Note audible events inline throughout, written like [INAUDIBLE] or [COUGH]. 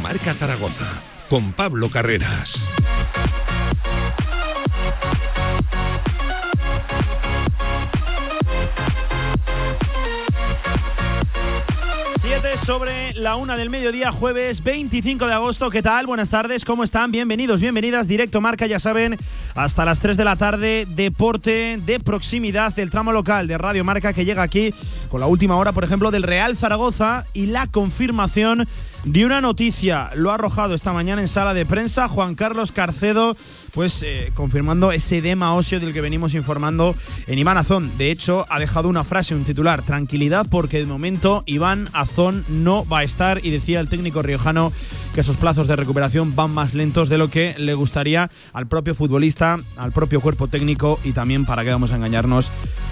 Marca Zaragoza con Pablo Carreras. sobre la una del mediodía, jueves 25 de agosto. ¿Qué tal? Buenas tardes, ¿cómo están? Bienvenidos, bienvenidas. Directo Marca, ya saben, hasta las 3 de la tarde. Deporte de proximidad del tramo local de Radio Marca que llega aquí con la última hora, por ejemplo, del Real Zaragoza y la confirmación de una noticia. Lo ha arrojado esta mañana en sala de prensa Juan Carlos Carcedo, pues eh, confirmando ese edema óseo del que venimos informando en Iván Azón. De hecho, ha dejado una frase, un titular, tranquilidad porque de momento Iván Azón no va a estar y decía el técnico riojano que esos plazos de recuperación van más lentos de lo que le gustaría al propio futbolista, al propio cuerpo técnico y también, para que vamos a engañarnos,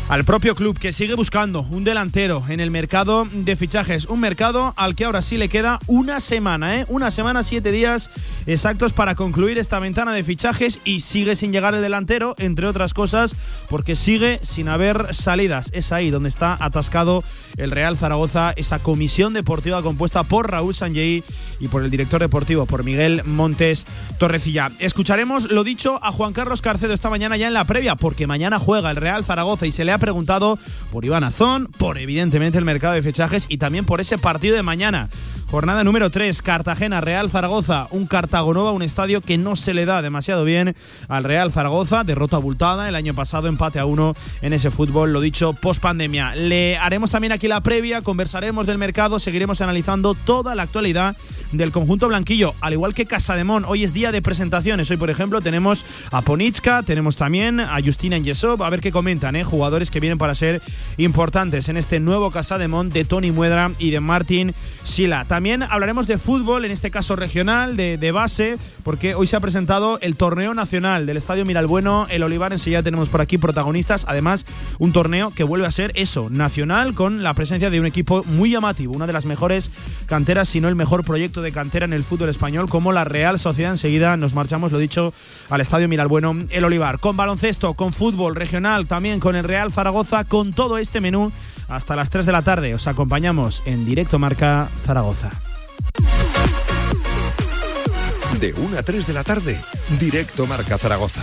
al propio club que sigue buscando un delantero en el mercado de fichajes. Un mercado al que ahora sí le queda una semana, ¿eh? Una semana, siete días exactos para concluir esta ventana de fichajes y sigue sin llegar el delantero, entre otras cosas, porque sigue sin haber salidas. Es ahí donde está atascado el Real Zaragoza, esa comisión deportiva compuesta por Raúl Sanjei y por el director deportivo, por Miguel Montes Torrecilla. Escucharemos lo dicho a Juan Carlos Carcedo esta mañana ya en la previa, porque mañana juega el Real Zaragoza y se le ha preguntado por Iván Azón, por evidentemente el mercado de fichajes y también por ese partido de mañana. Jornada número 3, Cartagena, Real Zaragoza, un Cartagonova, un estadio que no se le da demasiado bien al Real Zaragoza, derrota abultada el año pasado, empate a uno en ese fútbol, lo dicho, post pandemia. Le haremos también aquí la previa, conversaremos del mercado, seguiremos analizando toda la actualidad del conjunto blanquillo, al igual que Casademón. Hoy es día de presentaciones. Hoy, por ejemplo, tenemos a Ponichka, tenemos también a Justina Yesov, a ver qué comentan, ¿eh? jugadores que vienen para ser importantes en este nuevo Casademón de Tony Muedra y de Martín Sila. También hablaremos de fútbol, en este caso regional, de, base, porque hoy se ha presentado el torneo nacional del Estadio Miralbueno, el Olivar, ya tenemos por aquí protagonistas, además un torneo que vuelve a ser eso, nacional, con la presencia de un equipo muy llamativo, una de las mejores canteras, si no el mejor proyecto de cantera en el fútbol español, como la Real Sociedad. Enseguida nos marchamos, lo dicho, al Estadio Miralbueno, el Olivar, con baloncesto, con fútbol regional, también con el Real Zaragoza, con todo este menú hasta las 3 de la tarde. Os acompañamos en directo Marca Zaragoza. De 1 a 3 de la tarde, directo Marca Zaragoza.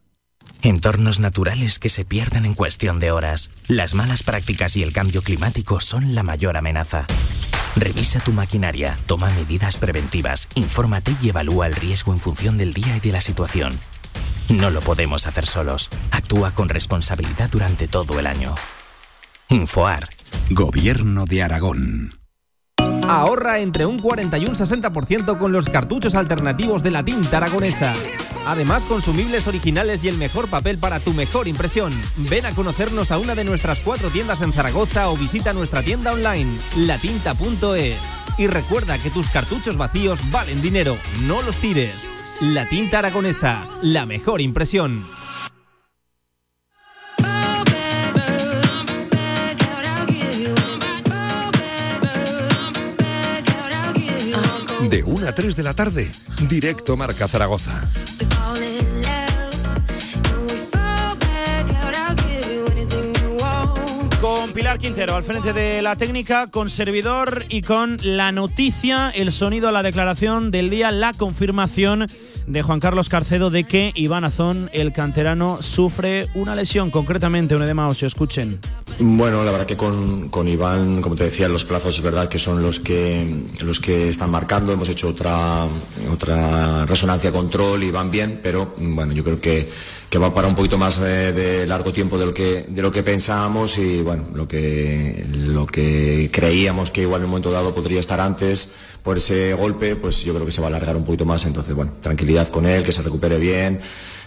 Entornos naturales que se pierden en cuestión de horas. Las malas prácticas y el cambio climático son la mayor amenaza. Revisa tu maquinaria, toma medidas preventivas, infórmate y evalúa el riesgo en función del día y de la situación. No lo podemos hacer solos. Actúa con responsabilidad durante todo el año. Infoar. Gobierno de Aragón. Ahorra entre un 40 y un 60% con los cartuchos alternativos de la tinta aragonesa. Además, consumibles originales y el mejor papel para tu mejor impresión. Ven a conocernos a una de nuestras cuatro tiendas en Zaragoza o visita nuestra tienda online, latinta.es. Y recuerda que tus cartuchos vacíos valen dinero, no los tires. La tinta aragonesa, la mejor impresión. 3 de la tarde, directo Marca Zaragoza. Pilar Quintero al frente de la técnica, con servidor y con la noticia, el sonido a la declaración del día, la confirmación de Juan Carlos Carcedo de que Iván Azón, el canterano, sufre una lesión, concretamente un edema óseo. Escuchen. Bueno, la verdad que con, con, Iván, como te decía, los plazos es verdad que son los que los que están marcando. Hemos hecho otra otra resonancia control y van bien, pero bueno, yo creo que, que va para un poquito más de, largo tiempo de lo que de lo que pensábamos y bueno, lo que lo que creíamos que igual en un momento dado podría estar antes por ese golpe, pues yo creo que se va a alargar un poquito más. Entonces, bueno, tranquilidad con él, que se recupere bien.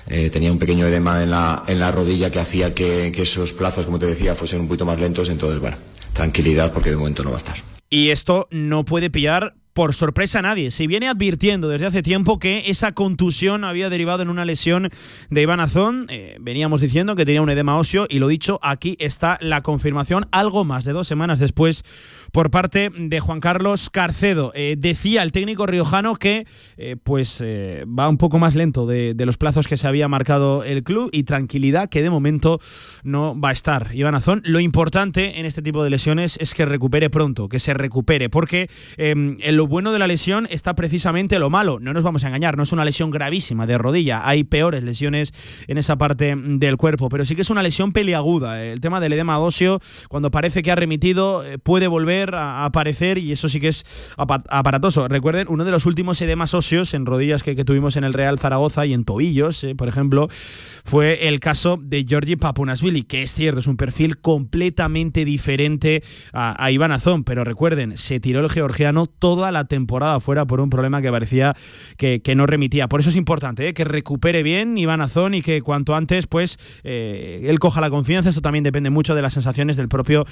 Eh, tenía un pequeño edema en la, en la rodilla que hacía que, que esos plazos, como te decía, fuesen un poquito más lentos. Entonces, bueno, tranquilidad porque de momento no va a estar. Y esto no puede pillar por sorpresa a nadie. Se viene advirtiendo desde hace tiempo que esa contusión había derivado en una lesión de Iván Azón. Eh, veníamos diciendo que tenía un edema óseo y lo dicho, aquí está la confirmación, algo más de dos semanas después por parte de Juan Carlos Carcedo. Eh, decía el técnico riojano que eh, pues va un poco más lento de, los plazos que se había marcado el club y tranquilidad que de momento no va a estar. Iván Azón, lo importante en este tipo de lesiones es que recupere pronto, que se recupere, porque en lo bueno de la lesión está precisamente lo malo. No nos vamos a engañar, no es una lesión gravísima de rodilla. Hay peores lesiones en esa parte del cuerpo, pero sí que es una lesión peliaguda. El tema del edema óseo, cuando parece que ha remitido, eh, puede volver a aparecer y eso sí que es aparatoso. Recuerden, uno de los últimos edemas óseos en rodillas que, tuvimos en el Real Zaragoza y en tobillos, eh, por ejemplo, fue el caso de Georgi Papunasvili, que es cierto, es un perfil completamente diferente a, a Iván Azón, pero recuerden, se tiró el georgiano toda la temporada fuera por un problema que parecía que, no remitía. Por eso es importante ¿eh? que recupere bien Iván Azón y que cuanto antes pues eh, él coja la confianza. Esto también depende mucho de las sensaciones del propio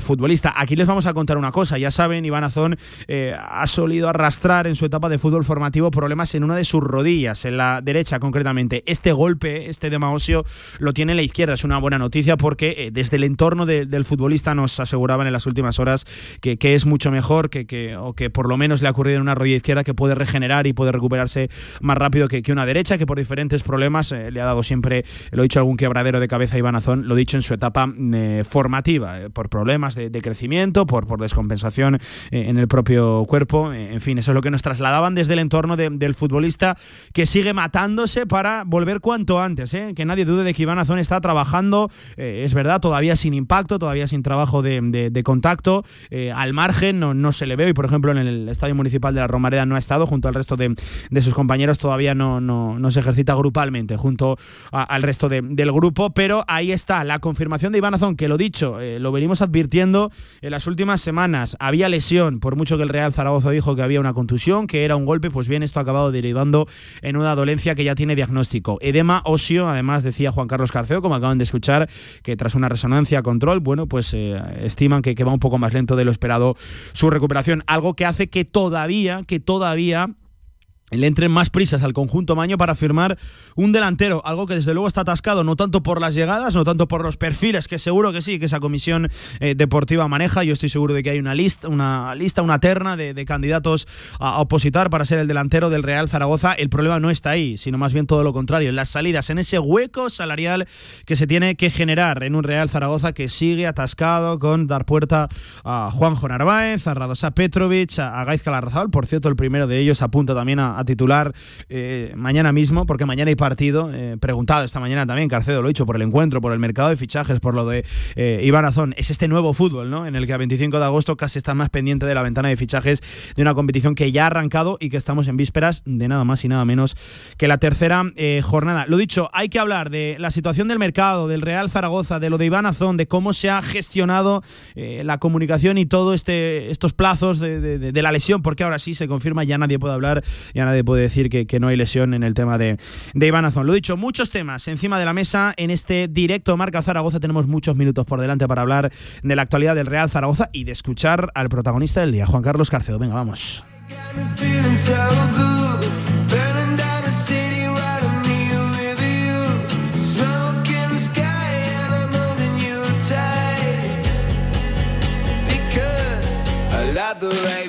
futbolista. Aquí les vamos a contar una cosa. Ya saben, Iván Azón ha solido arrastrar en su etapa de fútbol formativo problemas en una de sus rodillas, en la derecha concretamente. Este golpe, este demagosio, lo tiene en la izquierda. Es una buena noticia porque desde el entorno del futbolista nos aseguraban en las últimas horas que, es mucho mejor que, que, o que por lo menos le ha ocurrido en una rodilla izquierda que puede regenerar y puede recuperarse más rápido que, que una derecha, que por diferentes problemas eh, le ha dado siempre, lo he dicho, algún quebradero de cabeza a Iván Azón, lo dicho en su etapa eh, formativa, eh, por problemas de, crecimiento, por, por descompensación en el propio cuerpo, en fin, eso es lo que nos trasladaban desde el entorno del futbolista que sigue matándose para volver cuanto antes, que nadie dude de que Iván Azón está trabajando, es verdad, todavía sin impacto, todavía sin trabajo de, contacto, al margen no, se le ve. Y por ejemplo en el Estadio Municipal de la Romareda no ha estado, junto al resto de, sus compañeros todavía no, se ejercita grupalmente, junto al resto del grupo, pero ahí está la confirmación de Iván Azón, que lo dicho, eh, lo venimos advirtiendo en las últimas semanas, había lesión, por mucho que el Real Zaragoza dijo que había una contusión, que era un golpe, pues bien, esto ha acabado derivando en una dolencia que ya tiene diagnóstico. Edema óseo, además decía Juan Carlos Carceo, como acaban de escuchar, que tras una resonancia control, bueno, pues eh, estiman que, que va un poco más lento de lo esperado su recuperación, algo que hace que todavía, que todavía le entren más prisas al conjunto Maño para firmar un delantero, algo que desde luego está atascado, no tanto por las llegadas, no tanto por los perfiles, que seguro que sí, que esa comisión eh, deportiva maneja. Yo estoy seguro de que hay una lista, una lista, una terna de, candidatos a, opositar para ser el delantero del Real Zaragoza. El problema no está ahí, sino más bien todo lo contrario, en las salidas, en ese hueco salarial que se tiene que generar en un Real Zaragoza que sigue atascado con dar puerta a Juanjo Narváez, a Radosa Petrovic, a, a Gaizka Por cierto, el primero de ellos apunta también a a titular eh, mañana mismo, porque mañana hay partido. Eh, preguntado esta mañana también, Carcedo lo ha dicho, por el encuentro, por el mercado de fichajes, por lo de eh, Iván Azón. Es este nuevo fútbol, ¿no? En el que a 25 de agosto casi está más pendiente de la ventana de fichajes de una competición que ya ha arrancado y que estamos en vísperas de nada más y nada menos que la tercera jornada. Lo dicho, hay que hablar de la situación del mercado, del Real Zaragoza, de lo de Iván Azón, de cómo se ha gestionado la comunicación y todo este estos plazos de, la lesión, porque ahora sí se confirma, ya nadie puede hablar, nadie puede decir que, no hay lesión en el tema de, de Iván Azón. Lo dicho, muchos temas encima de la mesa en este directo Marca Zaragoza. Tenemos muchos minutos por delante para hablar de la actualidad del Real Zaragoza y de escuchar al protagonista del día, Juan Carlos Carcedo. Venga, vamos.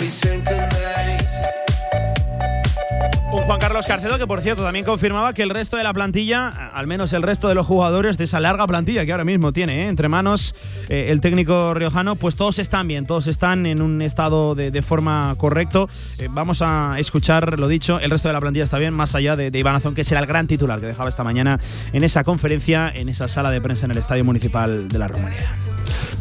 Un Juan Carlos Carcedo que, por cierto, también confirmaba que el resto de la plantilla, al menos el resto de los jugadores de esa larga plantilla que ahora mismo tiene ¿eh? entre manos eh, el técnico riojano, pues todos están bien, todos están en un estado de, forma correcto. Eh, vamos a escuchar lo dicho, el resto de la plantilla está bien, más allá de, Iván Azón, que será el gran titular que dejaba esta mañana en esa conferencia, en esa sala de prensa en el Estadio Municipal de la Romanía.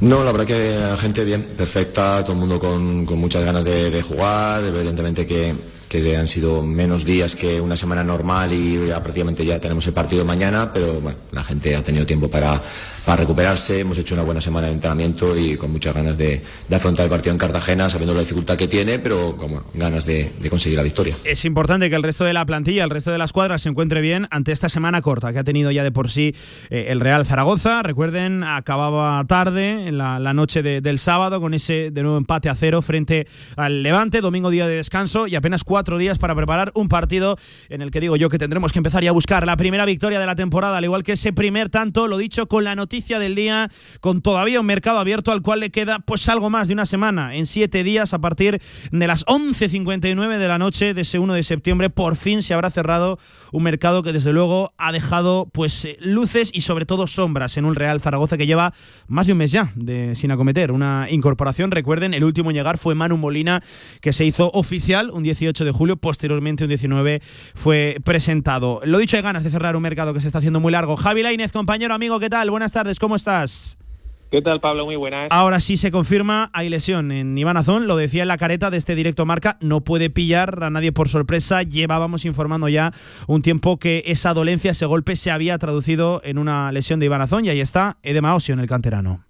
No, la verdad que la gente bien, perfecta, todo el mundo con, muchas ganas de, de jugar, evidentemente que que han sido menos días que una semana normal y ya prácticamente ya tenemos el partido mañana, pero bueno, la gente ha tenido tiempo para, para recuperarse, hemos hecho una buena semana de entrenamiento y con muchas ganas de, afrontar el partido en Cartagena, sabiendo la dificultad que tiene, pero con ganas de, conseguir la victoria. Es importante que el resto de la plantilla, el resto de las cuadras se encuentre bien ante esta semana corta que ha tenido ya de por sí eh, el Real Zaragoza. Recuerden, acababa tarde en la, noche del sábado con ese de nuevo empate a cero frente al Levante, domingo día de descanso y apenas cuatro días para preparar un partido en el que digo yo que tendremos que empezar ya a buscar la primera victoria de la temporada, al igual que ese primer tanto, lo dicho, con la noticia del día, con todavía un mercado abierto al cual le queda pues algo más de una semana, en siete días a partir de las 11.59 de la noche de ese 1 de septiembre, por fin se habrá cerrado un mercado que desde luego ha dejado pues eh, luces y sobre todo sombras en un Real Zaragoza que lleva más de un mes ya de, sin acometer una incorporación. Recuerden, el último en llegar fue Manu Molina, que se hizo oficial un 18 de julio, posteriormente un 19 fue presentado. Lo dicho, hay ganas de cerrar un mercado que se está haciendo muy largo. Javi Lainez, compañero, amigo, ¿qué tal? Buenas tardes, ¿cómo estás? ¿Qué tal, Pablo? Muy buenas. Ahora sí se confirma, hay lesión en Iván Azón, lo decía en la careta de este directo marca, no puede pillar a nadie por sorpresa. Llevábamos informando ya un tiempo que esa dolencia, ese golpe, se había traducido en una lesión de Iván Azón y ahí está Edema Osio en el canterano.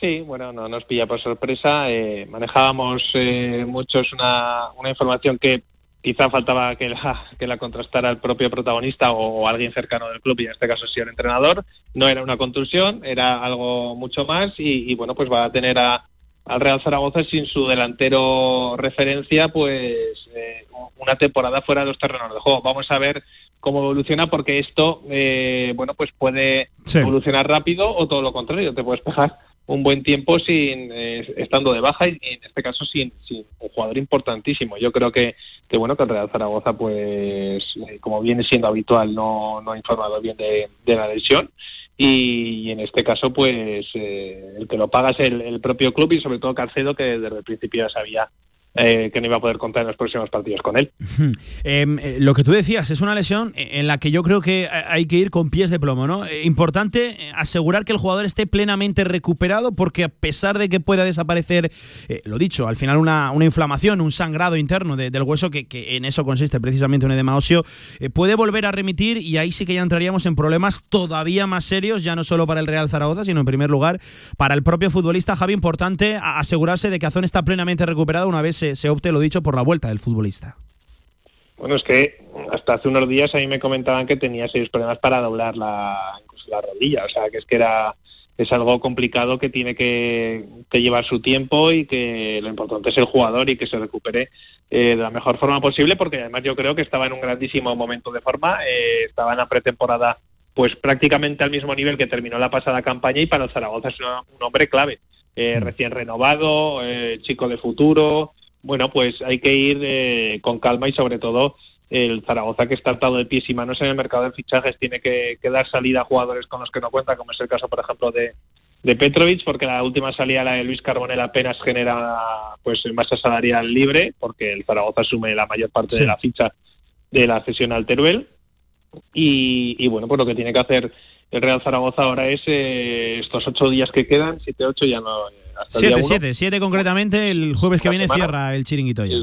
Sí, bueno, no nos pilla por sorpresa. Eh, manejábamos eh, muchos una, una información que quizá faltaba que la, que la contrastara el propio protagonista o, alguien cercano del club, y en este caso sí el entrenador. No era una contusión, era algo mucho más y, bueno, pues va a tener a, al Real Zaragoza sin su delantero referencia, pues eh, una temporada fuera de los terrenos de juego. Vamos a ver cómo evoluciona porque esto, eh, bueno, pues puede evolucionar rápido o todo lo contrario, te puedes pegar un buen tiempo sin eh, estando de baja y, en este caso sin, sin, un jugador importantísimo. Yo creo que, que bueno que el Real Zaragoza pues eh, como viene siendo habitual no, no ha informado bien de, la lesión y, en este caso pues eh, el que lo paga es el, el, propio club y sobre todo Carcedo que desde el principio ya sabía eh, que no iba a poder contar en los próximos partidos con él. Em, eh, lo que tú decías es una lesión en la que yo creo que hay que ir con pies de plomo, ¿no? Eh, importante asegurar que el jugador esté plenamente recuperado porque a pesar de que pueda desaparecer, lo dicho, al final una, una inflamación, un sangrado interno del hueso, que, en eso consiste precisamente un edema óseo, puede volver a remitir y ahí sí que ya entraríamos en problemas todavía más serios, ya no solo para el Real Zaragoza, sino en primer lugar para el propio futbolista. Javi, importante asegurarse de que Azón está plenamente recuperado una vez se, opte, lo dicho, por la vuelta del futbolista. Bueno, es que hasta hace unos días a mí me comentaban que tenía serios problemas para doblar la, la rodilla, o sea, que es que era es algo complicado que tiene que, llevar su tiempo y que lo importante es el jugador y que se recupere eh, de la mejor forma posible, porque además yo creo que estaba en un grandísimo momento de forma, eh, estaba en la pretemporada pues prácticamente al mismo nivel que terminó la pasada campaña y para el Zaragoza es un hombre clave, eh, mm. recién renovado, chico de futuro, bueno, pues hay que ir eh, con calma y sobre todo el Zaragoza que está atado de pies y manos en el mercado de fichajes tiene que, dar salida a jugadores con los que no cuenta, como es el caso, por ejemplo, de, de Petrovic, porque la última salida, la de Luis Carbonell, apenas genera pues masa salarial libre, porque el Zaragoza asume la mayor parte de la ficha de la cesión al Teruel. Y, bueno, pues lo que tiene que hacer el Real Zaragoza ahora es eh, estos ocho días que quedan, siete, ocho, ya no, 7, 7, 7 concretamente. El jueves que viene cierra el chiringuito ya.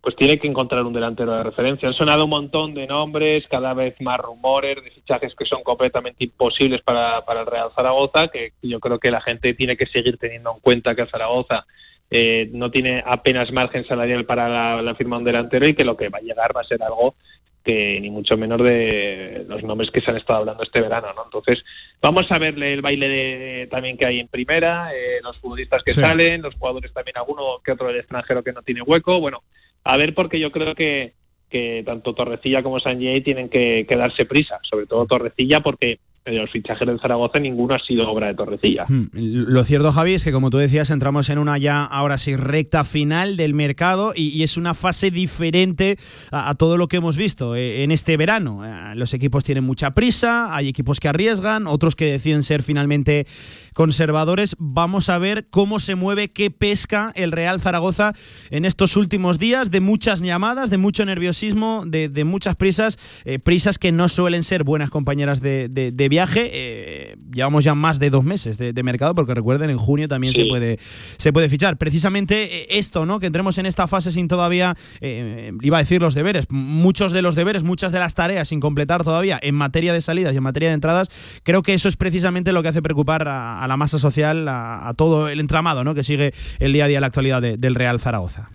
Pues tiene que encontrar un delantero de referencia. Han sonado un montón de nombres, cada vez más rumores de fichajes que son completamente imposibles para, para el Real Zaragoza, que yo creo que la gente tiene que seguir teniendo en cuenta que el Zaragoza eh, no tiene apenas margen salarial para la, la, firma de un delantero y que lo que va a llegar va a ser algo que ni mucho menos de los nombres que se han estado hablando este verano, ¿no? Entonces, vamos a verle el baile de, también que hay en primera, eh, los futbolistas que salen, los jugadores también alguno que otro del extranjero que no tiene hueco, bueno, a ver porque yo creo que, que tanto Torrecilla como Sanjay tienen que, que darse prisa, sobre todo Torrecilla porque los fichajes del Zaragoza ninguno ha sido obra de Torrecilla. Hmm. Lo cierto, Javi, es que como tú decías, entramos en una ya ahora sí recta final del mercado y, es una fase diferente a, todo lo que hemos visto eh, en este verano. Eh, los equipos tienen mucha prisa, hay equipos que arriesgan, otros que deciden ser finalmente conservadores. Vamos a ver cómo se mueve, qué pesca el Real Zaragoza en estos últimos días de muchas llamadas, de mucho nerviosismo, de, muchas prisas, eh, prisas que no suelen ser buenas compañeras de, de. Eh, llevamos ya más de dos meses de, mercado, porque recuerden, en junio también se, puede, se puede fichar. Precisamente eh, esto, ¿no? Que entremos en esta fase sin todavía, eh, iba a decir los deberes, muchos de los deberes, muchas de las tareas sin completar todavía en materia de salidas y en materia de entradas, creo que eso es precisamente lo que hace preocupar a, la masa social, a, todo el entramado, ¿no? Que sigue el día a día la actualidad del Real Zaragoza.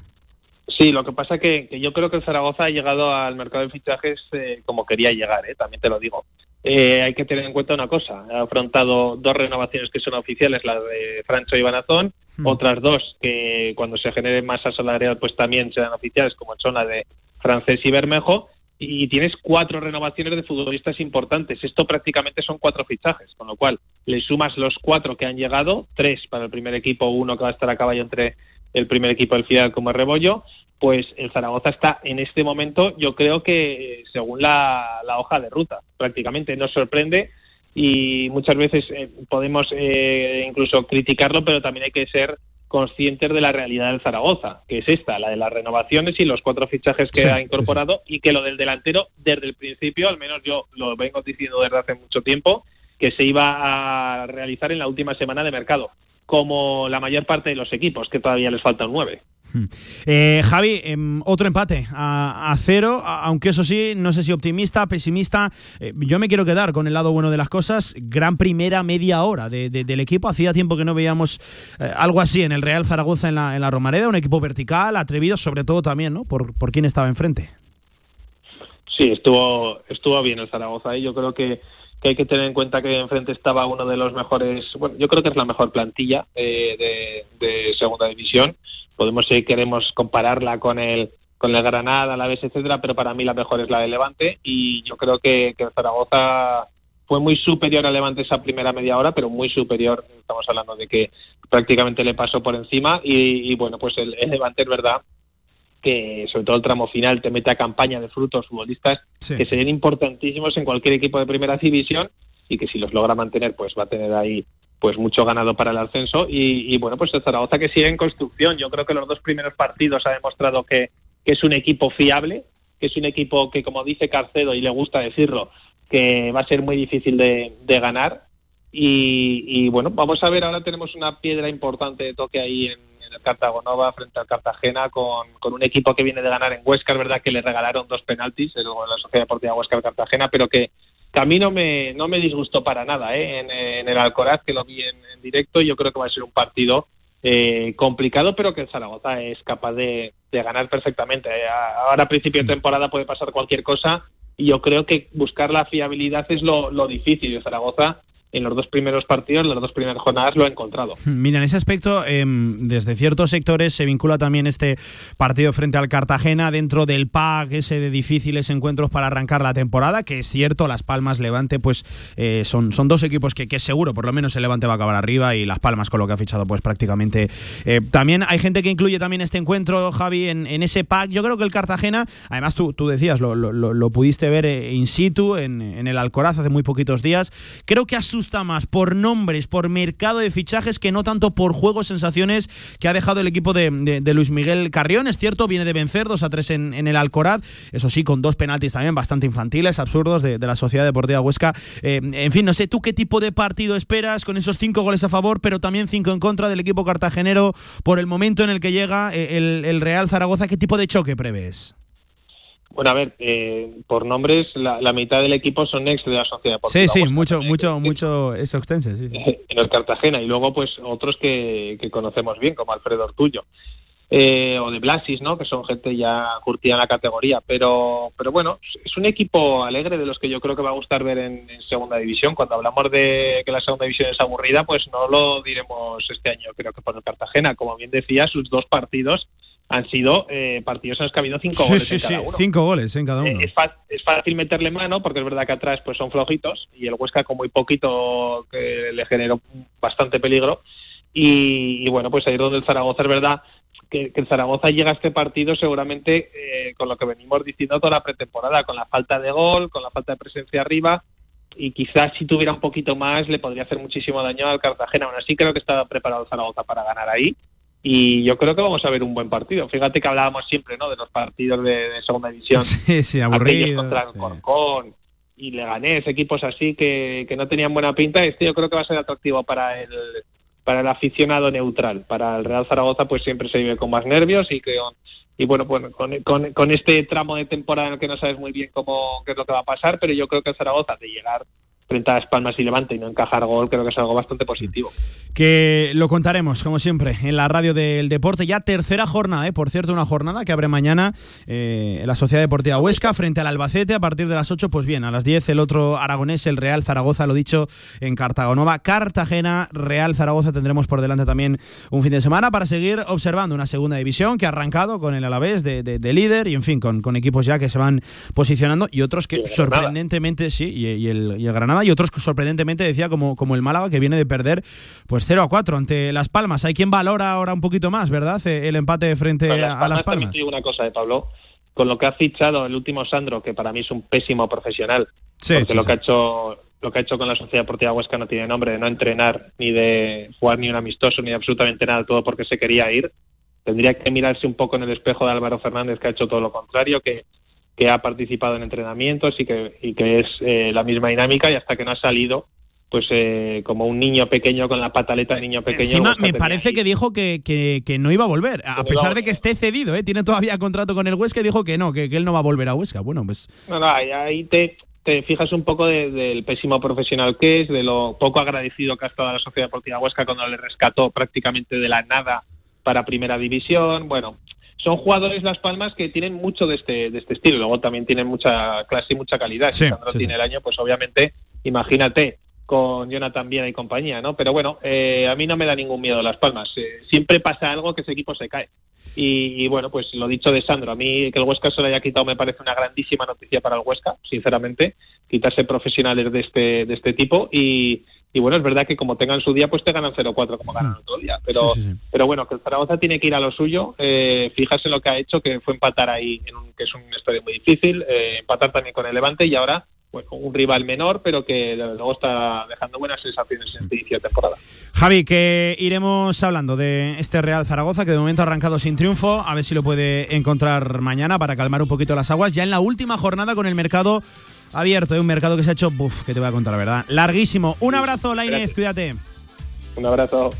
Sí, lo que pasa que, que yo creo que el Zaragoza ha llegado al mercado de fichajes eh, como quería llegar, ¿eh? también te lo digo. Eh, hay que tener en cuenta una cosa, ha afrontado dos renovaciones que son oficiales, la de Francho y Banazón, hmm. otras dos que cuando se genere masa salarial pues también serán oficiales, como son la de Francés y Bermejo, y tienes cuatro renovaciones de futbolistas importantes. Esto prácticamente son cuatro fichajes, con lo cual le sumas los cuatro que han llegado, tres para el primer equipo, uno que va a estar a caballo entre el primer equipo del Fidel como Rebollo, pues el Zaragoza está en este momento, yo creo que según la, hoja de ruta, prácticamente nos sorprende y muchas veces eh, podemos eh, incluso criticarlo, pero también hay que ser conscientes de la realidad del Zaragoza, que es esta, la de las renovaciones y los cuatro fichajes que ha incorporado y que lo del delantero desde el principio, al menos yo lo vengo diciendo desde hace mucho tiempo, que se iba a realizar en la última semana de mercado como la mayor parte de los equipos, que todavía les falta un 9. Hmm. Eh, Javi, em, otro empate a, cero, aunque eso sí, no sé si optimista, pesimista. Eh, yo me quiero quedar con el lado bueno de las cosas. Gran primera media hora del equipo. Hacía tiempo que no veíamos eh, algo así en el Real Zaragoza en la, en la Romareda. Un equipo vertical, atrevido, sobre todo también, ¿no? Por, por quién estaba enfrente. Sí, estuvo, estuvo bien el Zaragoza. Y yo creo que hay que tener en cuenta que enfrente estaba uno de los mejores, bueno, yo creo que es la mejor plantilla de, segunda división. Podemos, si queremos compararla con el con el Granada, la vez, etcétera, pero para mí la mejor es la de Levante y yo creo que, que Zaragoza fue muy superior a Levante esa primera media hora, pero muy superior. Estamos hablando de que prácticamente le pasó por encima y, bueno, pues el, el Levante es verdad que sobre todo el tramo final te mete a campaña de frutos futbolistas que serían importantísimos en cualquier equipo de primera división y que si los logra mantener pues va a tener ahí pues mucho ganado para el ascenso y, bueno pues el Zaragoza que sigue en construcción yo creo que los dos primeros partidos ha demostrado que, es un equipo fiable que es un equipo que como dice Carcedo y le gusta decirlo que va a ser muy difícil de, ganar y, y bueno vamos a ver ahora tenemos una piedra importante de toque ahí en el Cartagonova frente al Cartagena con, un equipo que viene de ganar en Huesca. Es verdad que le regalaron dos penaltis en la Sociedad Deportiva Huesca Cartagena, pero que, a mí no me, no me disgustó para nada ¿eh? en, el Alcoraz, que lo vi en, directo. Yo creo que va a ser un partido eh, complicado, pero que el Zaragoza es capaz de, ganar perfectamente. Eh, ahora a principio de temporada puede pasar cualquier cosa y yo creo que buscar la fiabilidad es lo, lo difícil. El Zaragoza en los dos primeros partidos, en las dos primeras jornadas, lo ha encontrado. [LAUGHS] Mira, en ese aspecto, em, desde ciertos sectores se vincula también este partido frente al Cartagena dentro del PAC, ese de difíciles encuentros para arrancar la temporada, que es cierto, Las Palmas, Levante, pues eh, son, son dos equipos que, que, seguro, por lo menos el Levante va a acabar arriba y Las Palmas con lo que ha fichado, pues prácticamente. Eh, también hay gente que incluye también este encuentro, Javi, en, en ese PAC. Yo creo que el Cartagena, además tú, tú decías, lo, lo, lo, pudiste ver eh, in situ en, en el Alcoraz hace muy poquitos días, creo que a su más por nombres, por mercado de fichajes, que no tanto por juegos, sensaciones que ha dejado el equipo de, Luis Miguel Carrión. Es cierto, viene de vencer 2 a 3 en, el Alcoraz, eso sí, con dos penaltis también bastante infantiles, absurdos, de, la Sociedad Deportiva Huesca. Eh, en fin, no sé, ¿tú qué tipo de partido esperas con esos cinco goles a favor, pero también cinco en contra del equipo cartagenero por el momento en el que llega eh, el, el Real Zaragoza? ¿Qué tipo de choque prevés? Bueno, a ver, eh, por nombres, la, mitad del equipo son ex de la Sociedad. Sí, sí, mucho, mucho, mucho es extenso, sí, [LAUGHS] En el Cartagena y luego, pues, otros que, conocemos bien, como Alfredo Ortullo. Eh, o de Blasis, ¿no? Que son gente ya curtida en la categoría. Pero, pero bueno, es un equipo alegre de los que yo creo que va a gustar ver en, segunda división. Cuando hablamos de que la segunda división es aburrida, pues no lo diremos este año, creo que por el Cartagena. Como bien decía, sus dos partidos han sido eh, partidos en los que ha habido cinco goles en cada uno. cinco goles en cada uno. Eh, es, fácil meterle mano porque es verdad que atrás pues son flojitos y el Huesca con muy poquito que le generó bastante peligro. Y, bueno, pues ahí es donde el Zaragoza es verdad que, el Zaragoza llega a este partido seguramente eh, con lo que venimos diciendo toda la pretemporada, con la falta de gol, con la falta de presencia arriba y quizás si tuviera un poquito más le podría hacer muchísimo daño al Cartagena. Aún así creo que está preparado el Zaragoza para ganar ahí y yo creo que vamos a ver un buen partido. Fíjate que hablábamos siempre ¿no? de los partidos de, segunda división. [LAUGHS] Sí, sí, aburrido. contra Corcón, y Leganés, equipos así que, que no tenían buena pinta, este yo creo que va a ser atractivo para el para el aficionado neutral. Para el Real Zaragoza pues siempre se vive con más nervios y que y bueno, bueno con, con, con, este tramo de temporada en el que no sabes muy bien cómo qué es lo que va a pasar, pero yo creo que el Zaragoza de llegar frente a Las Palmas y Levante y no encajar gol, creo que es algo bastante positivo. Que lo contaremos, como siempre, en la radio del deporte. Ya tercera jornada, ¿eh? por cierto, una jornada que abre mañana eh, la Sociedad Deportiva Huesca frente al Albacete a partir de las 8. Pues bien, a las 10 el otro aragonés, el Real Zaragoza, lo dicho, en Cartagonova. Cartagena, Real Zaragoza tendremos por delante también un fin de semana para seguir observando una segunda división que ha arrancado con el Alavés de, de, líder y, en fin, con, con, equipos ya que se van posicionando y otros que sorprendentemente, sí, y, el, y el Granada y otros sorprendentemente decía como, como el Málaga que viene de perder pues 0 a 4 ante Las Palmas. Hay quien valora ahora un poquito más, ¿verdad? Eh, el empate frente a, Las Palmas. Digo una cosa de Pablo, con lo que ha fichado el último Sandro, que para mí es un pésimo profesional, porque lo que ha hecho lo que ha hecho con la Sociedad Deportiva Huesca no tiene nombre de no entrenar ni de jugar ni un amistoso ni de absolutamente nada, todo porque se quería ir. Tendría que mirarse un poco en el espejo de Álvaro Fernández, que ha hecho todo lo contrario, que que ha participado en entrenamientos y que, y que es eh, la misma dinámica y hasta que no ha salido pues eh, como un niño pequeño con la pataleta de niño pequeño. Encima, me parece que dijo que, que, no iba a volver, a pesar de que esté cedido, ¿eh? tiene todavía contrato con el Huesca y dijo que no, que, él no va a volver a Huesca. Bueno, pues... No, no, ahí te, te fijas un poco del pésimo profesional que es, de lo poco agradecido que ha estado la Sociedad Deportiva Huesca cuando le rescató prácticamente de la nada para Primera División. Bueno, son jugadores Las Palmas que tienen mucho de este, de este estilo. Luego también tienen mucha clase y mucha calidad. si Sandro tiene el año, pues obviamente, imagínate con Jonathan Viena y compañía, ¿no? Pero bueno, eh, a mí no me da ningún miedo Las Palmas. Eh, siempre pasa algo que ese equipo se cae. Y, bueno, pues lo dicho de Sandro, a mí que el Huesca se lo haya quitado me parece una grandísima noticia para el Huesca, sinceramente, quitarse profesionales de este, de este tipo y, y bueno, es verdad que como tengan su día, pues te ganan 0-4 como ganan otro día. Pero, pero bueno, que el Zaragoza tiene que ir a lo suyo. Eh, lo que ha hecho, que fue empatar ahí, en un, que es un estadio muy difícil, eh, empatar también con el Levante y ahora pues, un rival menor, pero que luego está dejando buenas sensaciones en este inicio de temporada. Javi, que iremos hablando de este Real Zaragoza, que de momento ha arrancado sin triunfo, a ver si lo puede encontrar mañana para calmar un poquito las aguas, ya en la última jornada con el mercado abierto, de un mercado que se ha hecho, buf, que te voy a contar la verdad, larguísimo. Un abrazo, Lainez, cuídate. Un abrazo.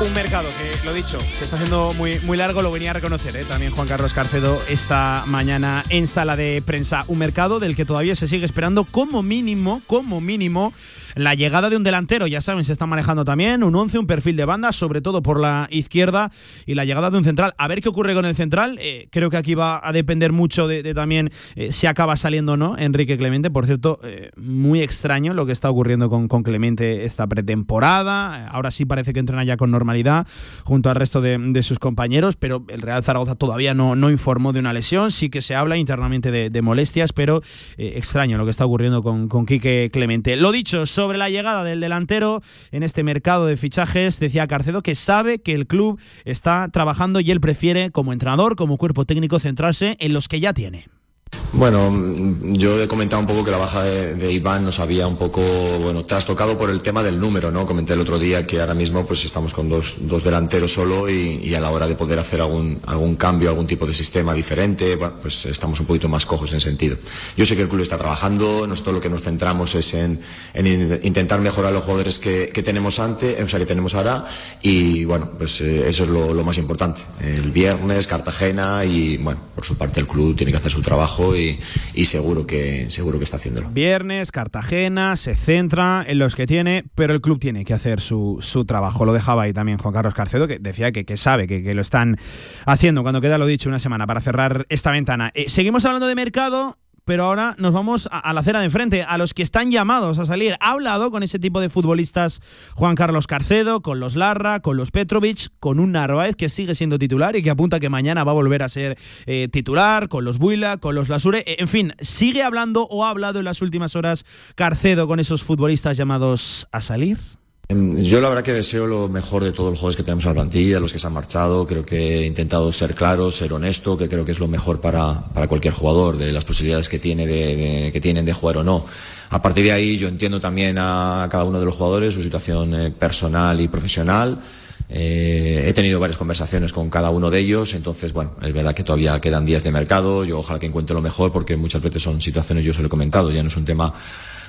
un mercado que, lo dicho, se está haciendo muy, muy largo, lo venía a reconocer ¿eh? también Juan Carlos Carcedo esta mañana en sala de prensa. Un mercado del que todavía se sigue esperando como mínimo, como mínimo, la llegada de un delantero. Ya saben, se está manejando también un 11, un perfil de banda, sobre todo por la izquierda, y la llegada de un central. A ver qué ocurre con el central. Eh, creo que aquí va a depender mucho de, también eh, si acaba saliendo o no Enrique Clemente. Por cierto, muy extraño lo que está ocurriendo con, Clemente esta pretemporada. Ahora sí parece que entrena ya con normalidad al resto de, sus compañeros, pero el Real Zaragoza todavía no, no informó de una lesión, sí que se habla internamente de, molestias, pero eh, extraño lo que está ocurriendo con, con Quique Clemente. Lo dicho, sobre la llegada del delantero en este mercado de fichajes, decía Carcedo que sabe que el club está trabajando y él prefiere como entrenador, como cuerpo técnico, centrarse en los que ya tiene. Bueno, yo he comentado un poco que la baja de, Iván nos había un poco, bueno, trastocado por el tema del número, ¿no? Comenté el otro día que ahora mismo pues estamos con dos, dos delanteros solo y, a la hora de poder hacer algún, algún cambio, algún tipo de sistema diferente, pues estamos un poquito más cojos en sentido. Yo sé que el club está trabajando, nosotros lo que nos centramos es en, intentar mejorar los jugadores que, tenemos antes, o sea, que tenemos ahora y bueno, pues eh, eso es lo, lo más importante. El viernes, Cartagena y bueno, por su parte el club tiene que hacer su trabajo y, seguro, que, seguro que está haciéndolo. Viernes, Cartagena, se centra en los que tiene, pero el club tiene que hacer su, trabajo. Lo dejaba ahí también Juan Carlos Carcedo, que decía que, que sabe que, que, lo están haciendo cuando queda lo dicho una semana para cerrar esta ventana. Eh, seguimos hablando de mercado pero ahora nos vamos a, la acera de enfrente, a los que están llamados a salir. Ha hablado con ese tipo de futbolistas Juan Carlos Carcedo, con los Larra, con los Petrovic, con un Narváez que sigue siendo titular y que apunta que mañana va a volver a ser eh, titular, con los Buila, con los Lasure. Eh, en fin, sigue hablando o ha hablado en las últimas horas Carcedo con esos futbolistas llamados a salir. Em, Yo la verdad que deseo lo mejor de todos los jugadores que tenemos en la plantilla, los que se han marchado. Creo que he intentado ser claro, ser honesto, que creo que es lo mejor para, para cualquier jugador, de las posibilidades que, tiene de, que tienen de jugar o no. A partir de ahí yo entiendo también a cada uno de los jugadores su situación eh, personal y profesional. Eh, he tenido varias conversaciones con cada uno de ellos, entonces, bueno, es verdad que todavía quedan días de mercado. Yo ojalá que encuentre lo mejor, porque muchas veces son situaciones, yo se lo he comentado, ya no es un tema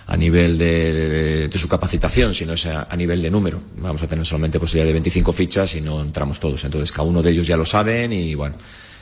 a nivel de, su capacitación, sino es a, nivel de número. Vamos a tener solamente posibilidad de 25 fichas y no entramos todos. Entonces, cada uno de ellos ya lo saben y, bueno,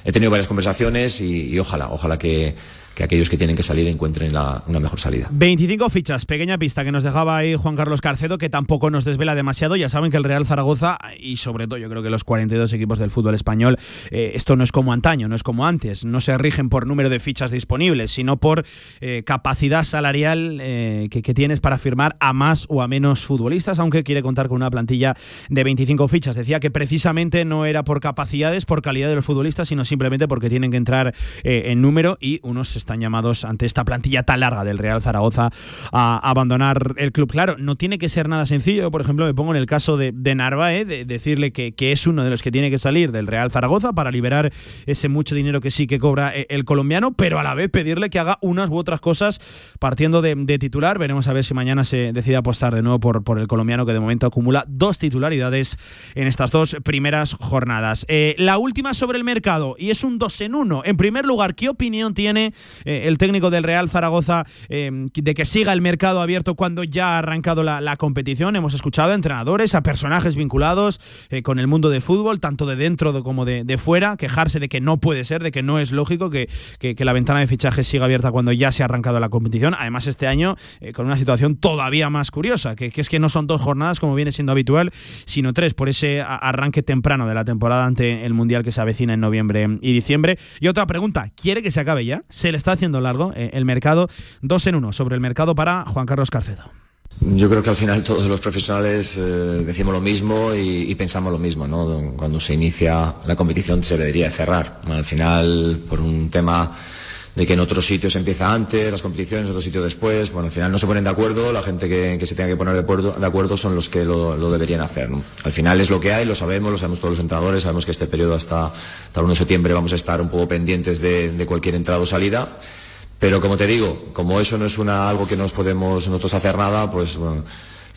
he tenido varias conversaciones y ojalá, ojalá que que aquellos que tienen que salir encuentren una mejor salida. 25 fichas, pequeña pista que nos dejaba ahí Juan Carlos Carcedo, que tampoco nos desvela demasiado. Ya saben que el Real Zaragoza, y sobre todo yo creo que los 42 equipos del fútbol español, eh, esto no es como antaño, no es como antes. No se rigen por número de fichas disponibles, sino por eh, capacidad salarial eh, que, tienes para firmar a más o a menos futbolistas, aunque quiere contar con una plantilla de 25 fichas. Decía que precisamente no era por capacidades, por calidad de los futbolistas, sino simplemente porque tienen que entrar en número y unos están llamados ante esta plantilla tan larga del Real Zaragoza a abandonar el club. Claro, no tiene que ser nada sencillo. Por ejemplo, me pongo en el caso de, de Narváez, de decirle que, es uno de los que tiene que salir del Real Zaragoza para liberar ese mucho dinero que sí que cobra eh, el colombiano, pero a la vez pedirle que haga unas u otras cosas partiendo de, titular. Veremos a ver si mañana se decide apostar de nuevo por, por el colombiano que de momento acumula dos titularidades en estas dos primeras jornadas. Eh, la última sobre el mercado y es un dos en uno. En primer lugar, ¿qué opinión tiene eh, el técnico del Real Zaragoza eh, de que siga el mercado abierto cuando ya ha arrancado la, competición. Hemos escuchado a entrenadores, a personajes vinculados eh, con el mundo de fútbol, tanto de dentro como de, fuera, quejarse de que no puede ser, de que no es lógico que, la ventana de fichajes siga abierta cuando ya se ha arrancado la competición. Además, este año con una situación todavía más curiosa, que, es que no son dos jornadas como viene siendo habitual, sino tres, por ese arranque temprano de la temporada ante el Mundial que se avecina en noviembre y diciembre. Y otra pregunta, ¿quiere que se acabe ya? ¿Se le está haciendo largo eh, el mercado. Dos en uno sobre el mercado para Juan Carlos Carcedo. Yo creo que al final todos los profesionales eh, decimos lo mismo y, pensamos lo mismo. ¿no? Cuando se inicia la competición se debería cerrar. Al final, por un tema de que en otros sitios empieza antes, las competiciones, en otros sitios después. Bueno, al final no se ponen de acuerdo, la gente que, se tenga que poner de acuerdo, de acuerdo son los que lo, deberían hacer. Al final es lo que hay, lo sabemos, lo sabemos todos los entrenadores, sabemos que este periodo hasta, hasta el 1 de septiembre vamos a estar un poco pendientes de, cualquier entrada o salida. Pero como te digo, como eso no es una, algo que nos podemos nosotros hacer nada, pues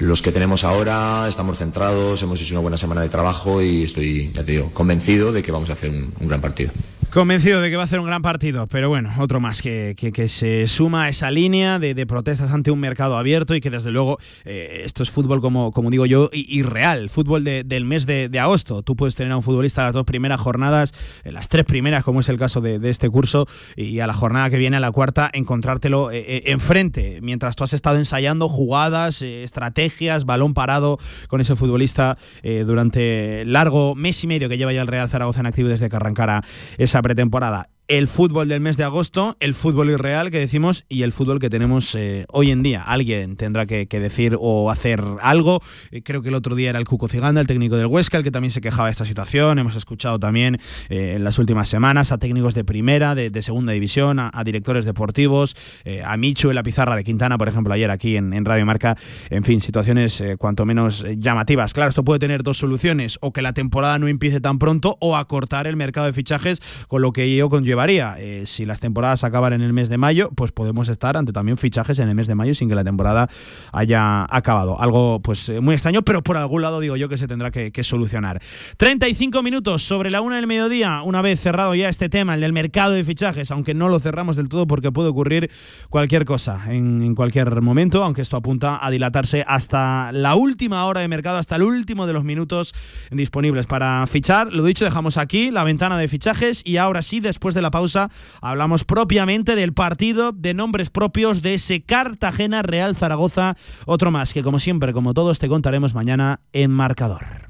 los que tenemos ahora estamos centrados, hemos hecho una buena semana de trabajo y estoy, ya te digo, convencido de que vamos a hacer un gran partido. Convencido de que va a ser un gran partido, pero bueno, otro más que, que, se suma a esa línea de, protestas ante un mercado abierto y que desde luego eh, esto es fútbol, como, como digo yo, irreal, fútbol del mes de, agosto. Tú puedes tener a un futbolista las dos primeras jornadas, en las tres primeras, como es el caso de, este curso, y a la jornada que viene, a la cuarta, encontrártelo eh, eh, enfrente, mientras tú has estado ensayando jugadas, estrategias, balón parado con ese futbolista durante largo mes y medio que lleva ya el Real Zaragoza en activo desde que arrancara esa pretemporada el fútbol del mes de agosto, el fútbol irreal que decimos y el fútbol que tenemos eh, hoy en día. Alguien tendrá que, decir o hacer algo. Eh, creo que el otro día era el Cuco Ciganda, el técnico del Huesca, el que también se quejaba de esta situación. Hemos escuchado también eh, en las últimas semanas a técnicos de primera, de, segunda división, a, directores deportivos, a Michu en la pizarra de Quintana, por ejemplo, ayer aquí en, Radio Marca. En fin, situaciones cuanto menos llamativas. Claro, esto puede tener dos soluciones, o que la temporada no empiece tan pronto o acortar el mercado de fichajes, con lo que ello conlleva eh, si las temporadas acaban en el mes de mayo, pues podemos estar ante también fichajes en el mes de mayo sin que la temporada haya acabado. Algo pues eh, muy extraño, pero por algún lado digo yo que se tendrá que, solucionar. 35 minutos sobre la una del mediodía, una vez cerrado ya este tema, el del mercado de fichajes, aunque no lo cerramos del todo porque puede ocurrir cualquier cosa en, en cualquier momento, aunque esto apunta a dilatarse hasta la última hora de mercado, hasta el último de los minutos disponibles para fichar. Lo dicho, dejamos aquí la ventana de fichajes y ahora sí, después de la pausa hablamos propiamente del partido de nombres propios de ese Cartagena Real Zaragoza. Otro más que como siempre, como todos, te contaremos mañana en marcador.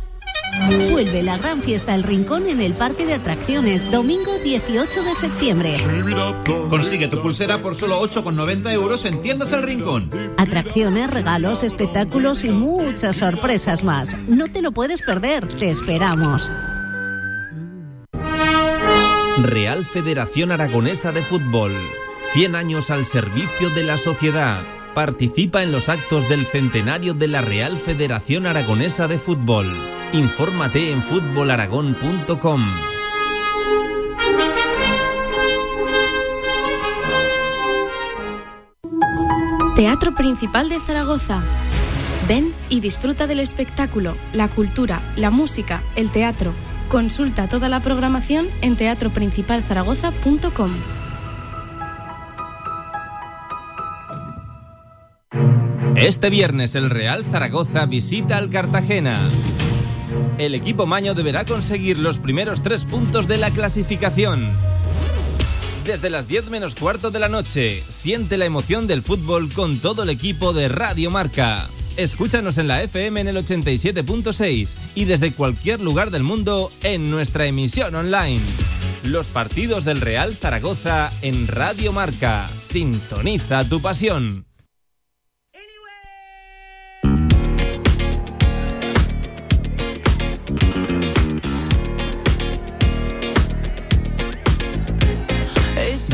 Vuelve la gran fiesta El Rincón en el Parque de Atracciones, domingo 18 de septiembre. Consigue tu pulsera por solo 8,90 euros en Tiendas El Rincón. Atracciones, regalos, espectáculos y muchas sorpresas más. No te lo puedes perder, te esperamos. Real Federación Aragonesa de Fútbol. 100 años al servicio de la sociedad. Participa en los actos del centenario de la Real Federación Aragonesa de Fútbol. Infórmate en fútbolaragón.com. Teatro Principal de Zaragoza. Ven y disfruta del espectáculo, la cultura, la música, el teatro. Consulta toda la programación en teatroprincipalzaragoza.com. Este viernes el Real Zaragoza visita al Cartagena. El equipo maño deberá conseguir los primeros tres puntos de la clasificación. Desde las 10 menos cuarto de la noche, siente la emoción del fútbol con todo el equipo de Radio Marca. Escúchanos en la FM en el 87.6 y desde cualquier lugar del mundo en nuestra emisión online. Los partidos del Real Zaragoza en Radio Marca. Sintoniza tu pasión.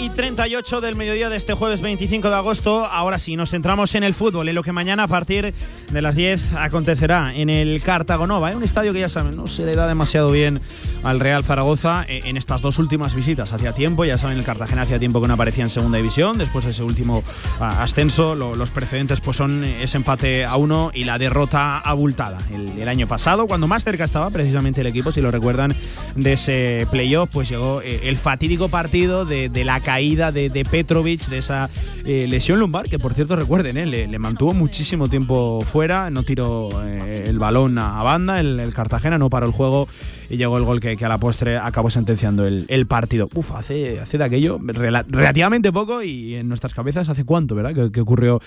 Y 38 del mediodía de este jueves 25 de agosto. Ahora sí, nos centramos en el fútbol, en lo que mañana a partir de las 10 acontecerá en el Cartagonova. Es un estadio que ya saben, no se le da demasiado bien al Real Zaragoza eh, en estas dos últimas visitas. Hacía tiempo, ya saben, el Cartagena hacía tiempo que no aparecía en segunda división. Después de ese último ah, ascenso, lo- los precedentes pues son ese empate a uno y la derrota abultada. El, el año pasado, cuando más cerca estaba precisamente el equipo, si lo recuerdan, de ese playoff, pues llegó eh, el fatídico partido de, de la caída de, de Petrovic, de esa eh, lesión lumbar, que por cierto recuerden, eh, le, mantuvo muchísimo tiempo fuera, no tiró eh, el balón a, banda, el, Cartagena no paró el juego y llegó el gol que, a la postre acabó sentenciando el, partido. Uf, hace, hace de aquello rela- relativamente poco y en nuestras cabezas hace cuánto, ¿verdad? Que, que ocurrió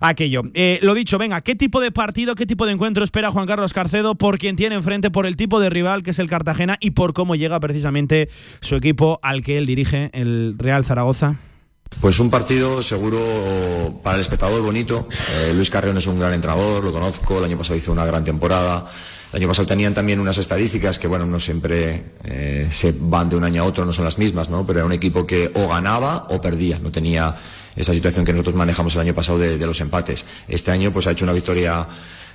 aquello. Eh, lo dicho, venga, ¿qué tipo de partido, qué tipo de encuentro espera Juan Carlos Carcedo por quien tiene enfrente, por el tipo de rival que es el Cartagena y por cómo llega precisamente su equipo al que él dirige, el Real Zaragoza? Pues un partido seguro para el espectador bonito. Eh, Luis Carrión es un gran entrenador, lo conozco, el año pasado hizo una gran temporada. El año pasado tenían también unas estadísticas que, bueno, no siempre eh, se van de un año a otro, no son las mismas, ¿no? Pero era un equipo que o ganaba o perdía, no tenía esa situación que nosotros manejamos el año pasado de, de los empates. Este año pues ha hecho una victoria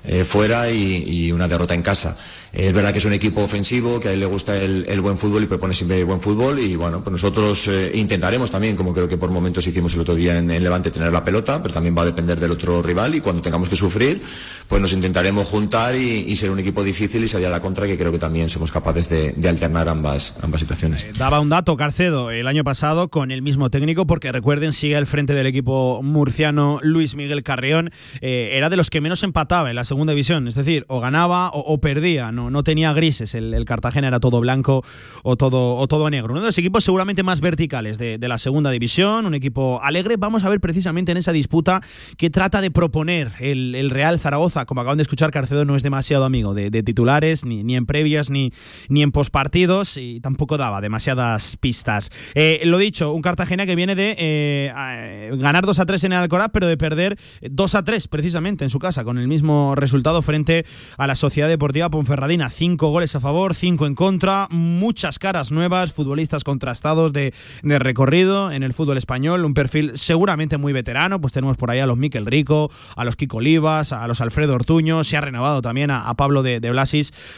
eh, fuera y, y una derrota en casa. Eh, es verdad que es un equipo ofensivo, que a él le gusta el, buen fútbol y propone siempre buen fútbol y bueno, pues nosotros eh, intentaremos también, como creo que por momentos hicimos el otro día en, Levante, tener la pelota, pero también va a depender del otro rival y cuando tengamos que sufrir, pues nos intentaremos juntar y, y ser un equipo difícil y salir a la contra, que creo que también somos capaces de, alternar ambas, ambas situaciones. Daba un dato Carcedo el año pasado con el mismo técnico, porque recuerden, sigue al frente del equipo murciano Luis Miguel Carrión. Eh, era de los que menos empataba en la segunda división, es decir, o ganaba o, o perdía, no, no tenía grises. El, Cartagena era todo blanco o todo, o todo negro. Uno de los equipos seguramente más verticales de, la segunda división, un equipo alegre. Vamos a ver precisamente en esa disputa que trata de proponer el, el Real Zaragoza. Como acaban de escuchar, Carcedo no es demasiado amigo de, titulares, ni, ni en previas, ni, ni en pospartidos, y tampoco daba demasiadas pistas. Eh, lo dicho, un Cartagena que viene de eh, ganar 2 a 3 en el Alcoraz, pero de perder 2 a 3 precisamente en su casa, con el mismo resultado frente a la Sociedad Deportiva Ponferradina. Cinco goles a favor, cinco en contra, muchas caras nuevas, futbolistas contrastados de, recorrido en el fútbol español, un perfil seguramente muy veterano, pues tenemos por ahí a los Miquel Rico, a los Kiko Olivas, a los Alfredo Ortuño, se ha renovado también a, Pablo de, de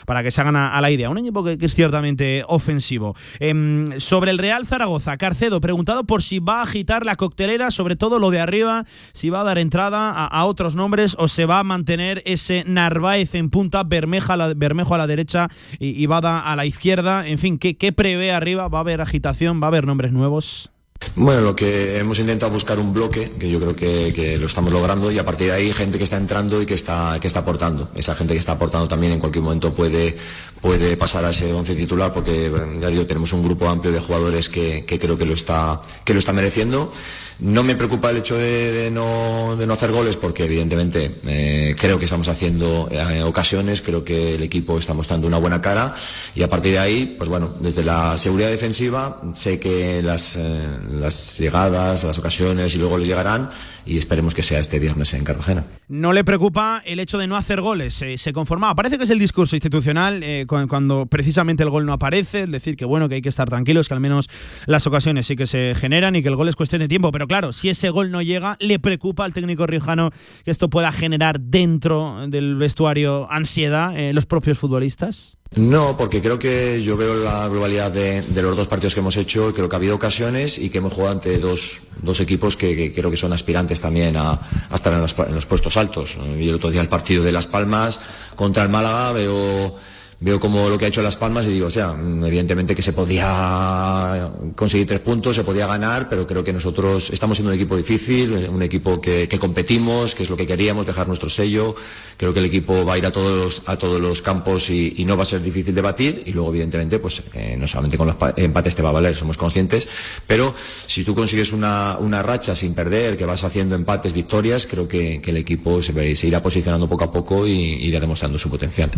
para que se hagan a, la idea. Un equipo que, es ciertamente ofensivo. Em, sobre el Real Zaragoza, Carcedo, preguntado por si va a agitar la coctelera, sobre todo lo de arriba, si va a dar entrada a, otros nombres o se va a mantener ese Narváez en punta, Bermejo a la, Bermejo a la derecha y, y Bada a la izquierda. En fin, ¿qué, ¿qué prevé arriba? ¿Va a haber agitación? ¿Va a haber nombres nuevos? Bueno, lo que hemos intentado buscar un bloque, que yo creo que, que, lo estamos logrando, y a partir de ahí gente que está entrando y que está, que está aportando. Esa gente que está aportando también en cualquier momento puede, puede pasar a ese once titular, porque ya digo, tenemos un grupo amplio de jugadores que, que creo que lo está, que lo está mereciendo. No me preocupa el hecho de, no, de no, hacer goles porque evidentemente eh, creo que estamos haciendo eh, ocasiones, creo que el equipo está mostrando una buena cara y a partir de ahí, pues bueno, desde la seguridad defensiva sé que las, eh, las llegadas, las ocasiones y luego les llegarán y esperemos que sea este viernes en Cartagena. No le preocupa el hecho de no hacer goles, eh, se conformaba. Parece que es el discurso institucional eh, cuando precisamente el gol no aparece, es decir, que bueno, que hay que estar tranquilos, que al menos las ocasiones sí que se generan y que el gol es cuestión de tiempo. Pero claro, si ese gol no llega, le preocupa al técnico riojano que esto pueda generar dentro del vestuario ansiedad eh, los propios futbolistas. No, porque creo que yo veo la globalidad de, de, los dos partidos que hemos hecho, creo que ha habido ocasiones y que hemos jugado ante dos, dos equipos que, creo que son aspirantes también a, a estar en los, en los, puestos altos. Y el otro día el partido de Las Palmas contra el Málaga veo veo como lo que ha hecho Las Palmas y digo, o sea, evidentemente que se podía conseguir tres puntos, se podía ganar, pero creo que nosotros estamos siendo un equipo difícil, un equipo que, competimos, que es lo que queríamos, dejar nuestro sello. Creo que el equipo va a ir a todos a todos los campos y, no va a ser difícil de batir. Y luego, evidentemente, pues eh, no solamente con los empates te va a valer, somos conscientes, pero si tú consigues una, racha sin perder, que vas haciendo empates, victorias, creo que, que el equipo se, se irá posicionando poco a poco y irá demostrando su potencial.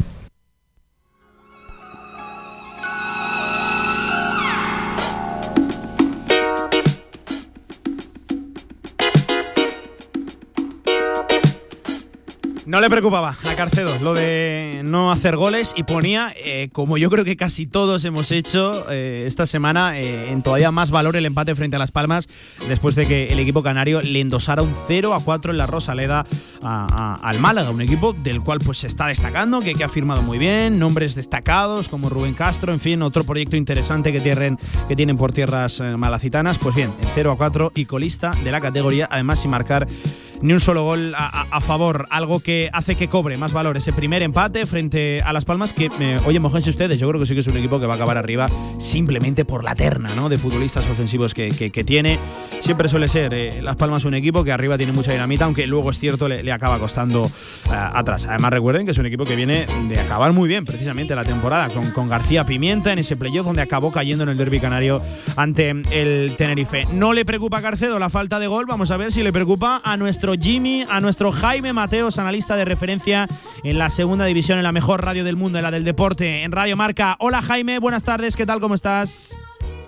No le preocupaba Carcedo lo de no hacer goles y ponía, eh, como yo creo que casi todos hemos hecho eh, esta semana, eh, en todavía más valor el empate frente a Las Palmas después de que el equipo canario le endosara un 0 a 4 en la Rosaleda a, al Málaga, un equipo del cual pues se está destacando, que, que, ha firmado muy bien, nombres destacados como Rubén Castro, en fin, otro proyecto interesante que tienen, que tienen por tierras malacitanas. Pues bien, el 0 a 4 y colista de la categoría, además sin marcar ni un solo gol a, a, favor, algo que hace que cobre más valor ese primer empate frente a Las Palmas, que, eh, oye, mojense ustedes, yo creo que sí que es un equipo que va a acabar arriba simplemente por la terna ¿no? de futbolistas ofensivos que, que, tiene. Siempre suele ser eh, Las Palmas un equipo que arriba tiene mucha dinamita, aunque luego es cierto, le, acaba costando uh, atrás. Además, recuerden que es un equipo que viene de acabar muy bien precisamente la temporada, con, con García Pimienta en ese playoff donde acabó cayendo en el derby canario ante el Tenerife. No le preocupa a Carcedo la falta de gol, vamos a ver si le preocupa a nuestro Jimmy, a nuestro Jaime Mateos, analista de referencia en la segunda división, en la mejor radio del mundo, en la del deporte, en Radio Marca. Hola Jaime, buenas tardes, ¿qué tal? ¿Cómo estás?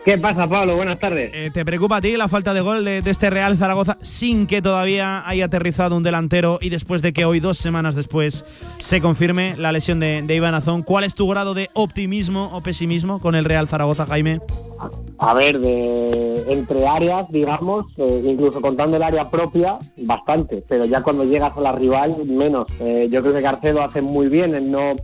¿Qué pasa, Pablo? Buenas tardes. Eh, ¿Te preocupa a ti la falta de gol de, de, este Real Zaragoza sin que todavía haya aterrizado un delantero y después de que hoy, dos semanas después, se confirme la lesión de, de Iván Azón? ¿Cuál es tu grado de optimismo o pesimismo con el Real Zaragoza, Jaime? A ver, de, entre áreas, digamos, eh, incluso contando el área propia, bastante, pero ya cuando llegas a la rival, menos. Eh, yo creo que Carcedo hace muy bien en no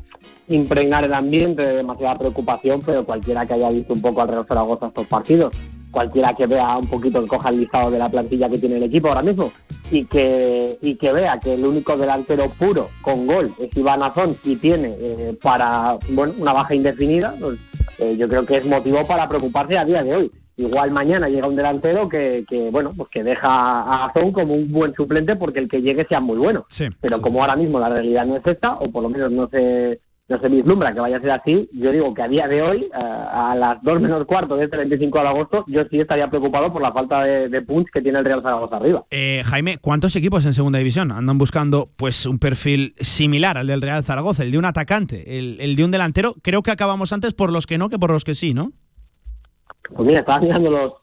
impregnar el ambiente de demasiada preocupación, pero cualquiera que haya visto un poco al Real Zaragoza estos partidos, cualquiera que vea un poquito, que coja el listado de la plantilla que tiene el equipo ahora mismo y que, y que vea que el único delantero puro con gol es Iván Azón y tiene eh, para bueno, una baja indefinida, pues, eh, yo creo que es motivo para preocuparse a día de hoy. Igual mañana llega un delantero que, que bueno, pues que deja a Azón como un buen suplente porque el que llegue sea muy bueno. Sí, Pero sí, como sí. ahora mismo la realidad no es esta, o por lo menos no se no se vislumbra que vaya a ser así, yo digo que a día de hoy, uh, a las 2 menos cuarto de este 25 de agosto, yo sí estaría preocupado por la falta de, de punch que tiene el Real Zaragoza arriba. Eh, Jaime, ¿cuántos equipos en segunda división andan buscando pues un perfil similar al del Real Zaragoza, el de un atacante, el, el de un delantero? Creo que acabamos antes por los que no que por los que sí, ¿no? Pues mira, estaba mirando los,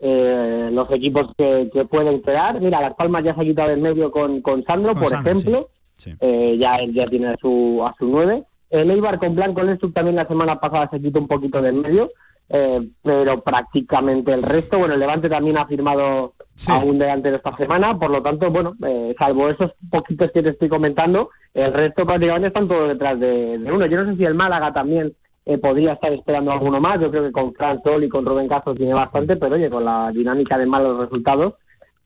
eh, los equipos que, que, pueden quedar. Mira, Las Palmas ya se ha quitado en medio con, con Sandro, con por Sandro, ejemplo. Sí. Sí. Eh, ya, ya tiene a su, a su nueve. El Eibar con Blanco Lensuk también la semana pasada se quitó un poquito del medio, eh, pero prácticamente el resto, bueno, el Levante también ha firmado sí. a un delantero esta semana, por lo tanto, bueno, eh, salvo esos poquitos que te estoy comentando, el resto prácticamente están todos detrás de, de uno. Yo no sé si el Málaga también eh, podría estar esperando alguno más, yo creo que con Fran Sol y con Rubén Castro tiene bastante, pero oye, con la dinámica de malos resultados,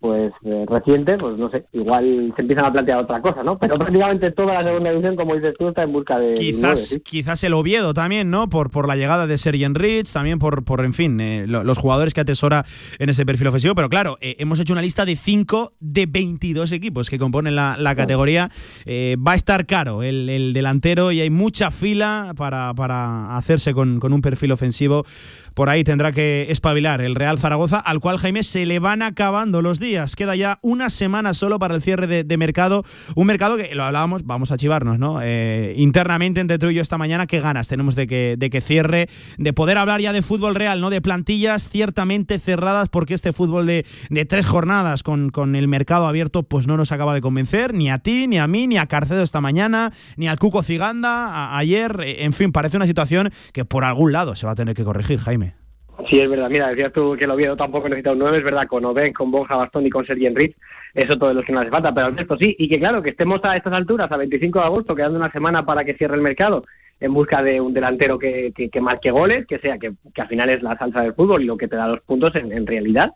pues eh, reciente, pues no sé, igual se empiezan a plantear otra cosa, ¿no? Pero prácticamente toda la segunda división, como dices tú, está en busca de quizás quizás el Oviedo también, ¿no? Por por la llegada de Sergio Rich, también por por en fin, eh, los jugadores que atesora en ese perfil ofensivo, pero claro, eh, hemos hecho una lista de 5 de 22 equipos que componen la, categoría. va a estar caro el, delantero y hay mucha fila para, para hacerse con, con un perfil ofensivo. Por ahí tendrá que espabilar el Real Zaragoza, al cual Jaime se le van acabando los días Queda ya una semana solo para el cierre de, mercado. Un mercado que lo hablábamos, vamos a chivarnos, ¿no? Eh, internamente entre tú y yo esta mañana, qué ganas tenemos de que, de que cierre, de poder hablar ya de fútbol real, ¿no? De plantillas ciertamente cerradas, porque este fútbol de, tres jornadas con, con el mercado abierto, pues no nos acaba de convencer, ni a ti, ni a mí, ni a Carcedo esta mañana, ni al Cuco Ciganda ayer. Eh, en fin, parece una situación que por algún lado se va a tener que corregir, Jaime. Sí, es verdad. Mira, decías tú que el Oviedo tampoco necesita un 9, es verdad, con Oben, con Bonja Bastón y con Sergi Enrique, eso todo lo que no hace falta, pero al resto sí. Y que claro, que estemos a estas alturas, a 25 de agosto, quedando una semana para que cierre el mercado, en busca de un delantero que, que, marque goles, que sea, que, al final es la salsa del fútbol y lo que te da los puntos en, realidad,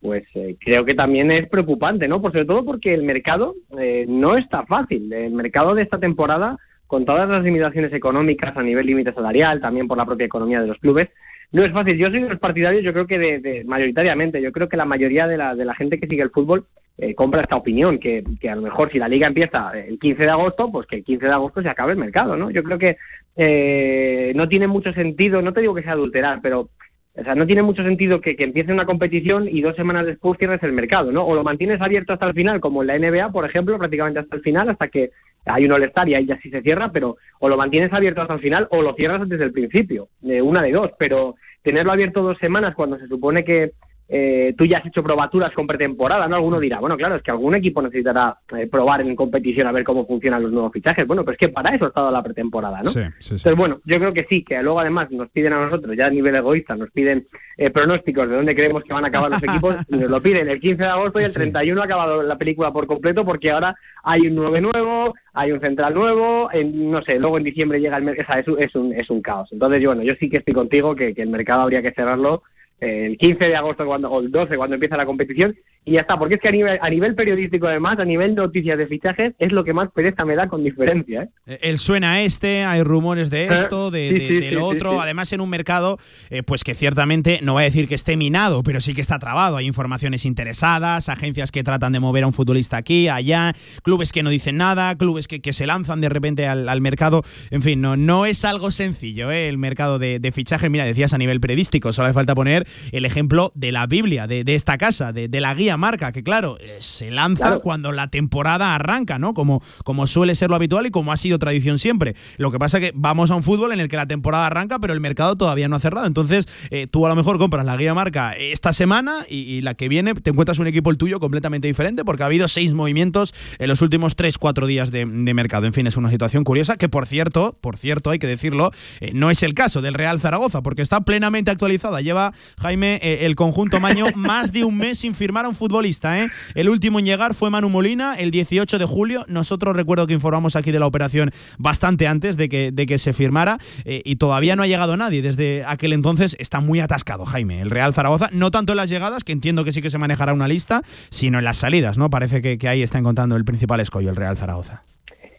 pues eh, creo que también es preocupante, ¿no? Por sobre todo porque el mercado eh, no está fácil. El mercado de esta temporada, con todas las limitaciones económicas a nivel límite salarial, también por la propia economía de los clubes, no es fácil. Yo soy de los partidarios, yo creo que de, mayoritariamente, yo creo que la mayoría de la, de la gente que sigue el fútbol eh, compra esta opinión, que, que, a lo mejor si la liga empieza el 15 de agosto, pues que el 15 de agosto se acabe el mercado, ¿no? Yo creo que eh, no tiene mucho sentido, no te digo que sea adulterar, pero o sea, no tiene mucho sentido que, que, empiece una competición y dos semanas después cierres el mercado, ¿no? O lo mantienes abierto hasta el final, como en la NBA, por ejemplo, prácticamente hasta el final, hasta que hay un All-Star y ahí ya sí se cierra, pero o lo mantienes abierto hasta el final o lo cierras desde el principio, de una de dos, pero tenerlo abierto dos semanas cuando se supone que eh, tú ya has hecho probaturas con pretemporada, ¿no? Alguno dirá, bueno, claro, es que algún equipo necesitará eh, probar en competición a ver cómo funcionan los nuevos fichajes. Bueno, pues que para eso ha estado la pretemporada, ¿no? Sí, sí, Entonces, bueno, yo creo que sí, que luego además nos piden a nosotros, ya a nivel egoísta, nos piden eh, pronósticos de dónde creemos que van a acabar los [LAUGHS] equipos y nos lo piden el 15 de agosto y el 31 ha acabado la película por completo porque ahora hay un 9 nuevo, hay un central nuevo, en, no sé, luego en diciembre llega el mercado, o sea, es, un, es un caos. Entonces, yo, bueno, yo sí que estoy contigo que, que el mercado habría que cerrarlo el 15 de agosto cuando, o el 12 cuando empieza la competición y ya está, porque es que a nivel, a nivel periodístico además, a nivel noticias de fichajes, es lo que más pereza me da con diferencia. ¿eh? eh él suena a este, hay rumores de esto, de, del otro, además en un mercado eh, pues que ciertamente no va a decir que esté minado, pero sí que está trabado, hay informaciones interesadas, agencias que tratan de mover a un futbolista aquí, allá, clubes que no dicen nada, clubes que, que se lanzan de repente al, al, mercado, en fin, no, no es algo sencillo ¿eh? el mercado de, de fichajes, mira, decías a nivel periodístico, solo hace falta poner el ejemplo de la Biblia, de, de esta casa, de, de la guía marca, que claro, eh, se lanza cuando la temporada arranca, ¿no? Como, como suele ser lo habitual y como ha sido tradición siempre. Lo que pasa es que vamos a un fútbol en el que la temporada arranca, pero el mercado todavía no ha cerrado. Entonces, eh, tú a lo mejor compras la guía marca esta semana y, la que viene te encuentras un equipo el tuyo completamente diferente porque ha habido seis movimientos en los últimos tres, cuatro días de, mercado. En fin, es una situación curiosa que, por cierto, por cierto, hay que decirlo, eh, no es el caso del Real Zaragoza porque está plenamente actualizada. Lleva, Jaime, el conjunto Maño [LAUGHS] más de un mes sin firmar a un futbolista. ¿eh? El último en llegar fue Manu Molina el 18 de julio. Nosotros recuerdo que informamos aquí de la operación bastante antes de que, de que se firmara eh, y todavía no ha llegado nadie. Desde aquel entonces está muy atascado, Jaime, el Real Zaragoza. No tanto en las llegadas, que entiendo que sí que se manejará una lista, sino en las salidas, ¿no? Parece que, ahí está encontrando el principal escollo, el Real Zaragoza.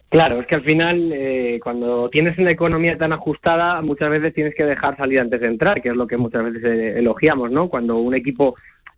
Claro, es que al final, eh, cuando tienes una economía tan ajustada, muchas veces tienes que dejar salir antes de entrar, que es lo que muchas veces elogiamos, ¿no? Cuando un equipo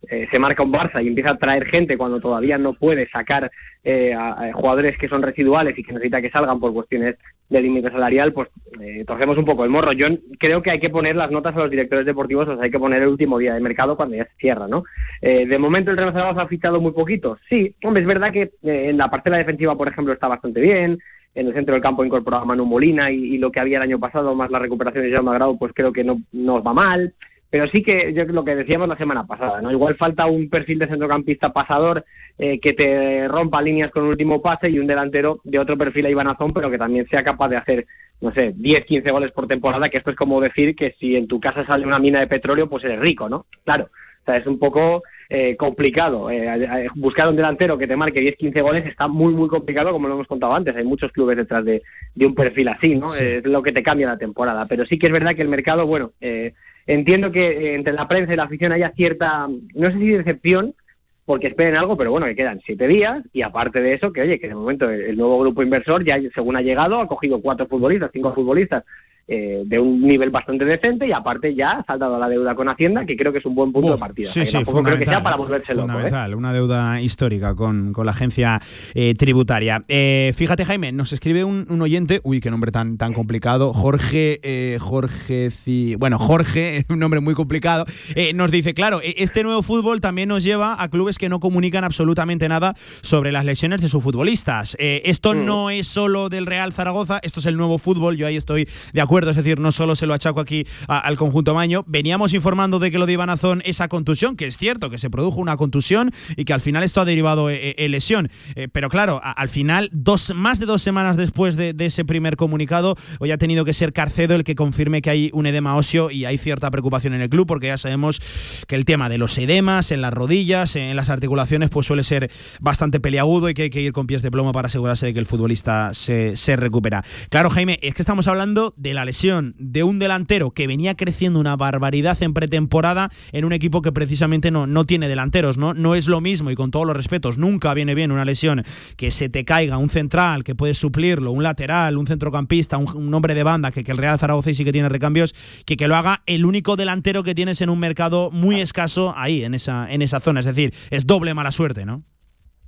eh, se marca un Barça y empieza a traer gente cuando todavía no puede sacar eh, a, jugadores que son residuales y que necesita que salgan por cuestiones de límite salarial, pues eh, torcemos un poco el morro. Yo creo que hay que poner las notas a los directores deportivos, o sea, hay que poner el último día de mercado cuando ya se cierra, ¿no? Eh, de momento el Real Zaragoza ha fichado muy poquito. Sí, hombre, es verdad que en la parcela defensiva, por ejemplo, está bastante bien. En el centro del campo incorporado a Manu Molina y, lo que había el año pasado, más la recuperación de Jaume Grau, pues creo que no nos va mal. Pero sí que yo lo que decíamos la semana pasada, ¿no? Igual falta un perfil de centrocampista pasador eh, que te rompa líneas con un último pase y un delantero de otro perfil a Ibanazón, pero que también sea capaz de hacer, no sé, 10, 15 goles por temporada, que esto es como decir que si en tu casa sale una mina de petróleo, pues eres rico, ¿no? Claro, o sea, es un poco eh, complicado. Eh, buscar un delantero que te marque 10, 15 goles está muy, muy complicado, como lo hemos contado antes. Hay muchos clubes detrás de, de un perfil así, ¿no? Es lo que te cambia la temporada. Pero sí que es verdad que el mercado, bueno, eh, entiendo que eh, entre la prensa y la afición haya cierta, no sé si decepción, porque esperen algo, pero bueno, que quedan siete días y aparte de eso, que oye, que de momento el, el nuevo grupo inversor ya según ha llegado ha cogido cuatro futbolistas, cinco futbolistas eh, de un nivel bastante decente y aparte ya ha saltado la deuda con Hacienda, que creo que es un buen punto de partida. Sí, que sí, tampoco creo que sea fundamental, para volverse loco. ¿eh? fundamental, una deuda histórica con, con la agencia eh, tributaria. Eh, fíjate, Jaime, nos escribe un, un oyente, uy, qué nombre tan, tan complicado, Jorge, eh, Jorge, Ci- bueno, Jorge, [LAUGHS] un nombre muy complicado, eh, nos dice, claro, eh, este nuevo fútbol también nos lleva a clubes que no comunican absolutamente nada sobre las lesiones de sus futbolistas. Eh, esto Mm. no es solo del Real Zaragoza, esto es el nuevo fútbol, yo ahí estoy de acuerdo, es decir, no solo se lo achaco aquí al conjunto Maño, veníamos informando de que lo de Iván esa contusión, que es cierto, que se produjo una contusión y que al final esto ha derivado eh, en lesión. Eh, pero claro, al final, dos, más de dos semanas después de, de ese primer comunicado, hoy ha tenido que ser Carcedo el que confirme que hay un edema óseo y hay cierta preocupación en el club, porque ya sabemos que el tema de los edemas en las rodillas, en las articulaciones, pues suele ser bastante peliagudo y que hay que ir con pies de plomo para asegurarse de que el futbolista se, se recupera. Claro, Jaime, es que estamos hablando de la lesión de un delantero que venía creciendo una barbaridad en pretemporada en un equipo que precisamente no, no tiene delanteros, ¿no? No es lo mismo y con todos los respetos, nunca viene bien una lesión que se te caiga un central que puede suplirlo, un lateral, un centrocampista, un, hombre de banda que, que el Real Zaragoza y sí que tiene recambios, que, que lo haga el único delantero que tienes en un mercado muy escaso ahí, en esa, en esa zona. Es decir, es doble mala suerte, ¿no?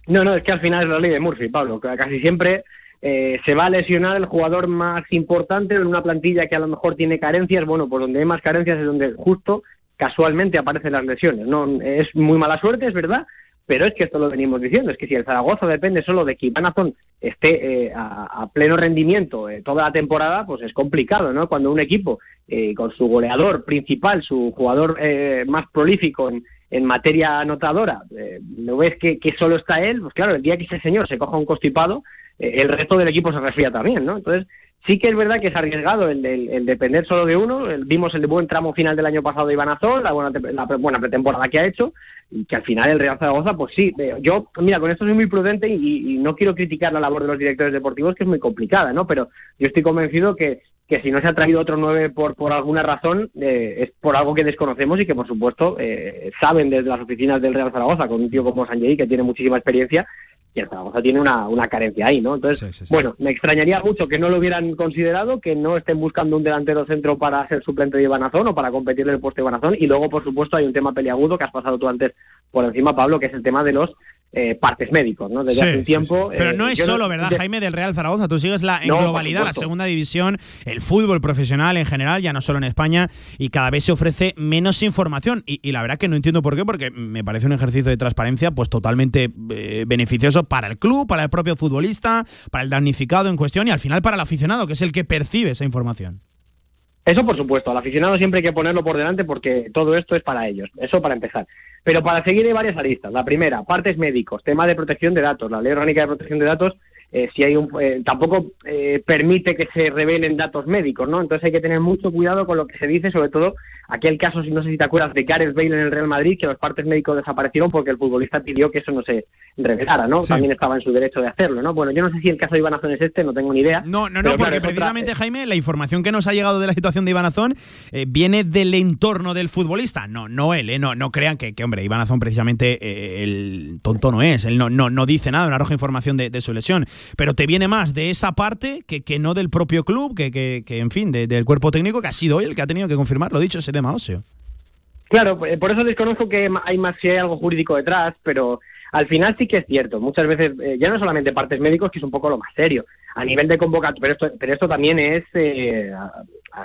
No, no, es que al final es la ley de Murphy, Pablo. Casi siempre eh, se va a lesionar el jugador más importante en una plantilla que a lo mejor tiene carencias. Bueno, pues donde hay más carencias es donde justo casualmente aparecen las lesiones. No, es muy mala suerte, es verdad, pero es que esto lo venimos diciendo. Es que si el Zaragoza depende solo de que Iván Azón esté eh, a, pleno rendimiento eh, toda la temporada, pues es complicado, ¿no? Cuando un equipo eh, con su goleador principal, su jugador eh, más prolífico en, en materia anotadora, eh, lo ves que, que solo está él, pues claro, el día que ese señor se coja un constipado, eh, el resto del equipo se resfría también, ¿no? Entonces, sí que es verdad que es arriesgado el, el- el depender solo de uno. Vimos el buen tramo final del año pasado de Iván Azón, la buena, la buena pretemporada que ha hecho, y que al final el Real Zaragoza, pues sí, yo, mira, con esto soy muy prudente y, y no quiero criticar la labor de los directores deportivos, que es muy complicada, ¿no? Pero yo estoy convencido que, que si no se ha traído otro nueve por, por alguna razón, eh, es por algo que desconocemos y que, por supuesto, eh, saben desde las oficinas del Real Zaragoza, con un tío como Sanjay, que tiene muchísima experiencia, y el Zaragoza tiene una, una carencia ahí, ¿no? Entonces, bueno, me extrañaría mucho que no lo hubieran considerado, que no estén buscando un delantero centro para ser suplente de Iván Azón o para competir en el puesto de Iván Azón. Y luego, por supuesto, hay un tema peliagudo que has pasado tú antes por encima, Pablo, que es el tema de los eh, partes médicos, ¿no? Desde Sí, hace un tiempo. sí. Pero eh, no es solo, ¿verdad, de- Jaime, del Real Zaragoza? Tú sigues la, en No, globalidad, la segunda división, el fútbol profesional en general, ya no solo en España, y cada vez se ofrece menos información. Y, y la verdad que no entiendo por qué, porque me parece un ejercicio de transparencia pues totalmente eh, beneficioso para el club, para el propio futbolista, para el damnificado en cuestión y al final para el aficionado, que es el que percibe esa información. Eso por supuesto, al aficionado siempre hay que ponerlo por delante porque todo esto es para ellos, eso para empezar. Pero para seguir hay varias aristas. La primera, partes médicos, tema de protección de datos. La ley orgánica de protección de datos eh, si hay un, eh, tampoco eh, permite que se revelen datos médicos, ¿no? Entonces hay que tener mucho cuidado con lo que se dice, sobre todo aquel caso, si no sé si te acuerdas, de Gareth Bale en el Real Madrid, que los partes médicos desaparecieron porque el futbolista pidió que eso no se revelara, ¿no? Sí. También estaba en su derecho de hacerlo, ¿no? Bueno, yo no sé si el caso de Iván Azón es este, no tengo ni idea. No, no, no, porque claro, es otra- precisamente, Jaime, la información que nos ha llegado de la situación de Iván Azón eh, viene del entorno del futbolista. No, no él, eh, no, no crean que, que, hombre, Iván Azón precisamente eh, el tonto no es, él no, no, no dice nada, no arroja información de, de su lesión, pero te viene más de esa parte que, que no del propio club, que, que, que, en fin, de- del cuerpo técnico, que ha sido él el que ha tenido que confirmar, lo dicho, ese tema óseo. Claro, pues, por eso desconozco que hay más si hay algo jurídico detrás, pero al final sí que es cierto. Muchas veces, eh, ya no solamente partes médicos, que es un poco lo más serio, a nivel de convocatoria, pero esto, pero esto también es, eh,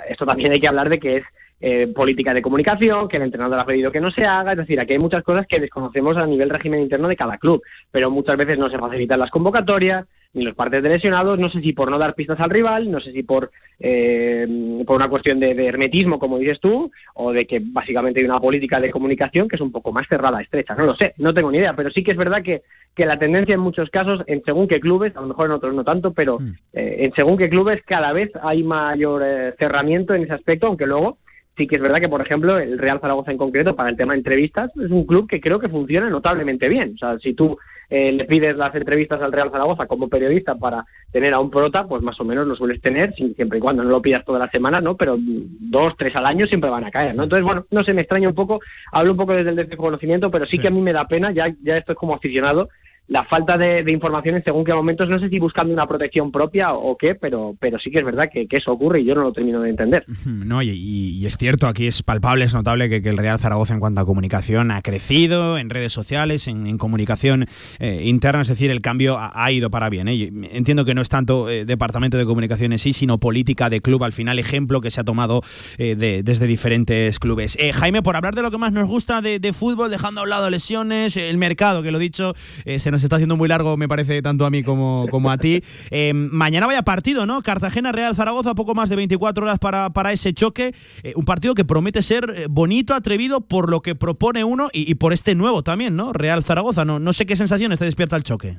esto también hay que hablar de que es eh, política de comunicación, que el entrenador ha pedido que no se haga, es decir, aquí hay muchas cosas que desconocemos a nivel régimen interno de cada club, pero muchas veces no se facilitan las convocatorias, ni los partes de lesionados, no sé si por no dar pistas al rival, no sé si por, eh, por una cuestión de, de hermetismo, como dices tú, o de que básicamente hay una política de comunicación que es un poco más cerrada, estrecha, no lo sé, no tengo ni idea, pero sí que es verdad que, que la tendencia en muchos casos, en según qué clubes, a lo mejor en otros no tanto, pero eh, en según qué clubes cada vez hay mayor eh, cerramiento en ese aspecto, aunque luego sí que es verdad que, por ejemplo, el Real Zaragoza en concreto, para el tema de entrevistas, es un club que creo que funciona notablemente bien. O sea, si tú eh, le pides las entrevistas al Real Zaragoza como periodista para tener a un prota, pues más o menos lo sueles tener, siempre y cuando no lo pidas toda la semana, ¿no? Pero dos, tres al año siempre van a caer, ¿no? Entonces, bueno, no se me extraña un poco, hablo un poco desde el desconocimiento, pero sí, que a mí me da pena, ya, ya esto es como aficionado, la falta de, de, información en según qué momentos, no sé si buscando una protección propia o qué, pero, pero sí que es verdad que, eso ocurre y yo no lo termino de entender. No, y, y es cierto, aquí es palpable, es notable que, el Real Zaragoza en cuanto a comunicación ha crecido en redes sociales, en, comunicación eh, interna, es decir, el cambio ha, ido para bien. ¿eh? Entiendo que no es tanto eh, departamento de comunicación en sí, sino política de club, al final ejemplo que se ha tomado de, desde diferentes clubes. Jaime, por hablar de lo que más nos gusta de, de, fútbol, dejando a un lado lesiones, el mercado, que lo dicho, se nos está haciendo muy largo, me parece, tanto a mí como, como a ti. [LAUGHS] Eh, mañana vaya partido, ¿no? Cartagena-Real Zaragoza, poco más de 24 horas para, para ese choque. Eh, un partido que promete ser eh, bonito, atrevido por lo que propone uno y, y, por este nuevo también, ¿no? Real Zaragoza. No, no sé qué sensaciones te despierta el choque.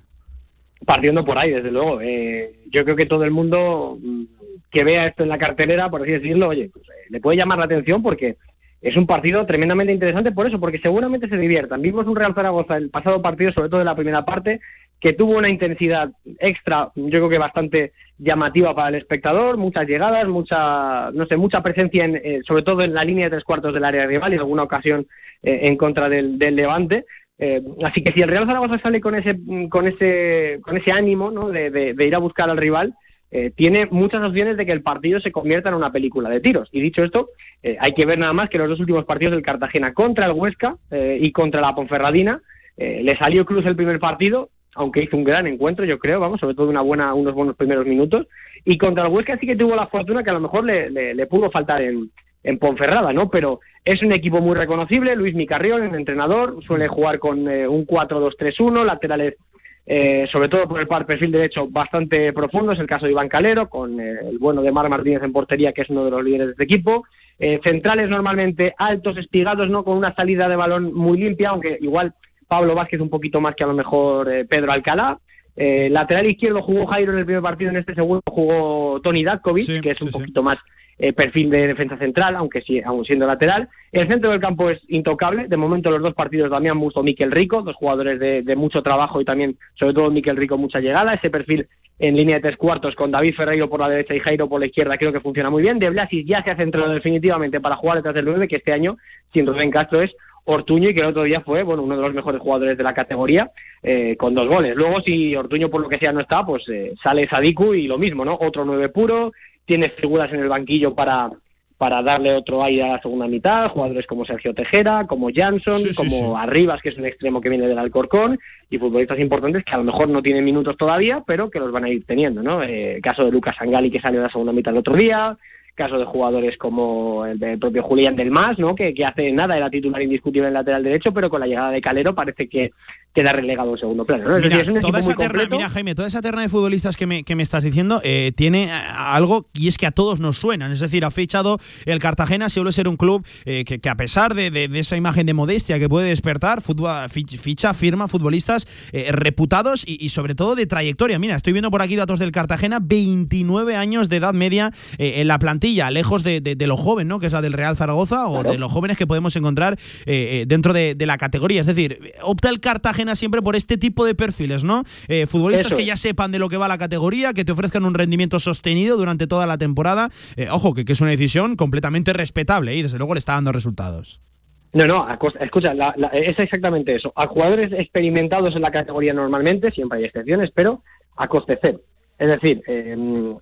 Partiendo por ahí, desde luego. Eh, yo creo que todo el mundo mm, que vea esto en la cartelera, por así decirlo, oye, pues, le puede llamar la atención porque es un partido tremendamente interesante por eso, porque seguramente se diviertan. Vimos un Real Zaragoza el pasado partido, sobre todo en la primera parte, que tuvo una intensidad extra, yo creo que bastante llamativa para el espectador, muchas llegadas, mucha, no sé, mucha presencia, en, eh, sobre todo en la línea de tres cuartos del área rival y alguna ocasión eh, en contra del, del Levante. Eh, así que si el Real Zaragoza sale con ese, con ese, con ese ánimo ¿no? de, de, de ir a buscar al rival, eh, tiene muchas opciones de que el partido se convierta en una película de tiros. Y dicho esto, eh, hay que ver nada más que los dos últimos partidos del Cartagena contra el Huesca eh, y contra la Ponferradina. le salió cruz el primer partido, aunque hizo un gran encuentro, yo creo, vamos, sobre todo una buena, unos buenos primeros minutos. Y contra el Huesca sí que tuvo la fortuna que a lo mejor le, le, le pudo faltar en, en Ponferrada, ¿no? Pero es un equipo muy reconocible, Luis Micarrión, el entrenador, suele jugar con un 4-2-3-1, laterales eh, sobre todo por el par perfil derecho bastante profundo, es el caso de Iván Calero, con eh, el bueno de Mar Martínez en portería, que es uno de los líderes de este equipo. Eh, centrales normalmente altos, espigados, ¿no? Con una salida de balón muy limpia, aunque igual Pablo Vázquez un poquito más que a lo mejor Pedro Alcalá. lateral izquierdo jugó Jairo en el primer partido, en este segundo jugó Tony Datkovic, sí, que es un sí, poquito sí. más eh, perfil de defensa central, aunque sí, aún siendo lateral. El centro del campo es intocable. De momento, los dos partidos Damián Musto, Miquel Rico, dos jugadores de, de, mucho trabajo y también, sobre todo, Miquel Rico, mucha llegada. Ese perfil en línea de tres cuartos con David Ferreiro por la derecha y Jairo por la izquierda, creo que funciona muy bien. De Blasis ya se ha centrado definitivamente para jugar detrás del 9, que este año, sin Rubén Castro, es Ortuño y que el otro día fue bueno uno de los mejores jugadores de la categoría eh, con dos goles. Luego si Ortuño por lo que sea no está, pues eh, sale Sadiku y lo mismo, ¿no? Otro nueve puro, tiene figuras en el banquillo para, para darle otro aire a la segunda mitad, jugadores como Sergio Tejera, como Jansson, sí, sí, como sí. Arribas, que es un extremo que viene del Alcorcón, y futbolistas importantes que a lo mejor no tienen minutos todavía, pero que los van a ir teniendo, ¿no? Eh, caso de Lucas Angali, que salió de la segunda mitad el otro día, caso de jugadores como el, del propio Julián del Mas, ¿no? Que, que, hace nada era titular indiscutible en el lateral derecho, pero con la llegada de Calero parece que queda relegado en segundo plano. ¿no? Mira, es decir, es toda esa terna, mira, Jaime, toda esa terna de futbolistas que me, que me estás diciendo eh, tiene algo y es que a todos nos suenan. Es decir, ha fichado el Cartagena, suele ser un club eh, que, que, a pesar de, de, de, esa imagen de modestia que puede despertar, fútbol, ficha, firma futbolistas eh, reputados y, y, sobre todo de trayectoria. Mira, estoy viendo por aquí datos del Cartagena, 29 años de edad media en la plantilla, lejos de, de, lo joven, ¿no? Que es la del Real Zaragoza o claro. de los jóvenes que podemos encontrar dentro de, la categoría. Es decir, opta el Cartagena siempre por este tipo de perfiles, ¿no? Eh, futbolistas Eso. que ya sepan de lo que va la categoría, que te ofrezcan un rendimiento sostenido durante toda la temporada. Eh, ojo, que, que, es una decisión completamente respetable y desde luego le está dando resultados. No, no, escucha, la, la, es exactamente eso. A jugadores experimentados en la categoría normalmente, siempre hay excepciones, pero a coste cero. Es decir, eh,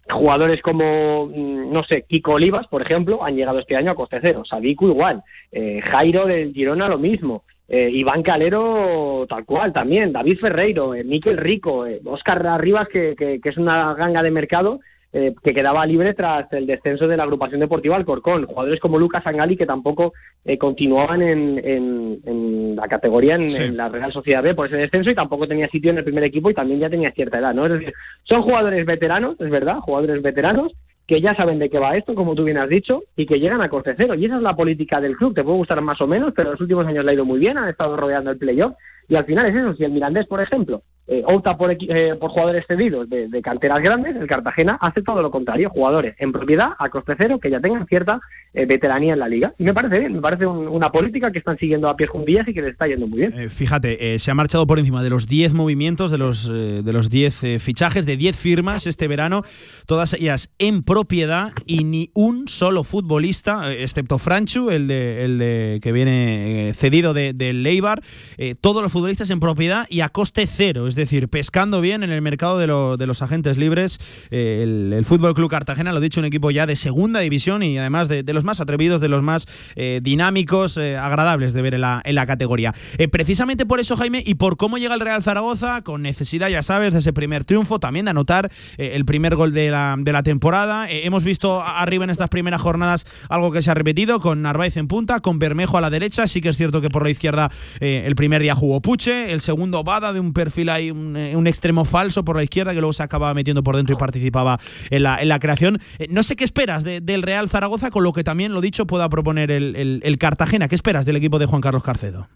jugadores como, mm, no sé, Kiko Olivas, por ejemplo, han llegado este año a coste cero. Sabiku igual. Eh, Jairo del Girona lo mismo. Eh, Iván Calero tal cual también, David Ferreiro, eh, Miquel Rico, eh, Oscar Arribas que, que, que, es una ganga de mercado eh, que quedaba libre tras el descenso de la agrupación deportiva Alcorcón, jugadores como Lucas Angali que tampoco eh, continuaban en, en, en, la categoría en, sí. en, la Real Sociedad B por ese descenso y tampoco tenía sitio en el primer equipo y también ya tenía cierta edad, ¿no? Es decir, son jugadores veteranos, es verdad, jugadores veteranos que ya saben de qué va esto, como tú bien has dicho, y que llegan a coste cero. Y esa es la política del club. Te puede gustar más o menos, pero en los últimos años le ha ido muy bien, han estado rodeando el playoff Y al final es eso, si el Mirandés, por ejemplo, eh, opta por, eh, por jugadores cedidos de, de canteras grandes, el Cartagena hace todo lo contrario, jugadores en propiedad a coste cero que ya tengan cierta eh, veteranía en la liga. Y me parece bien, me parece un- una política que están siguiendo a pies juntillas y que les está yendo muy bien. Eh, fíjate, eh, se ha marchado por encima de los 10 movimientos, de los, de los 10 eh, fichajes, de 10 firmas este verano, todas ellas en propiedad y ni un solo futbolista, excepto Franchu, el de, el de que viene cedido de- del Leibar, eh, todos los futbolistas en propiedad y a coste cero, es decir, pescando bien en el mercado de, lo- de los agentes libres. Eh, el, Fútbol Club Cartagena, lo dicho, un equipo ya de segunda división y además de, los más atrevidos, de los más eh, dinámicos, eh, agradables de ver en la, en la categoría. Precisamente por eso, Jaime, y por cómo llega el Real Zaragoza, con necesidad, ya sabes, de ese primer triunfo, también de anotar el primer gol de la, de la temporada. Hemos visto arriba en estas primeras jornadas algo que se ha repetido, con Narváez en punta, con Bermejo a la derecha. Sí que es cierto que por la izquierda el primer día jugó Puche, el segundo Bada de un perfil ahí, un, eh, un extremo falso por la izquierda, que luego se acababa metiendo por dentro y participaba en la, en la creación. Eh, no sé qué esperas de- del Real Zaragoza, con lo que también, lo dicho, pueda proponer el, el- Cartagena. ¿Qué esperas del equipo de Juan Carlos Carcedo?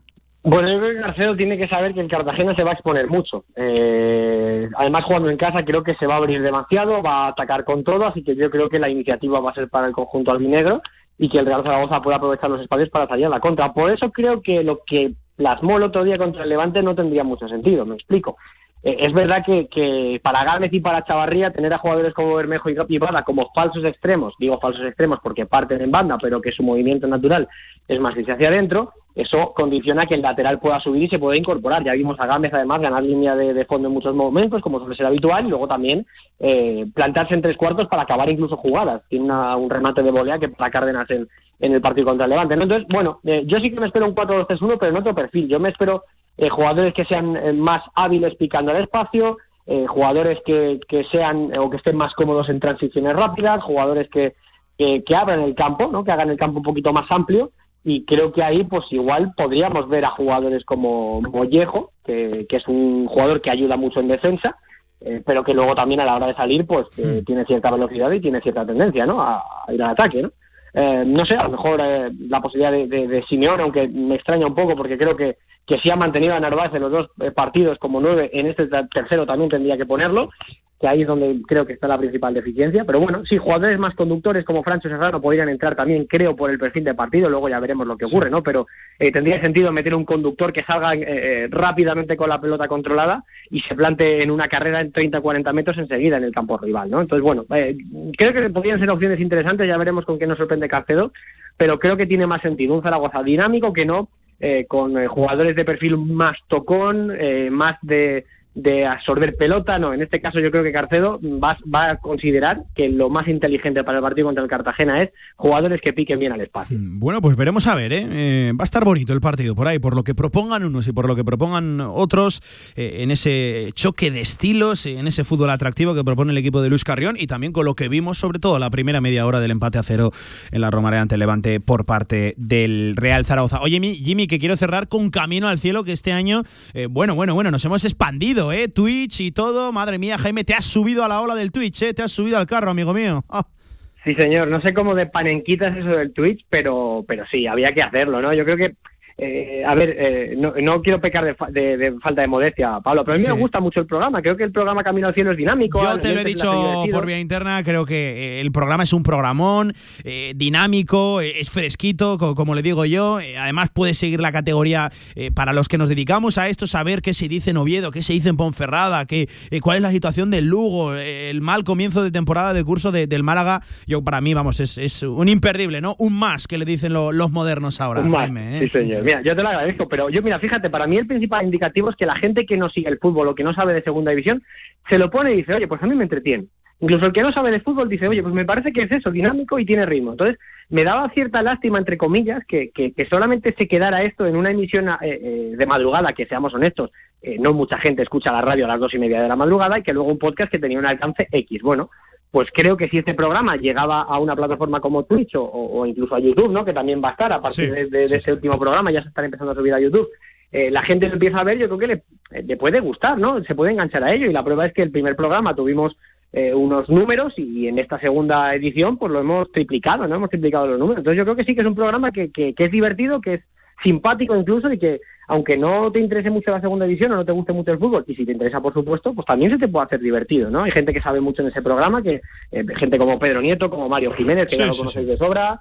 Bueno, yo creo que Garcedo tiene que saber que el Cartagena se va a exponer mucho. Eh, además, jugando en casa, creo que se va a abrir demasiado, va a atacar con todo, así que yo creo que la iniciativa va a ser para el conjunto albinegro y que el Real Zaragoza pueda aprovechar los espacios para salir a la contra. Por eso creo que lo que plasmó el otro día contra el Levante no tendría mucho sentido, me explico. Eh, es verdad que, que para Gámez y para Chavarría tener a jugadores como Bermejo y Capibada como falsos extremos, digo falsos extremos porque parten en banda, pero que su movimiento natural es más hacia adentro, eso condiciona que el lateral pueda subir y se pueda incorporar. Ya vimos a Gámez además ganar línea de, de fondo en muchos momentos, como suele ser habitual, y luego también eh, plantarse en tres cuartos para acabar incluso jugadas. Tiene una- un remate de volea que para Cárdenas en, en el partido contra el Levante. ¿no? Entonces, bueno, eh, yo sí que me espero un 4-2-3-1, pero en otro perfil. Yo me espero eh, jugadores que sean eh, más hábiles picando el espacio, eh, jugadores que, que sean eh, o que estén más cómodos en transiciones rápidas, jugadores que, que, que abran el campo, ¿no? que hagan el campo un poquito más amplio. Y creo que ahí, pues igual podríamos ver a jugadores como Mollejo, que, que es un jugador que ayuda mucho en defensa, eh, pero que luego también a la hora de salir, pues eh, tiene cierta velocidad y tiene cierta tendencia, ¿no? A, a ir al ataque, ¿no? Eh, no sé, a lo mejor eh, la posibilidad de, de, aunque me extraña un poco porque creo que, que si ha mantenido a Narváez en los dos eh, partidos como nueve, en este ter- tercero también tendría que ponerlo, que ahí es donde creo que está la principal deficiencia. Pero bueno, sí, jugadores más conductores como Francho Serrano podrían entrar también, creo, por el perfil de partido, luego ya veremos lo que ocurre, ¿no? Pero eh, tendría sentido meter un conductor que salga eh, eh, rápidamente con la pelota controlada y se plante en una carrera en 30-40 metros enseguida en el campo rival, ¿no? Entonces, bueno, eh, creo que podrían ser opciones interesantes, ya veremos con qué nos sorprende Carcedo, pero creo que tiene más sentido un Zaragoza dinámico que no con jugadores de perfil más tocón, más de, de absorber pelota. No, en este caso yo creo que Carcedo va, va a considerar que lo más inteligente para el partido contra el Cartagena es jugadores que piquen bien al espacio. Bueno, pues veremos a ver, ¿eh? Eh, va a estar bonito el partido por ahí, por lo que propongan unos y por lo que propongan otros, eh, en ese choque de estilos, en ese fútbol atractivo que propone el equipo de Luis Carrión y también con lo que vimos, sobre todo la primera media hora del empate a cero en la Romareda ante Levante por parte del Real Zaragoza. Oye, Jimmy, que quiero cerrar con Camino al Cielo, que este año, eh, bueno, bueno, bueno, nos hemos expandido, ¿eh? Twitch y todo, madre mía, Jaime, te has subido a la ola del Twitch, ¿eh? Te has subido al carro, amigo mío. [LAUGHS] Ah. Sí, señor. No sé cómo de panenquitas eso del Twitch, pero, pero sí, había que hacerlo, ¿no? Yo creo que, eh, a ver, eh, no, no quiero pecar de, fa- de- de falta de modestia, Pablo, pero a mí Sí. me gusta mucho el programa. Creo que el programa Camino al Cielo es dinámico. Yo te lo he dicho por vía interna, creo que eh, el programa es un programón eh, dinámico, eh, es fresquito, co- como le digo yo. Además, puede seguir la categoría para los que nos dedicamos a esto, saber qué se dice en Oviedo, qué se dice en Ponferrada, qué, eh, cuál es la situación del Lugo, el mal comienzo de temporada de curso de- del Málaga. Yo, para mí, vamos, es, es un imperdible, ¿no? Un más que le dicen lo- los modernos ahora. Un más, Jaime, sí, señor. Mira, yo te lo agradezco, pero yo, mira, fíjate, para mí el principal indicativo es que la gente que no sigue el fútbol o que no sabe de segunda división se lo pone y dice, oye, pues a mí me entretiene. Incluso el que no sabe de fútbol dice, oye, pues me parece que es eso, dinámico y tiene ritmo. Entonces, me daba cierta lástima, entre comillas, que, que, que solamente se quedara esto en una emisión eh, eh, de madrugada, que seamos honestos, eh, no mucha gente escucha la radio a las dos y media de la madrugada y que luego un podcast que tenía un alcance X. Bueno, pues creo que si este programa llegaba a una plataforma como Twitch o, o incluso a YouTube, ¿no? que también va a estar a partir Sí, de, de- de sí, este último programa, ya se están empezando a subir a YouTube, eh, la gente lo empieza a ver, yo creo que le, eh, le puede gustar, ¿no? Se puede enganchar a ello y la prueba es que el primer programa tuvimos eh, unos números y en esta segunda edición pues lo hemos triplicado, ¿no? Hemos triplicado los números. Entonces yo creo que sí que es un programa que, que, que es divertido, que es simpático incluso y que aunque no te interese mucho la segunda división o no te guste mucho el fútbol, y si te interesa, por supuesto, pues también se te puede hacer divertido, ¿no? Hay gente que sabe mucho en ese programa, que eh, gente como Pedro Nieto, como Mario Jiménez, que Sí, ya lo sí, conocéis sí. de sobra,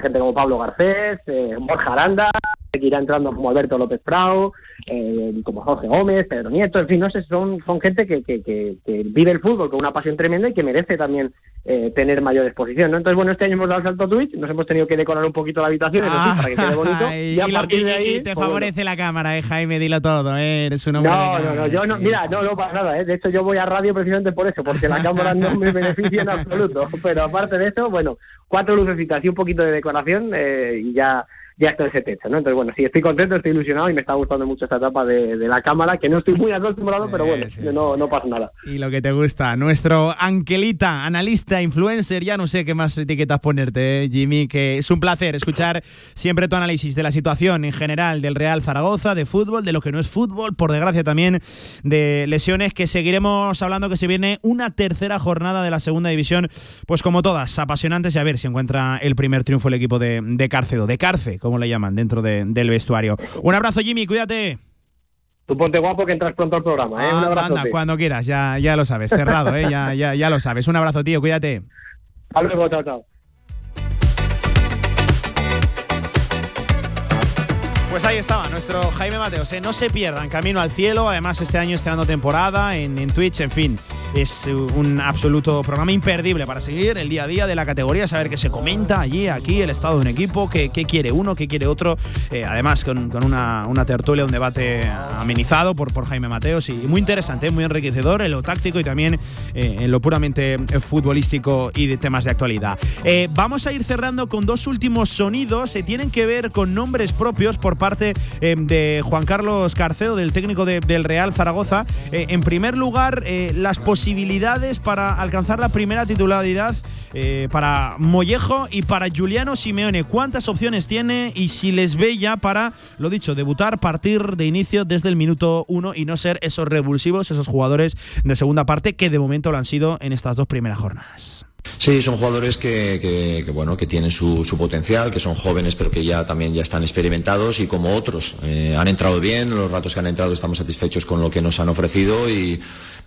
gente como Pablo Garcés, eh, Borja Aranda, que irá entrando como Alberto López Prau, eh, como Jorge Gómez, Pedro Nieto, en fin, no sé, son, son gente que, que, que- que vive el fútbol con una pasión tremenda y que merece también eh, tener mayor exposición, ¿no? Entonces, bueno, este año hemos dado el salto a Twitch, nos hemos tenido que decorar un poquito la habitación, sí, para que quede bonito, Ay, y a partir de y- ahí... y te pues, bueno. favorece la cámara, eh, Jaime, dilo todo, eh, eres un hombre No, no, cámara, no, yo no, sí. mira, no, no para nada, ¿eh? de hecho yo voy a radio precisamente por eso, porque la cámara no me beneficia en absoluto, [LAUGHS] pero aparte de eso, bueno, cuatro lucecitas y un poquito de decoración eh, y ya, ya esto ese techo, ¿no? Entonces, bueno, sí, estoy contento, estoy ilusionado y me está gustando mucho esta etapa de, de la cámara, que no estoy muy acostumbrado, pero bueno, no, no pasa nada. Y lo que te gusta, nuestro Angelita, analista, influencer, ya no sé qué más etiquetas ponerte, eh, Jimmy, que es un placer escuchar siempre tu análisis de la situación en general del Real Zaragoza, de fútbol, de lo que no es fútbol, por desgracia también de lesiones, que seguiremos hablando que se viene una tercera jornada de la segunda división, pues como todas, apasionantes y a ver si encuentra el primer triunfo el equipo de, de Cárcedo, de Carce, como le llaman, dentro de- del vestuario. Un abrazo, Jimmy, cuídate. Tú ponte guapo que entras pronto al programa, ¿eh? Un Ah, abrazo. anda, cuando quieras, ya, ya lo sabes, cerrado, ¿eh? ya, ya, ya lo sabes. Un abrazo, tío, cuídate. Hasta luego, chao, chao. Pues ahí estaba nuestro Jaime Mateos. ¿eh? No se pierdan, camino al cielo. Además, este año estrenando temporada en, en Twitch. En fin, es un absoluto programa imperdible para seguir el día a día de la categoría, saber qué se comenta allí, aquí, el estado de un equipo, qué, quiere uno, qué quiere otro. Eh, además, con, una, tertulia, un debate amenizado por, Jaime Mateos y muy interesante, muy enriquecedor en lo táctico y también eh, en lo puramente eh, futbolístico y de temas de actualidad. Eh, vamos a ir cerrando con dos últimos sonidos. eh, tienen que ver con nombres propios por parte eh, de Juan Carlos Carcedo, del técnico de- del Real Zaragoza. Eh, en primer lugar, eh, las posibilidades para alcanzar la primera titularidad para Mollejo y para Juliano Simeone. ¿Cuántas opciones tiene y si les ve ya para, lo dicho, debutar, partir de inicio desde el minuto uno y no ser esos revulsivos, esos jugadores de segunda parte que de momento lo han sido en estas dos primeras jornadas? Sí, son jugadores que, bueno que tienen su, su potencial, que son jóvenes pero que ya también ya están experimentados y como otros eh, han entrado bien, los ratos que han entrado estamos satisfechos con lo que nos han ofrecido y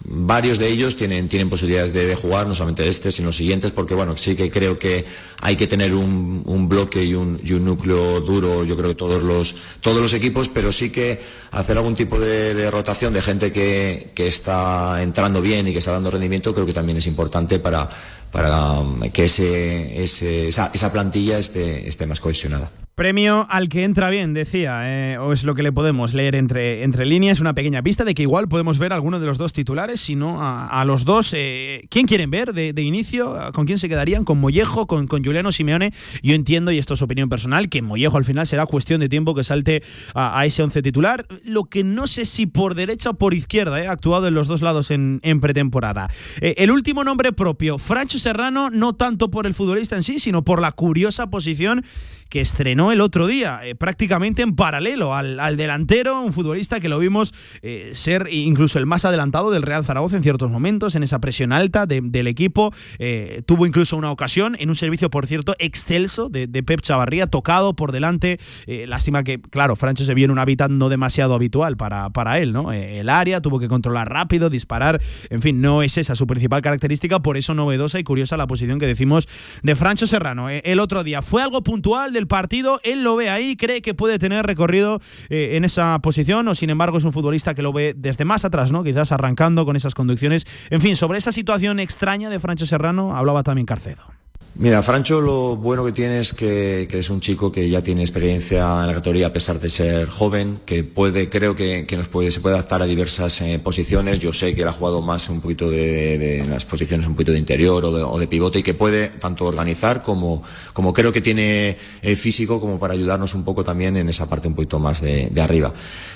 varios de ellos tienen tienen posibilidades de, de jugar, no solamente este sino los siguientes porque bueno sí que creo que hay que tener un, un bloque y un, y un núcleo duro, yo creo que todos los todos los equipos, pero sí que hacer algún tipo de, de rotación de gente que, que está entrando bien y que está dando rendimiento creo que también es importante para para que ese, ese- esa, esa plantilla esté, esté más cohesionada. Premio al que entra bien, decía, eh, o es lo que le podemos leer entre, entre líneas, una pequeña pista de que igual podemos ver a alguno de los dos titulares, si no a, los dos. eh, ¿Quién quieren ver de, inicio? ¿Con quién se quedarían? ¿Con Mollejo? ¿Con, con Juliano Simeone? Yo entiendo, y esto es opinión personal, que Mollejo al final será cuestión de tiempo que salte a, ese once titular. Lo que no sé si por derecha o por izquierda, eh, ha actuado en los dos lados en, en pretemporada. El último nombre propio, Francho Serrano, no tanto por el futbolista en sí, sino por la curiosa posición que estrenó el otro día, eh, prácticamente en paralelo al, al delantero, un futbolista que lo vimos eh, ser incluso el más adelantado del Real Zaragoza en ciertos momentos, en esa presión alta de- del equipo. Eh, tuvo incluso una ocasión en un servicio, por cierto, excelso de, Pep Chavarría, tocado por delante. Lástima que, claro, Francho se vio en un hábitat no demasiado habitual para, para él, ¿no? El área, tuvo que controlar rápido, disparar. En fin, no es esa su principal característica, por eso novedosa y curiosa la posición que decimos de Francho Serrano. El otro día fue algo puntual del partido, él lo ve ahí, cree que puede tener recorrido eh, en esa posición, o sin embargo es un futbolista que lo ve desde más atrás, ¿no? Quizás arrancando con esas conducciones. En fin, sobre esa situación extraña de Francho Serrano hablaba también Carcedo. Mira, Francho lo bueno que tiene es que, es un chico que ya tiene experiencia en la categoría a pesar de ser joven, que puede, creo que, que nos puede, se puede adaptar a diversas eh, posiciones. Yo sé que él ha jugado más un poquito de, de- las posiciones un poquito de interior o de, o de pivote y que puede tanto organizar como, como creo que tiene eh, físico como para ayudarnos un poco también en esa parte un poquito más de arriba.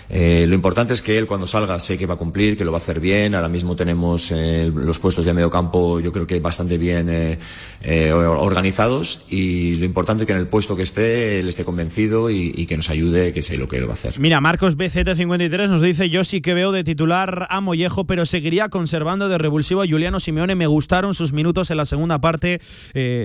Eh, lo importante es que él cuando salga sé que va a cumplir, que lo va a hacer bien. Ahora mismo tenemos eh, los puestos de medio campo, yo creo que bastante bien eh, organizados y lo importante es que en el puesto que esté él esté convencido y, que nos ayude, que sé lo que él va a hacer. Mira, Marcos BZ53 nos dice: Yo sí que veo de titular a Mollejo, pero seguiría conservando de revulsivo a Juliano Simeone. Me gustaron sus minutos en la segunda parte,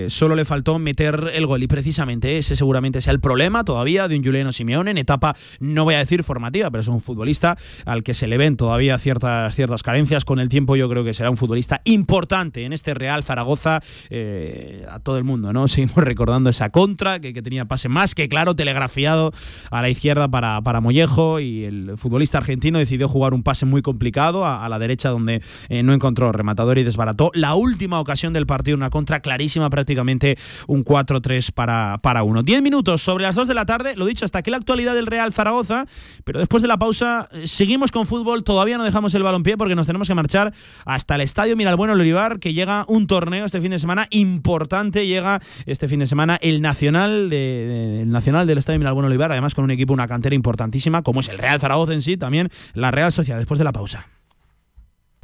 solo le faltó meter el gol y precisamente ese seguramente sea el problema todavía de un Juliano Simeone en etapa, no voy a decir formativa, pero es un futbolista al que se le ven todavía ciertas, ciertas carencias. Con el tiempo yo creo que será un futbolista importante en este Real Zaragoza eh, a todo el mundo, ¿no? [LAUGHS] Seguimos recordando esa contra que, tenía pase más que claro, telegrafiado a la izquierda para, para Mollejo y el futbolista argentino decidió jugar un pase muy complicado a, la derecha donde eh, no encontró rematador y desbarató la última ocasión del partido, una contra clarísima, prácticamente un 4-3 para, para uno. Diez minutos sobre las dos de la tarde, lo dicho, hasta aquí la actualidad del Real Zaragoza, pero después de la pausa seguimos con fútbol, todavía no dejamos el balompié porque nos tenemos que marchar hasta el Estadio Miralbueno Olivar, que llega un torneo este fin de semana importante, llega este fin de semana el Nacional, de, el Nacional del Estadio Miralbueno Olivar, además con un equipo, una cantera importantísima, como es el Real Zaragoza en sí, también la Real Sociedad, después de la pausa.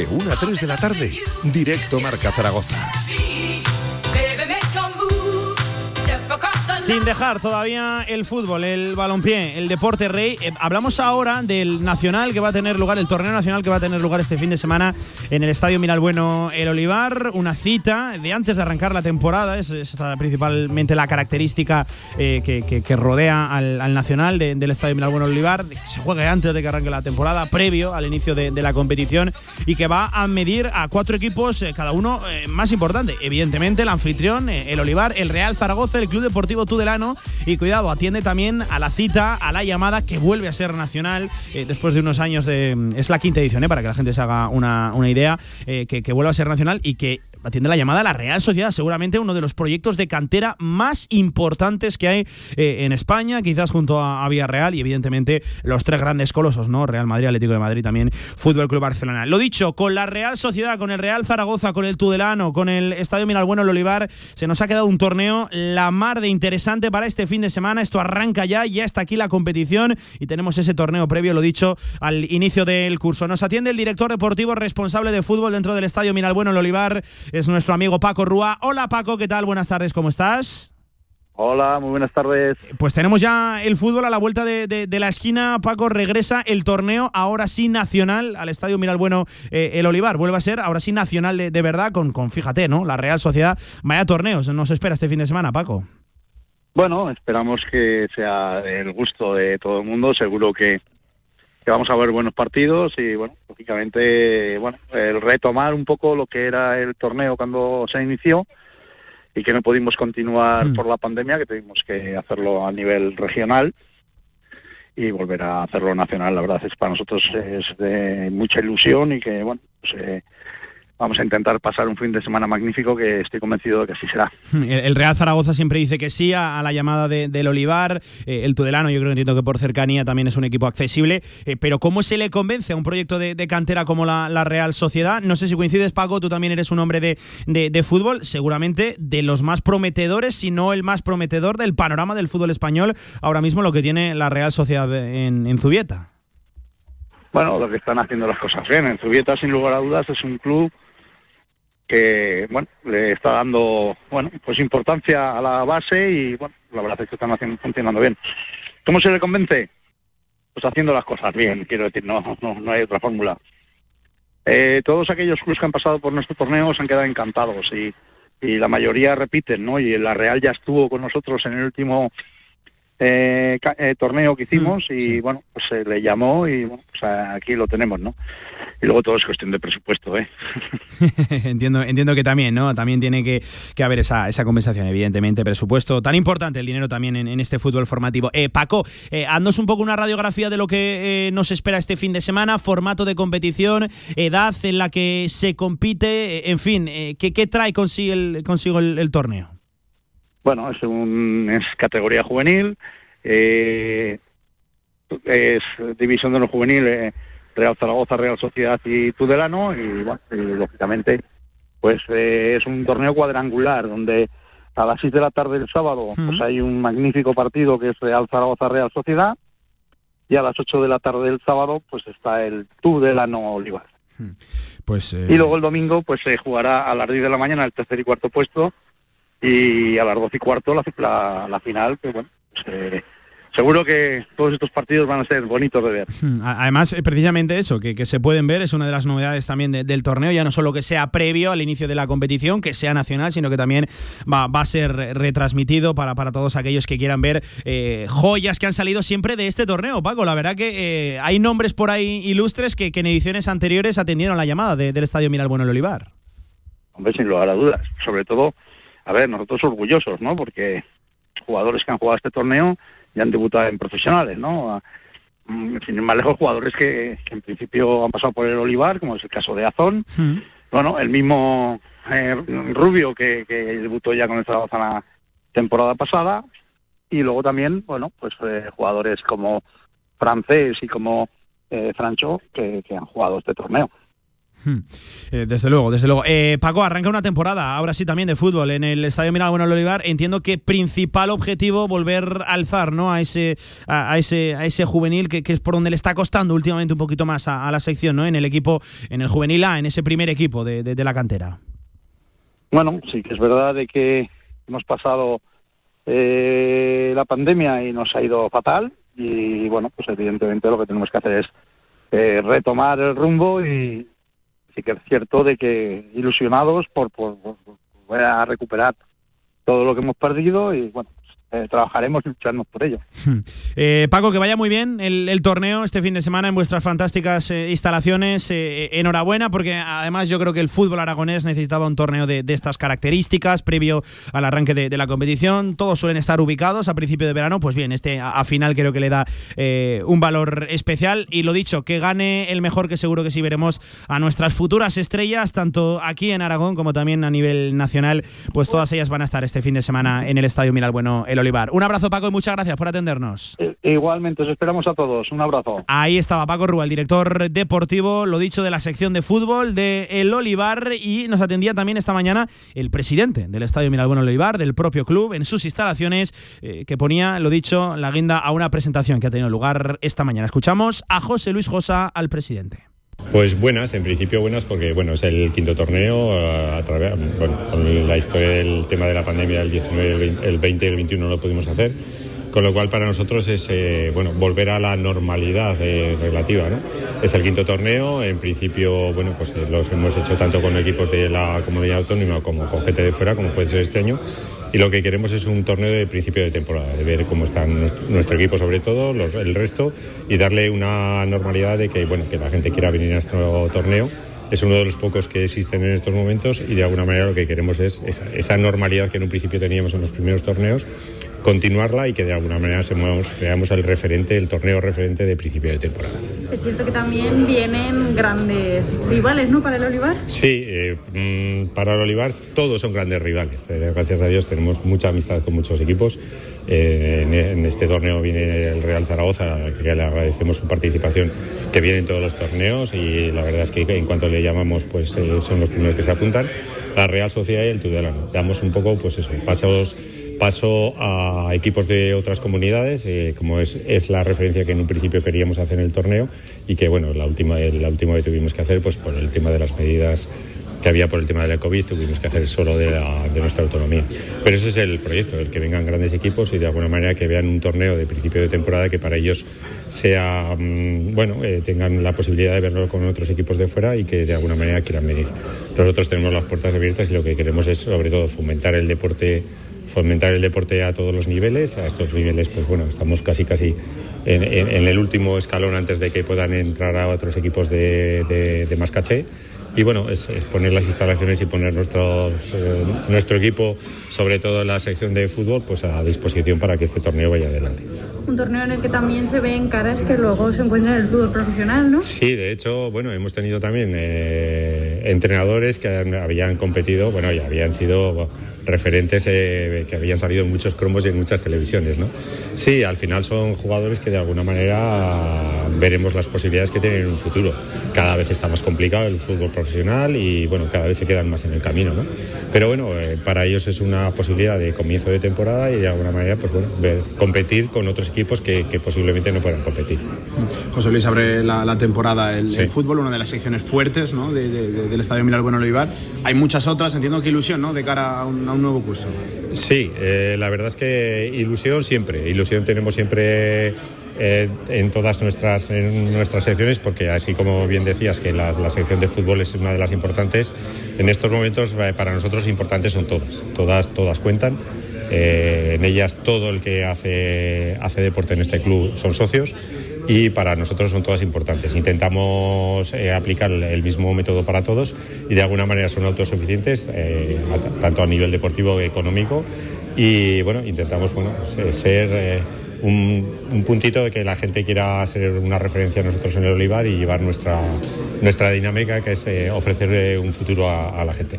De 1 a 3 de la tarde, directo Marca Zaragoza. Sin dejar todavía el fútbol, el balompié, el deporte rey, eh, hablamos ahora del nacional que va a tener lugar, el torneo nacional que va a tener lugar este fin de semana en el Estadio Miralbueno El Olivar, una cita de antes de arrancar la temporada, es, principalmente la característica eh, que, rodea al, nacional del Estadio Miralbueno El Olivar, que se juegue antes de que arranque la temporada, previo al inicio de, la competición y que va a medir a cuatro equipos, eh, cada uno más importante, evidentemente el anfitrión, el Olivar, el Real Zaragoza, el Club Deportivo Tudela y cuidado, atiende también a la cita, a la llamada que vuelve a ser nacional eh, después de unos años de. Es la quinta edición, eh, para que la gente se haga una, idea, eh, que, que vuelva a ser nacional y que atiende la llamada a la Real Sociedad, seguramente uno de los proyectos de cantera más importantes que hay eh, en España, quizás junto a, Villarreal y evidentemente los tres grandes colosos, ¿no? Real Madrid, Atlético de Madrid, también Fútbol Club Barcelona. Lo dicho, con la Real Sociedad, con el Real Zaragoza, con el Tudelano, con el Estadio Miralbueno, el Olivar, se nos ha quedado un torneo la mar de interesante para este fin de semana. Esto arranca ya, ya está aquí la competición y tenemos ese torneo previo, lo dicho, al inicio del curso. Nos atiende el director deportivo responsable de fútbol dentro del Estadio Miralbueno, el Olivar, es nuestro amigo Paco Rúa. Hola Paco, ¿qué tal? Buenas tardes, ¿cómo estás? Hola, muy buenas tardes. Pues tenemos ya el fútbol a la vuelta de, la esquina. Paco, regresa el torneo, ahora sí nacional, al Estadio Miralbueno eh, El Olivar. Vuelve a ser, ahora sí nacional de, verdad, con, con, fíjate, ¿no? La Real Sociedad. Vaya torneos, nos espera este fin de semana, Paco. Bueno, esperamos que sea el gusto de todo el mundo. Seguro que, que vamos a ver buenos partidos y bueno, lógicamente, bueno, el retomar un poco lo que era el torneo cuando se inició y que no pudimos continuar hmm. por la pandemia, que tuvimos que hacerlo a nivel regional y volver a hacerlo nacional. La verdad es que para nosotros es de mucha ilusión y que bueno, pues, eh, vamos a intentar pasar un fin de semana magnífico que estoy convencido de que así será. [LAUGHS] El, Real Zaragoza siempre dice que sí a, la llamada de- del Olivar, eh, el Tudelano yo creo que entiendo que por cercanía también es un equipo accesible, eh, pero ¿cómo se le convence a un proyecto de, de cantera como la, la Real Sociedad? No sé si coincides Paco, tú también eres un hombre de, de- de fútbol, seguramente de los más prometedores, si no el más prometedor del panorama del fútbol español, ahora mismo lo que tiene la Real Sociedad en, en Zubieta. Bueno, lo que están haciendo las cosas bien. En Zubieta, sin lugar a dudas, es un club que, bueno, le está dando, bueno, pues importancia a la base y, bueno, la verdad es que están haciendo, funcionando bien. ¿Cómo se le convence? Pues haciendo las cosas bien, quiero decir, no, no, no hay otra fórmula. Eh, todos aquellos clubes que han pasado por nuestro torneo se han quedado encantados y, y la mayoría repiten, ¿no? Y la Real ya estuvo con nosotros en el último eh, eh, torneo que hicimos y bueno, pues se le llamó y bueno, pues aquí lo tenemos, ¿no? Y luego todo es cuestión de presupuesto, ¿eh? [LAUGHS] entiendo, entiendo que también, ¿no? También tiene que, que haber esa, esa compensación, evidentemente, presupuesto. Tan importante el dinero también en, en este fútbol formativo. Eh, Paco, eh, haznos un poco una radiografía de lo que eh, nos espera este fin de semana, formato de competición, edad en la que se compite, eh, en fin, eh, ¿qué, qué trae consigo el, consigo el, el torneo? Bueno, es un es categoría juvenil, eh, es división de los juveniles, Real Zaragoza, Real Sociedad y Tudelano, y bueno, y lógicamente, pues eh, es un torneo cuadrangular donde a las 6 de la tarde del sábado pues hay un magnífico partido que es Real Zaragoza, Real Sociedad, y a las 8 de la tarde del sábado pues está el Tudelano Olivar. Pues, Y luego el domingo pues se jugará a las 10 de la mañana el tercer y cuarto puesto y a las 12 y cuarto la, la, la final, que bueno, pues, eh, seguro que todos estos partidos van a ser bonitos de ver. [LAUGHS] Además, eh, precisamente eso, que, que se pueden ver, es una de las novedades también de- del torneo, ya no solo que sea previo al inicio de la competición, que sea nacional, sino que también va, va a ser re- retransmitido para, para todos aquellos que quieran ver eh, joyas que han salido siempre de este torneo, Paco. La verdad que eh, hay nombres por ahí ilustres que, que en ediciones anteriores atendieron la llamada de- del Estadio Miral Bueno el Olivar. Hombre, sin lugar a dudas. Sobre todo, a ver, nosotros orgullosos, ¿no? Porque jugadores que han jugado este torneo ya han debutado en profesionales, ¿no? Mm, Sin ir más lejos, jugadores que, que en principio han pasado por el Olivar, como es el caso de Azón, bueno, el mismo eh, Rubio que, que debutó ya con el Zaragoza la temporada pasada y luego también, bueno, pues eh, jugadores como Francés y como eh, Francho que, que han jugado este torneo. Hmm. Eh, desde luego, desde luego. Eh, Paco, arranca una temporada, ahora sí también de fútbol, en el Estadio Miral Bueno Olivar. Entiendo que principal objetivo volver a alzar ¿no? a, ese, a, ese, a ese juvenil que, que es por donde le está costando últimamente un poquito más a, a la sección, ¿no? en el equipo, en el juvenil A, en ese primer equipo de, de- de la cantera. Bueno, sí que es verdad de que hemos pasado eh, la pandemia y nos ha ido fatal y bueno, pues evidentemente lo que tenemos que hacer es eh, retomar el rumbo y que es cierto de que ilusionados por, por, por a recuperar todo lo que hemos perdido y bueno, eh, trabajaremos y lucharemos por ello. Eh, Paco, que vaya muy bien el, torneo este fin de semana en vuestras fantásticas eh, instalaciones. Enhorabuena, porque además yo creo que el fútbol aragonés necesitaba un torneo de, estas características previo al arranque de, la competición. Todos suelen estar ubicados a principio de verano. Pues bien, este a, final creo que le da un valor especial. Y lo dicho, que gane el mejor, que seguro que sí veremos a nuestras futuras estrellas, tanto aquí en Aragón como también a nivel nacional. Pues todas ellas van a estar este fin de semana en el Estadio Miral Bueno, el Olivar. Un abrazo, Paco, y muchas gracias por atendernos. Eh, igualmente, os esperamos a todos. Un abrazo. Ahí estaba Paco Rúa, el director deportivo, lo dicho, de la sección de fútbol de El Olivar y nos atendía también esta mañana el presidente del Estadio Miralbueno El Olivar, del propio club, en sus instalaciones, eh, que ponía, lo dicho, la guinda a una presentación que ha tenido lugar esta mañana. Escuchamos a José Luis Josa, al presidente. Pues buenas, en principio buenas porque bueno, es el quinto torneo a, a través, bueno, con la historia del tema de la pandemia el 19, el 20, el 20 y el 21 no lo pudimos hacer, con lo cual para nosotros es eh, bueno, volver a la normalidad eh, relativa, ¿no? Es el quinto torneo, en principio bueno, pues eh, los hemos hecho tanto con equipos de la comunidad autónoma como con gente de fuera, como puede ser este año. Y lo que queremos es un torneo de principio de temporada, de ver cómo está nuestro, equipo sobre todo, el resto, y darle una normalidad de que, bueno, que la gente quiera venir a nuestro torneo. Es uno de los pocos que existen en estos momentos y de alguna manera lo que queremos es esa, esa normalidad que en un principio teníamos en los primeros torneos, continuarla y que de alguna manera seamos, seamos el referente, el torneo referente de principio de temporada. Es cierto que también vienen grandes rivales, ¿no? Para el Olivar. Sí, eh, mm, para el Olivar todos son grandes rivales. Eh, gracias a Dios tenemos mucha amistad con muchos equipos. Eh, en, en este torneo viene el Real Zaragoza, que le agradecemos su participación, que viene en todos los torneos y la verdad es que en cuanto le llamamos, pues eh, son los primeros que se apuntan. La Real Sociedad y el Tudelano. Damos un poco, pues eso, pasos paso a equipos de otras comunidades, eh, como es, es la referencia que en un principio queríamos hacer en el torneo y que, bueno, la última, la última que tuvimos que hacer, pues por el tema de las medidas que había por el tema de la COVID, tuvimos que hacer solo de, la- de nuestra autonomía. Pero ese es el proyecto, el que vengan grandes equipos y de alguna manera que vean un torneo de principio de temporada que para ellos sea, mm, bueno, eh, tengan la posibilidad de verlo con otros equipos de fuera y que de alguna manera quieran venir. Nosotros tenemos las puertas abiertas y lo que queremos es sobre todo fomentar el deporte fomentar el deporte a todos los niveles. A estos niveles, pues bueno, estamos casi casi en, en- en el último escalón antes de que puedan entrar a otros equipos de, de- de más caché. Y bueno, es, es poner las instalaciones y poner nuestros, eh, nuestro equipo, sobre todo en la sección de fútbol, pues a disposición para que este torneo vaya adelante. Un torneo en el que también se ven caras que luego se encuentran en el fútbol profesional, ¿no? Sí, de hecho, bueno, hemos tenido también eh, entrenadores que habían competido, bueno, y habían sido referentes eh, que habían salido en muchos cromos y en muchas televisiones, ¿no? Sí, al final son jugadores que de alguna manera veremos las posibilidades que tienen en un futuro. Cada vez está más complicado el fútbol profesional y, bueno, cada vez se quedan más en el camino, ¿no? Pero bueno, eh, para ellos es una posibilidad de comienzo de temporada y de alguna manera, pues bueno, ver- competir con otros equipos que, que posiblemente no puedan competir. José Luis abre la, la temporada el, Sí. el fútbol, una de las secciones fuertes ¿no? de- de- de- del Estadio Miral Bueno Olivar. Hay muchas otras, entiendo que ilusión ¿no? de cara a un, a un nuevo curso. Sí, eh, la verdad es que ilusión siempre. Ilusión tenemos siempre eh, en todas nuestras, en nuestras secciones, porque así como bien decías que la, la sección de fútbol es una de las importantes, en estos momentos eh, para nosotros importantes son todas. Todas, todas cuentan. Eh, en ellas todo el que hace, hace deporte en este club son socios y para nosotros son todas importantes. Intentamos eh, aplicar el mismo método para todos y de alguna manera son autosuficientes, eh, tanto a nivel deportivo, económico y bueno, intentamos bueno, se- ser eh, un, un puntito de que la gente quiera ser una referencia a nosotros en el Olivar y llevar nuestra, nuestra dinámica que es ofrecer un futuro a la gente.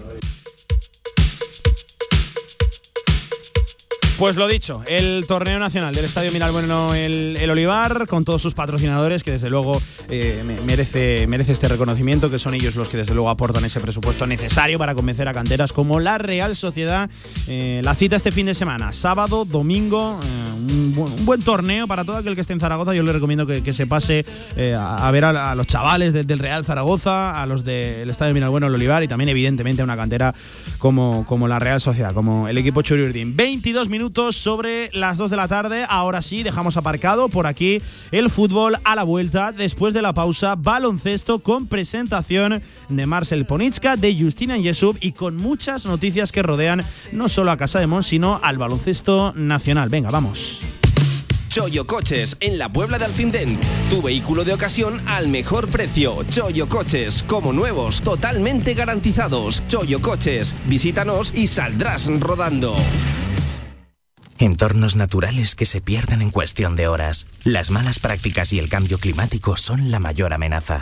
Pues lo dicho, el torneo nacional del Estadio Miralbueno el, el Olivar, con todos sus patrocinadores, que desde luego eh, me- merece, merece este reconocimiento, que son ellos los que desde luego aportan ese presupuesto necesario para convencer a canteras como la Real Sociedad. Eh, la cita este fin de semana, sábado, domingo, eh, un, buen, torneo para todo aquel que esté en Zaragoza. Yo le recomiendo que, se pase a, ver a, los chavales de- del Real Zaragoza, a los del Estadio Miralbueno el Olivar y también evidentemente a una cantera como, como la Real Sociedad, como el equipo Churiurdin. 22 minutos sobre las 2 de la tarde. Ahora sí, dejamos aparcado por aquí el fútbol a la vuelta. Después de la pausa, baloncesto con presentación de Marcel Ponitska, de Justina Yesub y con muchas noticias que rodean no solo a Casa de Mon, sino al baloncesto nacional. Venga, vamos. Choyo Coches, en la Puebla de Alfindén. Tu vehículo de ocasión al mejor precio. Choyo Coches, como nuevos, totalmente garantizados. Choyo Coches, visítanos y saldrás rodando. Entornos naturales que se pierden en cuestión de horas. Las malas prácticas y el cambio climático son la mayor amenaza.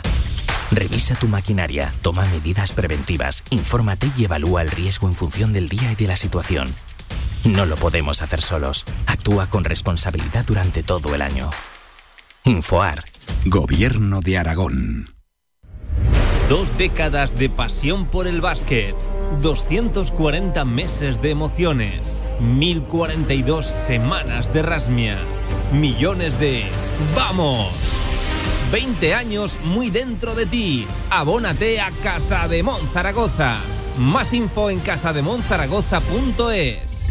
Revisa tu maquinaria, toma medidas preventivas, infórmate y evalúa el riesgo en función del día y de la situación. No lo podemos hacer solos. Actúa con responsabilidad durante todo el año. Infoar. Gobierno de Aragón. Dos décadas de pasión por el básquet, 240 meses de emociones, 1042 semanas de rasmia, millones de ¡Vamos! 20 años muy dentro de ti. Abónate a Casa de Mon Zaragoza. Más info en casademonzaragoza.es.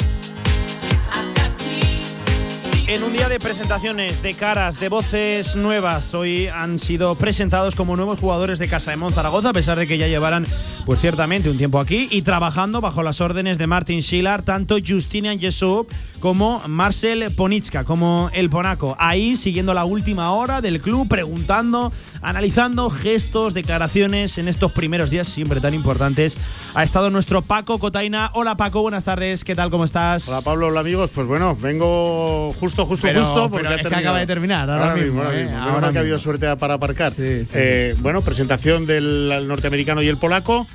En un día de presentaciones, de caras, de voces nuevas, hoy han sido presentados como nuevos jugadores de Casa de Monzaragoza, a pesar de que ya llevaran, pues ciertamente, un tiempo aquí y trabajando bajo las órdenes de Martin Schiller, tanto Justinian Jesús como Marcel Ponitska, como el Ponaco. Ahí, siguiendo la última hora del club, preguntando, analizando gestos, declaraciones en estos primeros días, siempre tan importantes, ha estado nuestro Paco Cotaina. Hola Paco, buenas tardes, ¿qué tal? ¿Cómo estás? Hola Pablo, hola amigos, pues bueno, vengo justo, justo, Pero- justo, porque pero es que acaba de terminar, ahora mismo, ahora eh, mismo. ahora Menos mal que ha habido mismo. suerte para aparcar. Eh, bueno, presentación del norteamericano y el polaco.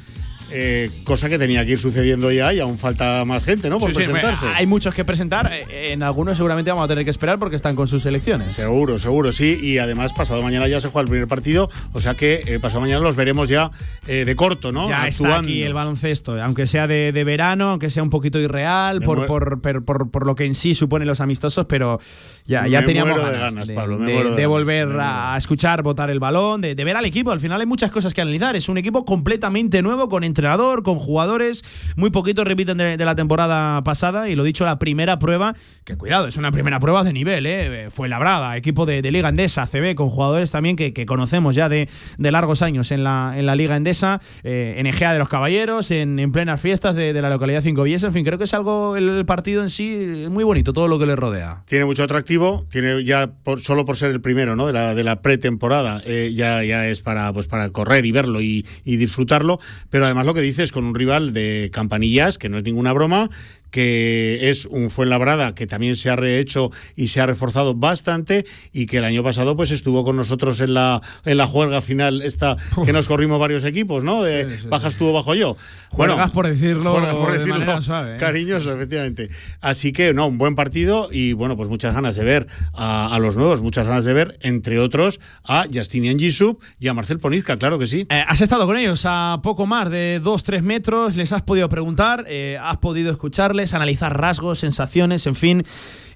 Eh, cosa que tenía que ir sucediendo ya y aún falta más gente, ¿no? Por Sí, sí, presentarse. hay muchos que presentar. eh, En algunos seguramente vamos a tener que esperar porque están con sus selecciones. Seguro, seguro, sí. Y además, pasado mañana ya se juega el primer partido. O sea que eh, pasado mañana los veremos ya eh, de corto, ¿no? Ya está Actuando. aquí el baloncesto, aunque sea de, de verano, aunque sea un poquito irreal, por, por, per- por- por lo que en sí suponen los amistosos, pero ya, ya Me teníamos muero de ganas, ganas, de, Pablo, me de- muero de ganas, volver a escuchar, votar el balón, de, de ver al equipo. Al final hay muchas cosas que analizar. Es un equipo completamente nuevo, con entrenador, con jugadores. Muy poquitos repiten de, la temporada pasada. Y lo dicho, la primera prueba, que cuidado, es una primera prueba de nivel, ¿eh? Fue labrada, equipo de, Liga Endesa, CB, con jugadores también que, conocemos ya de, largos años en la, en la Liga Endesa, eh, en Egea de los Caballeros, en, en plenas fiestas de, la localidad Cinco Villas. En fin, creo que es algo, el partido en sí, muy bonito, todo lo que le rodea. Tiene mucho atractivo, tiene ya por, solo por ser el primero, ¿no? De la, de la pretemporada, eh, ya, ya es para, pues para correr y verlo y disfrutarlo. Pero además lo que dices con un rival de campanillas, que no es ninguna broma, que es un Fuenlabrada que también se ha rehecho y se ha reforzado bastante y que el año pasado pues estuvo con nosotros en la en la juerga final esta que nos corrimos varios equipos, ¿no? De bajas tú o bajo yo. Juergas por decirlo juergas por de decirlo manera suave, ¿eh? cariñoso, efectivamente. Así que no, un buen partido y bueno, pues muchas ganas de ver a, a los nuevos, muchas ganas de ver, entre otros, a Justinian Gisub y a Marcel Ponizka, claro que sí. Eh, has estado con ellos a poco más de 2-3 metros, les has podido preguntar, eh, has podido escucharles, analizar rasgos, sensaciones, en fin.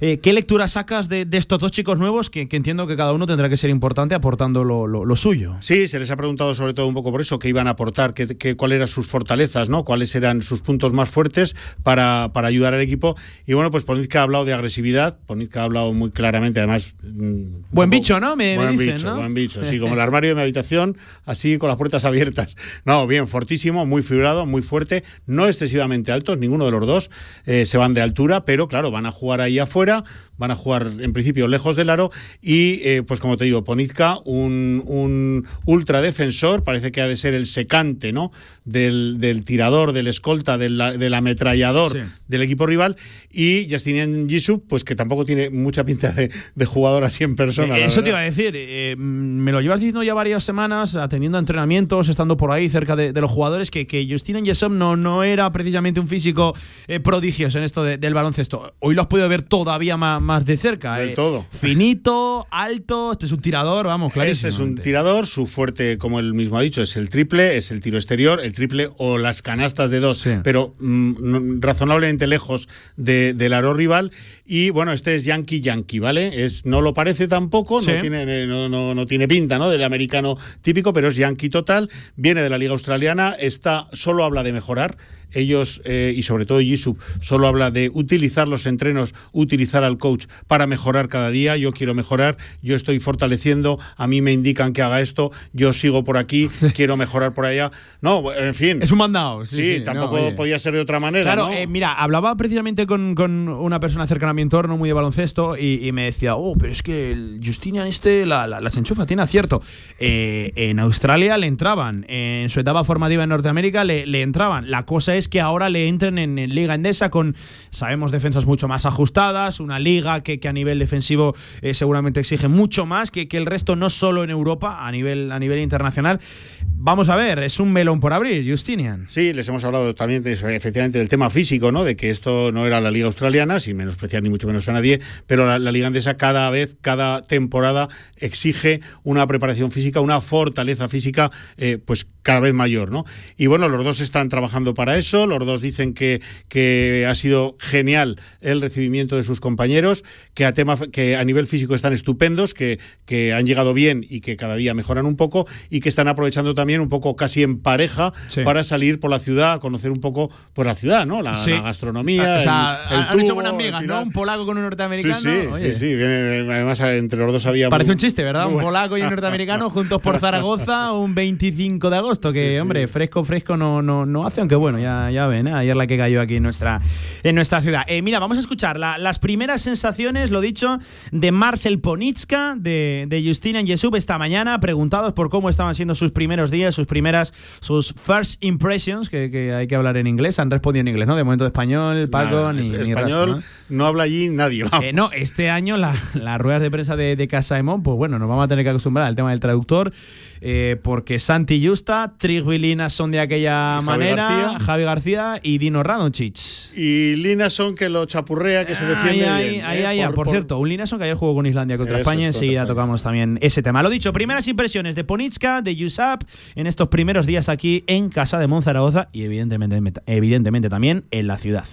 Eh, ¿Qué lectura sacas de, de estos dos chicos nuevos que, que entiendo que cada uno tendrá que ser importante aportando lo, lo- lo suyo? Sí, se les ha preguntado sobre todo un poco por eso, qué iban a aportar, qué, qué- cuáles eran sus fortalezas, ¿no? Cuáles eran sus puntos más fuertes para, para ayudar al equipo. Y bueno, pues Ponizka ha hablado de agresividad, Ponizka ha hablado muy claramente, además... mm, Buen bicho, ¿no? Me, me buen dicen, bicho, ¿no? buen bicho, sí, [LAUGHS] como el armario de mi habitación, así con las puertas abiertas. No, bien, fortísimo, muy fibrado, muy fuerte, no excesivamente altos, ninguno de los dos eh, se van de altura, pero claro, van a jugar ahí afuera, ahora van a jugar en principio lejos del aro y eh, pues como te digo, Ponizka, un, un ultra defensor, parece que ha de ser el secante, ¿no? Del, del tirador, del escolta, del, del ametrallador Sí. del equipo rival y Justinian Gisub, pues que tampoco tiene mucha pinta de, de jugador así en persona. Eh, Eso te iba a decir, eh, mm, me lo llevas diciendo ya varias semanas, atendiendo a entrenamientos, estando por ahí cerca de, de los jugadores, que, que Justin Jessom no, no era precisamente un físico eh, prodigioso en esto de- del baloncesto. Hoy lo has podido ver todavía más, más de cerca. Del eh. todo. Finito, alto, este es un tirador, vamos, clarísimo. Este es un tirador, su fuerte, como él mismo ha dicho, es el triple, es el tiro exterior, el triple o las canastas de dos, pero mm, razonablemente lejos de- del aro rival. Y bueno, este es Yankee Yankee, ¿vale? Es, no lo parece tampoco, Sí. no, tiene, eh, no, no- no tiene pinta, ¿no? Del americano típico, pero es Yankee total, viene de la Liga Australiana, está, solo habla de mejorar. Ellos, eh, y sobre todo Yusuf, solo habla de utilizar los entrenos, utilizar al coach para mejorar cada día. Yo quiero mejorar, yo estoy fortaleciendo, a mí me indican que haga esto, yo sigo por aquí, [LAUGHS] quiero mejorar por allá. No, en fin. Es un mandado. Sí, Sí, sí, tampoco no, podía ser de otra manera. Claro, ¿no? eh, mira, hablaba precisamente con, con una persona cercana a mi entorno, muy de baloncesto, y, y me decía, oh, pero es que el Justinian este la, la- las enchufa, tiene acierto. Eh, en Australia le entraban, en su etapa formativa en Norteamérica le, le entraban. La cosa es que ahora le entren en, Liga Endesa con, sabemos, defensas mucho más ajustadas, una liga que, a nivel defensivo eh, seguramente exige mucho más que, el resto, no solo en Europa, a nivel, a nivel internacional. Vamos a ver, es un melón por abrir, Justinian. Sí, les hemos hablado también efectivamente del tema físico, ¿no? De que esto no era la liga australiana, sin menospreciar ni mucho menos a nadie, pero la, la liga andesa cada vez, cada temporada exige una preparación física, una fortaleza física, eh, pues cada vez mayor, ¿no? Y bueno, los dos están trabajando para eso, los dos dicen que, que ha sido genial el recibimiento de sus compañeros, que a, tema, que a nivel físico están estupendos, que, que han llegado bien y que cada día mejoran un poco y que están aprovechando también un poco casi en pareja Sí. para salir por la ciudad, a conocer un poco pues la ciudad, ¿no? La, Sí. la gastronomía, O sea, el, el han hecho buenas migas. ¿no? Un polaco con un norteamericano. sí, Oye. sí, sí. además, entre los dos había. Parece muy- un chiste, ¿verdad? Un polaco y un norteamericano juntos por Zaragoza un 25 de agosto, que Sí, sí. hombre, fresco, fresco no, no, no hace, aunque bueno, ya, ya ven, ¿eh? ayer la que cayó aquí en nuestra, en nuestra ciudad. Eh, mira, vamos a escuchar la- las primeras sensaciones, lo dicho, de Marcel Ponitska, de, de Justina Jesub esta mañana, preguntados por cómo estaban siendo sus primeros días, sus primeras, sus first impressions, que, que hay que hablar en inglés, han respondido en inglés, ¿no? De momento español, Paco, Nada, ni, es- ni español ¿no? no habla allí nadie. Eh, no, este año la- las ruedas de prensa de, de Casa Emón, pues bueno, nos vamos a tener que acostumbrar al tema del traductor, eh, porque Santi Justa, Trigvilina son de aquella Javi manera, García. Javi García y Dino Radonjic. Y Linason que lo chapurrea, que se defiende Ahí, ahí, bien. ahí, ¿eh? ahí, Por- por, por- cierto, un Linason que ayer jugó con Islandia contra Eso España, enseguida tocamos también ese tema. Lo dicho, primeras impresiones de Ponitska, de Yusap, en estos primeros días aquí en Casa de Monzaragoza y evidentemente, evidentemente también en la ciudad.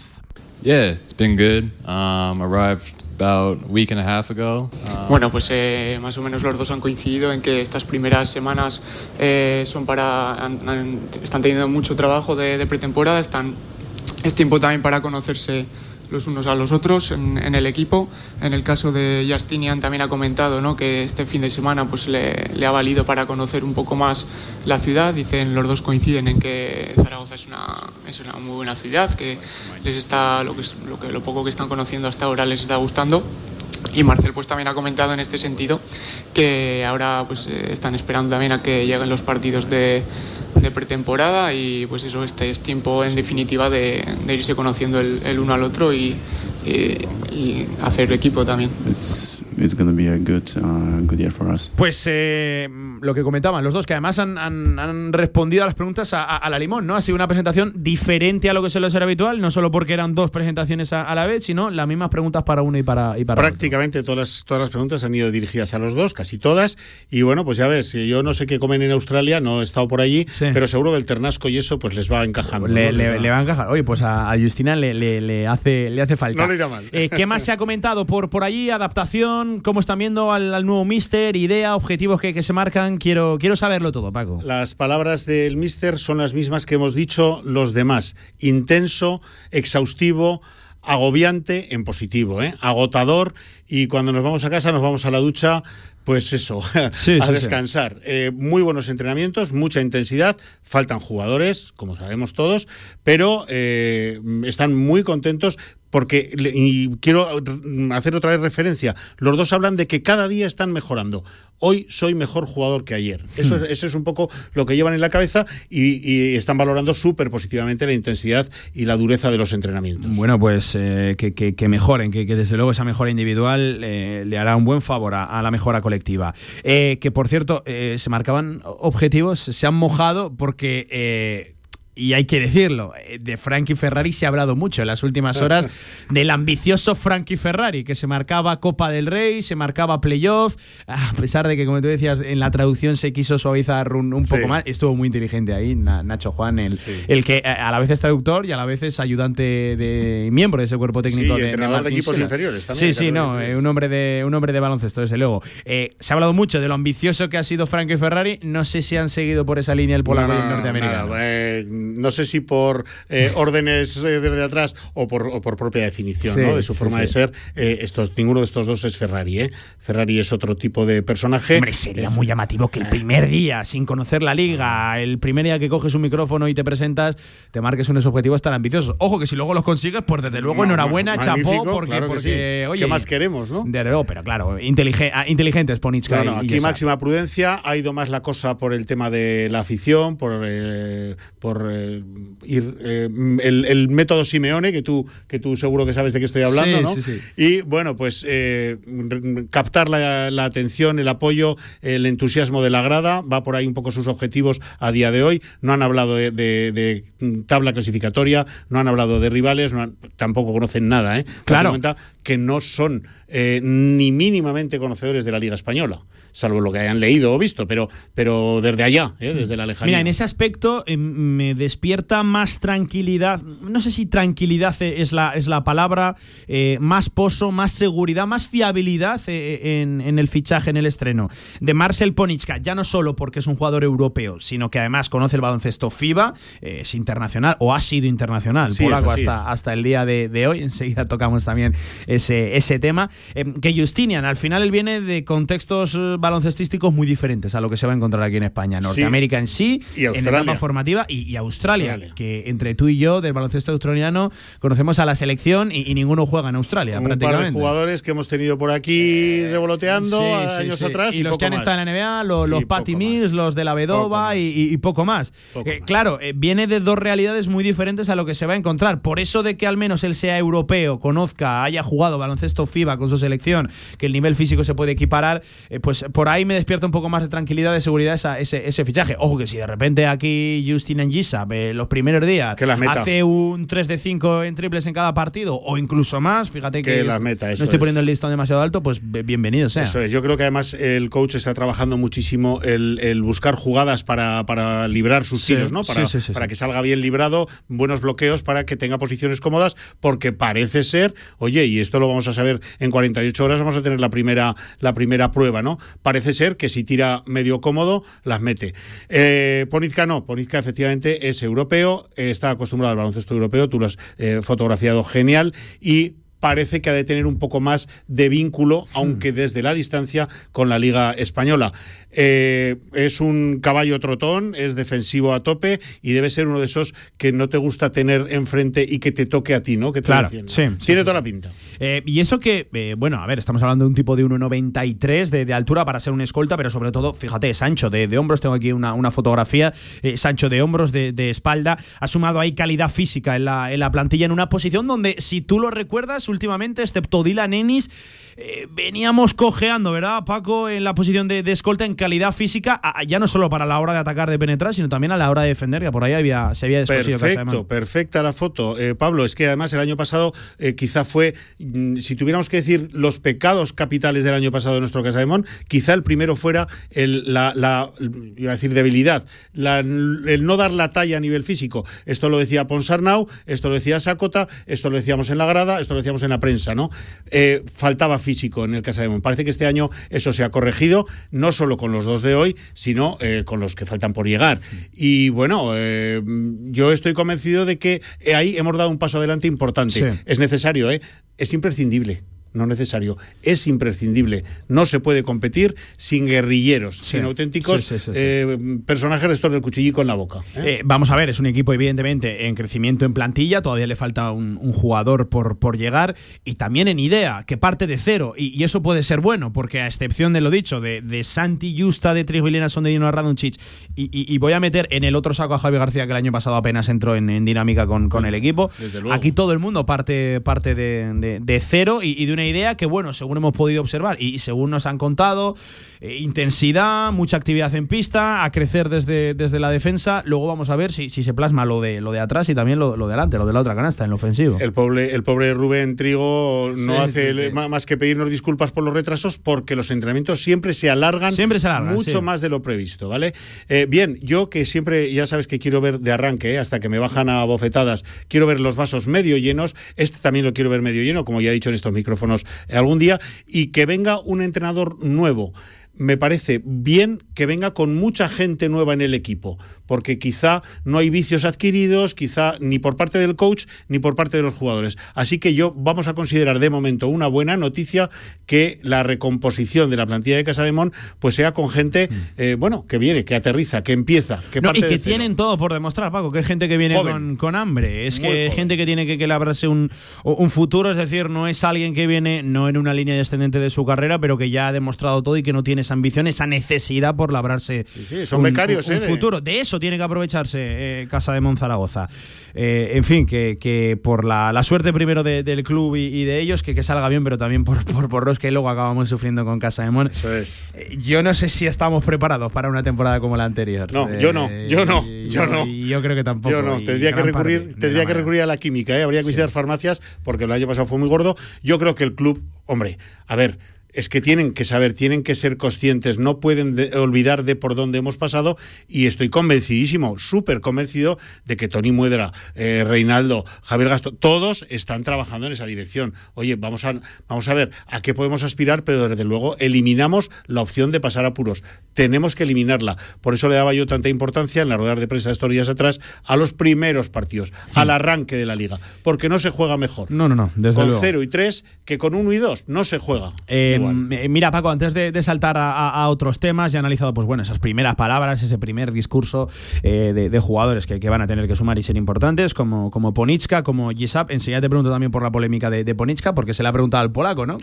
Yeah, it's been good. Um, arrived about a week and a half ago. Um, Bueno, pues eh, más o menos los dos han coincidido en que estas primeras semanas eh, son para han- han- están teniendo mucho trabajo de, de pretemporada, están es tiempo también para conocerse los unos a los otros en, en el equipo. En el caso de Justinian también ha comentado ¿no? que este fin de semana pues, le, le ha valido para conocer un poco más la ciudad. Dicen, los dos coinciden en que Zaragoza es una, es una muy buena ciudad, que les está, lo, que, es- lo, que, lo poco que están conociendo hasta ahora les está gustando. Y Marcel pues también ha comentado en este sentido que ahora pues eh, están esperando también a que lleguen los partidos de, de pretemporada y pues eso, este es tiempo en definitiva de, de irse conociendo el, el uno al otro y, y- y hacer equipo también. It's to be a good uh, good year for us. Pues eh, lo que comentaban los dos, que además han, han- han respondido a las preguntas a, a- a la limón, ¿no? Ha sido una presentación diferente a lo que suele ser habitual, no solo porque eran dos presentaciones a, a la vez, sino las mismas preguntas para uno y para, y para otro. Prácticamente todas las, todas las preguntas han ido dirigidas a los dos, casi todas. Y bueno, pues ya ves, yo no sé qué comen en Australia, no he estado por allí, pero seguro que el ternasco y eso pues les va encajando. Le, ¿no? le- va- le va a encajar. Oye, pues a, a Justina le, le- le hace, le hace falta. No le irá mal. Eh, ¿Qué más se ha comentado por, por allí? ¿Adaptación? ¿Cómo están viendo al, al nuevo Mister? ¿Idea? ¿Objetivos que, que se marcan? Quiero, quiero saberlo todo, Paco. Las palabras del mister son las mismas que hemos dicho los demás. Intenso, exhaustivo, agobiante en positivo, ¿eh? agotador y cuando nos vamos a casa nos vamos a la ducha. Pues eso, [LAUGHS] Sí, a sí, sí. descansar. Eh, muy buenos entrenamientos, mucha intensidad, faltan jugadores, como sabemos todos, pero eh, están muy contentos porque, y quiero hacer otra vez referencia, los dos hablan de que cada día están mejorando. Hoy soy mejor jugador que ayer. Eso, Hmm. es, eso es un poco lo que llevan en la cabeza y, y están valorando súper positivamente la intensidad y la dureza de los entrenamientos. Bueno, pues eh, que, que- que mejoren, que, que desde luego esa mejora individual eh, le hará un buen favor a, a la mejora colectiva. Eh, que por cierto, se marcaban objetivos, se han mojado porque... y hay que decirlo, eh, de Frankie Ferrari se ha hablado mucho en las últimas horas [LAUGHS] del ambicioso Frankie Ferrari, que se marcaba Copa del Rey, se marcaba playoff, a pesar de que, como tú decías, en la traducción se quiso suavizar un, un poco Sí. más, estuvo muy inteligente ahí Na- Nacho Juan, el, el que eh, a la vez es traductor y a la vez es ayudante de miembro de ese cuerpo técnico Sí, de, entrenador de equipos inferiores también, Sí, sí, no, eh, un hombre de un hombre de baloncesto, desde luego. Eh, se ha hablado mucho de lo ambicioso que ha sido Frankie Ferrari, no sé si han seguido por esa línea el polaco No, no, norteamericano. nada, eh, no sé si por eh, [LAUGHS] órdenes eh, desde atrás o por, o por propia definición Sí, ¿no? de su sí, forma de ser. eh, estos, ninguno de estos dos es Ferrari. ¿eh? Ferrari es otro tipo de personaje. Hombre, sería Es- muy llamativo que el primer día, sin conocer la liga, el primer día que coges un micrófono y te presentas, te marques unos objetivos tan ambiciosos. Ojo que si luego los consigues, pues desde luego enhorabuena, ma- chapó, porque, claro que porque oye, ¿Qué más queremos, no? Desde luego, pero claro, intelige- ah, inteligentes Ponitska No, y- no, y aquí Yesa. máxima prudencia. Ha ido más la cosa por el tema de la afición, por, por eh, ir eh, el, el método Simeone, que tú, que tú seguro que sabes de qué estoy hablando, Sí, ¿no? sí, sí. Y bueno, pues eh, captar la, la atención, el apoyo, el entusiasmo de la grada, va por ahí un poco sus objetivos a día de hoy. No han hablado de, de- de, tabla clasificatoria, no han hablado de rivales, no han- tampoco conocen nada, ¿eh? Claro. Cuenta que no son eh, ni mínimamente conocedores de la Liga Española, salvo lo que hayan leído o visto, pero, pero desde allá, ¿eh? desde la lejanía. Mira, en ese aspecto eh, me despierta más tranquilidad, no sé si tranquilidad e- es la, es la palabra, eh, más pozo, más seguridad, más fiabilidad eh, en, en el fichaje, en el estreno de Marcel Ponichka, ya no solo porque es un jugador europeo, sino que además conoce el baloncesto FIBA, es internacional o ha sido internacional, Sí, polaco hasta, hasta el día de, de hoy, enseguida tocamos también ese, ese tema, Eh, que Justinian, al final él viene de contextos baloncestísticos muy diferentes a lo que se va a encontrar aquí en España, Norteamérica en sí, Y en etapa formativa y, y Australia, que entre tú y yo del baloncesto australiano conocemos a la selección y, y ninguno juega en Australia un par de prácticamente. jugadores que hemos tenido por aquí revoloteando Sí, sí, años atrás y, los poco que han más. estado en la NBA, lo- los, Y Patty Mills, los de la Vedova y, poco más. Eh, Claro, eh, viene de dos realidades muy diferentes a lo que se va a encontrar. Por eso de que al menos él sea europeo, conozca, haya jugado baloncesto FIBA con su selección, que el nivel físico se puede equiparar, eh, pues por ahí me despierta un poco más de tranquilidad, de seguridad esa- ese, ese fichaje. Ojo que si de repente aquí Justin Angisa los primeros días Que las meta. hace un 3 de 5 en triples en cada partido o incluso más, fíjate que, Que las meta, no estoy es. poniendo el listón demasiado alto, pues bienvenido sea. Eso es. Yo creo que además el coach está trabajando muchísimo el, el buscar jugadas para, para librar sus Sí, tiros, ¿no? Para, sí, sí, sí, para que salga bien librado, buenos bloqueos para que tenga posiciones cómodas, porque parece ser, oye, y esto lo vamos a saber en 48 horas, vamos a tener la primera, la primera prueba, ¿no? Parece ser que si tira medio cómodo, las mete. Eh, Ponizka no, Ponizka efectivamente es europeo, eh, está acostumbrado al baloncesto europeo, tú lo has eh, fotografiado genial y parece que ha de tener un poco más de vínculo, aunque desde la distancia, con la Liga Española. Eh, es un caballo trotón, es defensivo a tope y debe ser uno de esos que no te gusta tener enfrente y que te toque a ti, ¿no? Que te Claro, sí, Tiene toda la pinta. Eh, y eso que, eh, bueno, a ver, estamos hablando de un tipo de 1,93 de, de altura para ser un escolta, pero sobre todo, fíjate, es ancho de, de hombros. Tengo aquí una, una fotografía, eh, es ancho de hombros, de, de espalda. Ha sumado ahí calidad física en la, en la plantilla, en una posición donde, si tú lo recuerdas, últimamente, excepto Dylan Ennis, veníamos cojeando, ¿verdad, Paco? En la posición de, de escolta en calidad física, ya no solo para la hora de atacar, de penetrar, sino también a la hora de defender, que por ahí había, se había descosido Perfecto, perfecta la foto. Eh, Pablo, es que además el año pasado eh, quizá fue, mm, si tuviéramos que decir los pecados capitales del año pasado de nuestro Casademón, quizá el primero fuera el, la, la- iba a decir debilidad, la- el no dar la talla a nivel físico. Esto lo decía Ponsarnau, esto lo decía Sakota, esto lo decíamos en la grada, esto lo decíamos en la prensa, ¿no? Eh, faltaba físico en el Casademón. Parece que este año eso se ha corregido, no solo con los dos de hoy, sino eh, con los que faltan por llegar. Y bueno, eh, yo estoy convencido de que eh, ahí hemos dado un paso adelante importante. Sí. Es necesario, ¿eh? Es imprescindible. No necesario, es imprescindible. No se puede competir sin guerrilleros, sin auténticos Sí, sí, eh, personajes de estos del cuchillico en la boca. ¿eh? Eh, vamos a ver, es un equipo evidentemente en crecimiento en plantilla, todavía le falta un, un jugador por, por llegar y también en idea, que parte de cero y, y eso puede ser bueno, porque a excepción de lo dicho, de, de Santi Justa, de Trigvilina, son de Dino Radonjic y, y- y voy a meter en el otro saco a Javi García que el año pasado apenas entró en, en dinámica con, con el equipo. Aquí todo el mundo parte, parte de, de- de cero y, y de una idea que, bueno, según hemos podido observar y, según nos han contado, eh, intensidad, mucha actividad en pista, a crecer desde, desde la defensa. Luego vamos a ver si, si se plasma lo de, lo de atrás y también lo, lo de adelante, lo de la otra canasta en lo ofensivo. El pobre, el pobre Rubén Trigo no Sí, hace sí, sí. ma- más que pedirnos disculpas por los retrasos porque los entrenamientos siempre se alargan, Siempre se alargan, mucho más de lo previsto, ¿vale? Eh, bien, yo que siempre, ya sabes que quiero ver de arranque, ¿eh? hasta que me bajan a bofetadas, quiero ver los vasos medio llenos, este también lo quiero ver medio lleno, como ya he dicho en estos micrófonos eh, algún día, y que venga un entrenador nuevo. Me parece bien que venga con mucha gente nueva en el equipo, porque quizá no hay vicios adquiridos, quizá ni por parte del coach ni por parte de los jugadores. Así que yo vamos a considerar de momento una buena noticia que la recomposición de la plantilla de Casa de Mon pues sea con gente, eh, bueno, que viene, que aterriza, que empieza, que Mm. No, parte y que de cero. tienen todo por demostrar, Paco, que hay gente que viene con, con hambre, es Muy que joven. gente que tiene que, que labrarse un, un futuro, es decir, no es alguien que viene no en una línea descendente de su carrera, pero que ya ha demostrado todo y que no tiene esa ambición, esa necesidad por labrarse son un, becarios, un- un ¿eh? futuro. De eso tiene que aprovecharse eh, Casa de Monzaragoza. Eh, en fin, que, que por la, la suerte primero de- del club y, y de ellos, que, que salga bien, pero también por, por, por los que luego acabamos sufriendo con Casa de Mon. Eso es. Eh, Yo no sé si estamos preparados para una temporada como la anterior. No, Eh, yo no, yo no, yo no. y yo creo que tampoco. Yo no, tendría que recurrir, tendría que recurrir a la química, ¿eh? habría que visitar farmacias porque el año pasado fue muy gordo. Yo creo que el club, hombre, a ver, es que tienen que saber, tienen que ser conscientes, no pueden de- olvidar de por dónde hemos pasado y estoy convencidísimo, súper convencido de que Tony Muedra, eh, Reinaldo, Javier Gasto, todos están trabajando en esa dirección. Oye, vamos a, vamos a ver a qué podemos aspirar, pero desde luego eliminamos la opción de pasar a puros. Tenemos que eliminarla. Por eso le daba yo tanta importancia en la rueda de prensa de estos días atrás a los primeros partidos, al arranque de la liga, porque no se juega mejor. No, no, no, desde con luego. 0 y 3 que con 1 y 2 no se juega. Eh, mira, Paco, antes de, de saltar a, otros temas, ya he analizado pues bueno, esas primeras palabras, ese primer discurso eh, de, de jugadores que, que van a tener que sumar y ser importantes, como, como Poniczka, como Gisap. Enseguida te pregunto también por la polémica de, de Poniczka, porque se le ha preguntado al polaco, ¿no?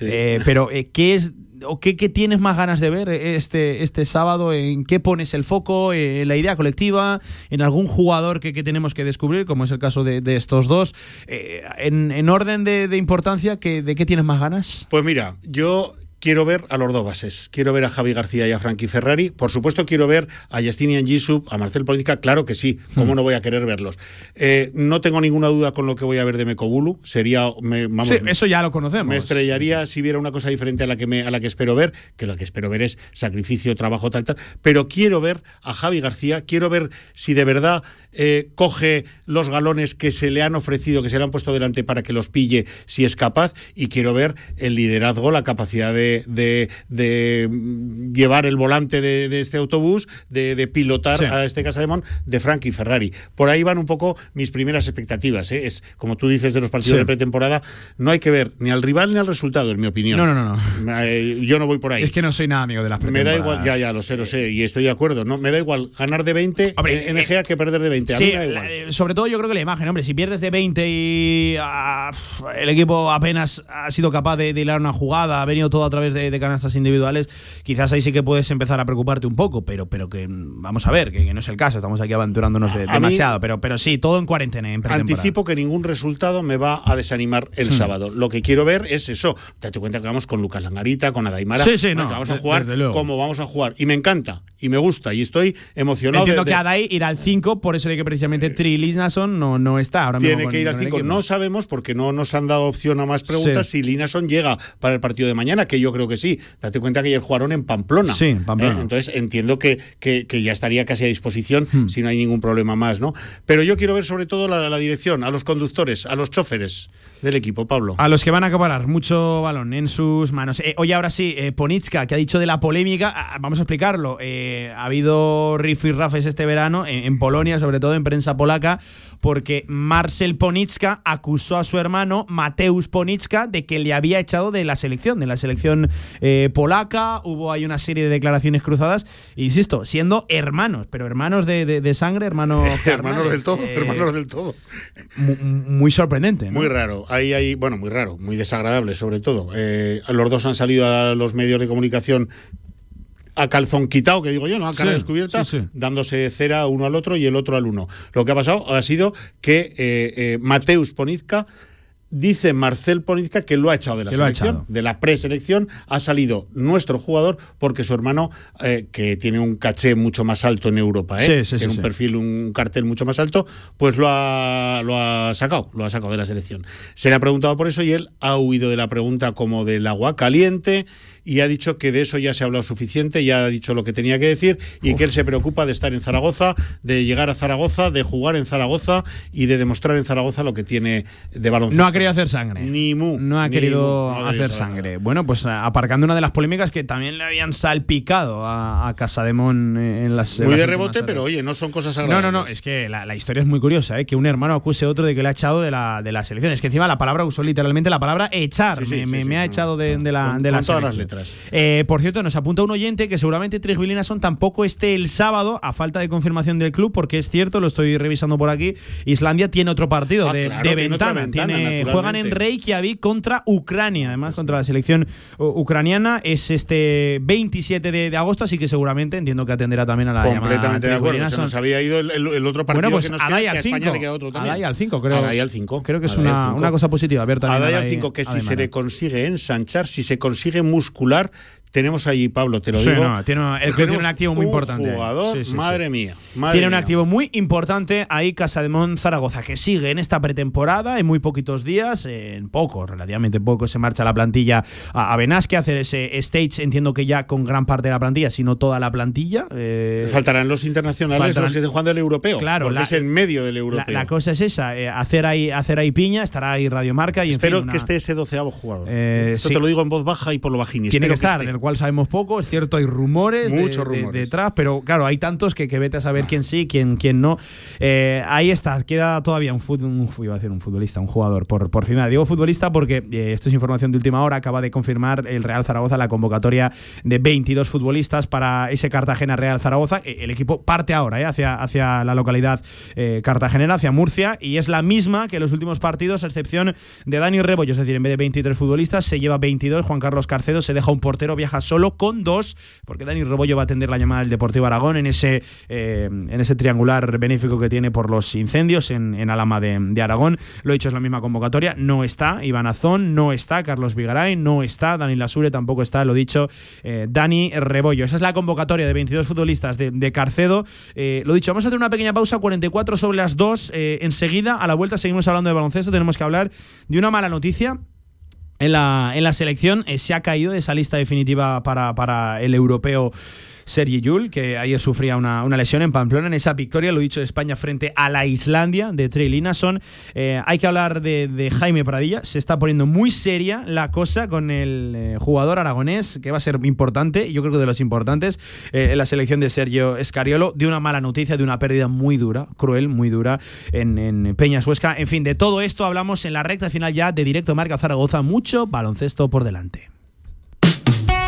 Eh, pero, eh, ¿qué es o qué, qué tienes más ganas de ver este, este sábado? ¿En qué pones el foco? Eh, ¿En la idea colectiva? ¿En algún jugador que, que tenemos que descubrir, como es el caso de, de estos dos? Eh, en, en orden de, de importancia, ¿qué- ¿de qué tienes más ganas? Pues mira, yo quiero ver a los dos bases. Quiero ver a Javi García y a Frankie Ferrari. Por supuesto, quiero ver a Justinian Gisub, a Marcel Política. Claro que sí. ¿Cómo Hmm. no voy a querer verlos? Eh, no tengo ninguna duda con lo que voy a ver de Mekobulu. Sería. me- vamos, Sí, eso ya lo conocemos. Me estrellaría si viera una cosa diferente a la que me, a la que espero ver, que la que espero ver es sacrificio, trabajo, tal, tal. Pero quiero ver a Javi García, quiero ver si de verdad eh, coge los galones que se le han ofrecido, que se le han puesto delante para que los pille, si es capaz, y quiero ver el liderazgo, la capacidad de, de- de, llevar el volante de, de este autobús, de, pilotar Sí. a este Casademón de Frankie Ferrari. Por ahí van un poco mis primeras expectativas. ¿eh? Es como tú dices de los partidos Sí. de pretemporada, no hay que ver ni al rival ni al resultado, en mi opinión. No, no, no, no. Eh, Yo no voy por ahí. Es que no soy nada amigo de las Me da igual, ya, ya, lo sé, lo sé, y estoy de acuerdo. No, me da igual ganar de 20 en Egea que perder de 20. A Sí, mí me da igual. eh, sobre todo yo creo que la imagen, hombre, si pierdes de 20 y ah, el equipo apenas ha sido capaz de, de hilar una jugada, ha venido todo a través de, de canastas individuales, quizás ahí sí que puedes empezar a preocuparte un poco, pero, pero que vamos a ver, que, que no es el caso, estamos aquí aventurándonos de- mí- demasiado, pero, pero sí, todo en cuarentena, en. Anticipo que ningún resultado me va a desanimar el Hmm. sábado. Lo que quiero ver es eso. Date cuenta que vamos con Lucas Langarita, con Adaimara. Sí, sí, no, que vamos a jugar como vamos a jugar. Y me encanta, y me gusta, y estoy emocionado. Entiendo de- que Adai irá al 5, por eso de que precisamente Trillis Nason no, no está ahora mismo Tiene con- que ir al con el 5. equipo. No sabemos porque no nos han dado opción a más preguntas Sí. si Linason llega para el partido de mañana, que yo creo que sí. Date cuenta que ayer jugaron en Pamplona. Sí, en Pamplona. ¿eh? Entonces entiendo que, que- que ya estaría casi a disposición Hmm. si no hay ningún problema más, ¿no? Pero yo quiero ver sobre todo la, la dirección, a los conductores, a los choferes del equipo, Pablo. A los que van a acaparar mucho balón en sus manos. Eh, oye, ahora sí, eh, Ponitzka, que ha dicho de la polémica, ah, vamos a explicarlo. Eh, ha habido rifirrafes este verano, en, en Polonia, sobre todo en prensa polaca, porque Marcel Ponitzka acusó a su hermano Mateusz Ponitzka de que le había echado de la selección, de la selección eh, polaca. Hubo ahí una serie de declaraciones cruzadas, insisto, siendo hermanos, pero hermanos de, de- de sangre, hermanos. [LAUGHS] hermanos del todo, eh, hermanos del todo. mu- Muy sorprendente. ¿no? Muy raro, ahí hay, bueno, muy raro, muy desagradable sobre todo. Eh, los dos han salido a los medios de comunicación a calzón quitado, que digo yo, ¿no? A cara Sí, descubierta, sí, sí. dándose cera uno al otro y el otro al uno. Lo que ha pasado ha sido que eh, eh, Mateus Ponizka dice Marcel Ponizka que lo ha echado de la selección, de la preselección, ha salido nuestro jugador porque su hermano, eh, que tiene un caché mucho más alto en Europa, ¿eh? Sí, sí, sí, tiene un sí. perfil, un cartel mucho más alto, pues lo ha, lo ha sacado, lo ha sacado de la selección. Se le ha preguntado por eso y él ha huido de la pregunta como del agua caliente y ha dicho que de eso ya se ha hablado suficiente, ya ha dicho lo que tenía que decir y que él se preocupa de estar en Zaragoza, de llegar a Zaragoza, de jugar en Zaragoza y de demostrar en Zaragoza lo que tiene de baloncesto. No ha querido hacer sangre. Ni mu. No ha querido mu, no hacer sangre. Bueno, pues a- aparcando una de las polémicas que también le habían salpicado a, a Casademón en las. en Muy las de rebote, pero oye, no son cosas No, agradables. no, no, es que la, la historia es muy curiosa, ¿eh? que un hermano acuse a otro de que le ha echado de la, de la selección. Es que encima la palabra usó literalmente la palabra echar. Sí, sí, me sí, me- ha no, echado de, de la, de la con todas las selección. Eh, por cierto, nos apunta un oyente que seguramente Trigvilinason tampoco esté el sábado, a falta de confirmación del club, porque es cierto, lo estoy revisando por aquí. Islandia tiene otro partido Ah, de, claro, ventana. ventana, Tiene juegan en Reykjavik contra Ucrania, además contra la selección ucraniana. Es este 27 de, de agosto, así que seguramente entiendo que atenderá también a la llamada Completamente de acuerdo. Se nos había ido el, el- el otro partido Bueno, pues que nos Adai queda, que al a España 5. le queda otro también. Adai al 5, creo. Adai al 5. Creo que es una, cosa positiva. Ver también Adai a al Adai- 5, que si se le consigue ensanchar, si se consigue muscular, particular tenemos allí, Pablo, te lo Sí, digo. no, tiene, el club tiene un activo muy un importante. jugador, Sí, sí, sí. madre mía. madre Tiene un activo muy importante ahí, Casademón Zaragoza, que sigue en esta pretemporada en muy poquitos días, en poco, relativamente poco, se marcha la plantilla a, a Benasque a hacer ese stage, entiendo que ya con gran parte de la plantilla, sino toda la plantilla. eh, Faltarán los internacionales, faltarán- los que estén jugando el europeo. Claro, porque la- es en medio del europeo. la cosa es esa, eh, hacer ahí hacer ahí piña, estará ahí Radio Marca y en Espero fin, una- que esté ese doceavo jugador. Eh, Esto te lo digo en voz baja y por lo bajín. tiene que estar, esté. Del cual sabemos poco, es cierto, hay rumores, de- Muchos de- rumores. detrás, pero claro, hay tantos que, que vete a saber quién sí, quién, quién no. Eh, ahí está, queda todavía un, fut- un- iba a decir un futbolista, un jugador por, por firmar. Digo futbolista porque eh, esto es información de última hora, acaba de confirmar el Real Zaragoza la convocatoria de 22 futbolistas para ese Cartagena Real Zaragoza. Eh, El equipo parte ahora eh, hacia, hacia la localidad eh, cartagenera, hacia Murcia, y es la misma que en los últimos partidos, a excepción de Dani Rebollo, es decir, en vez de 23 futbolistas, se lleva 22. Juan Carlos Carcedo se deja un portero, viaja solo con dos, porque Dani Rebollo va a atender la llamada del Deportivo Aragón en ese, eh, en ese triangular benéfico que tiene por los incendios en, Alama de, Aragón. Lo he dicho, es la misma convocatoria. No está Iván Azón, no está Carlos Vigaray, no está Dani Lasure, tampoco está, lo dicho, eh, Dani Rebollo. Esa es la convocatoria de 22 futbolistas de, Carcedo. Eh, lo dicho, vamos a hacer una pequeña pausa, 44 sobre las 2. eh, enseguida, a la vuelta, seguimos hablando de baloncesto. Tenemos que hablar de una mala noticia. En la, en la selección eh, se ha caído de esa lista definitiva para, para el europeo Sergi Yul, que ayer sufría una, una lesión en Pamplona en esa victoria, lo dicho de España frente a la Islandia de Linason. Eh, hay que hablar de, de Jaime Pradilla, se está poniendo muy seria la cosa con el eh, jugador aragonés, que va a ser importante, yo creo que de los importantes, eh, en la selección de Sergio Escariolo, de una mala noticia, de una pérdida muy dura, cruel, muy dura en, en Peña Suesca. En fin, de todo esto hablamos en la recta final ya de Directo Marca Zaragoza, mucho baloncesto por delante.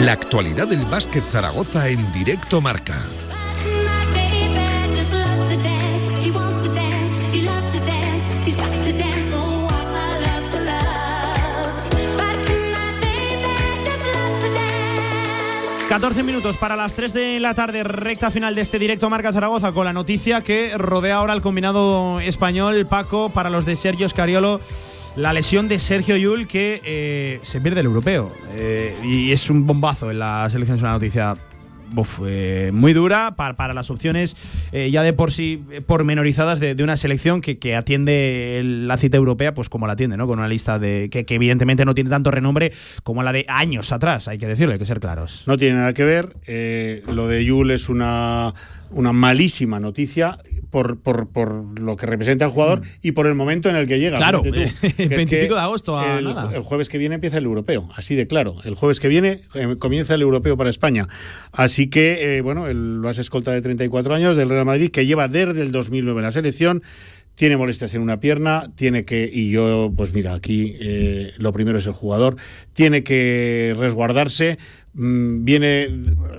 La actualidad del básquet Zaragoza en directo marca. 14 minutos para las 3 de la tarde, recta final de este directo Marca Zaragoza, con la noticia que rodea ahora al combinado español Paco para los de Sergio Scariolo. La lesión de Sergio Yul que eh, se pierde el europeo. Eh, y es un bombazo en la selección, es una noticia eh, muy dura para, para las opciones ya de por sí pormenorizadas de, de una selección que, que atiende la cita europea pues como la atiende, ¿no? Con una lista de que, evidentemente no tiene tanto renombre como la de años atrás, hay que decirlo, hay que ser claros. No tiene nada que ver. lo de Yul es una, una malísima noticia por, por, por lo que representa el jugador y por el momento en el que llega. Mm. Claro, tú, [LAUGHS] el que es 25 que de agosto a el, nada. el jueves que viene empieza el europeo, así de claro. El jueves que viene eh, comienza el europeo para España. Así que, eh, bueno, el base escolta de 34 años del Real Madrid, que lleva desde el 2009 la selección. Tiene molestias en una pierna, tiene que, y yo, pues mira, aquí eh, lo primero es el jugador, tiene que resguardarse. Mm, Viene,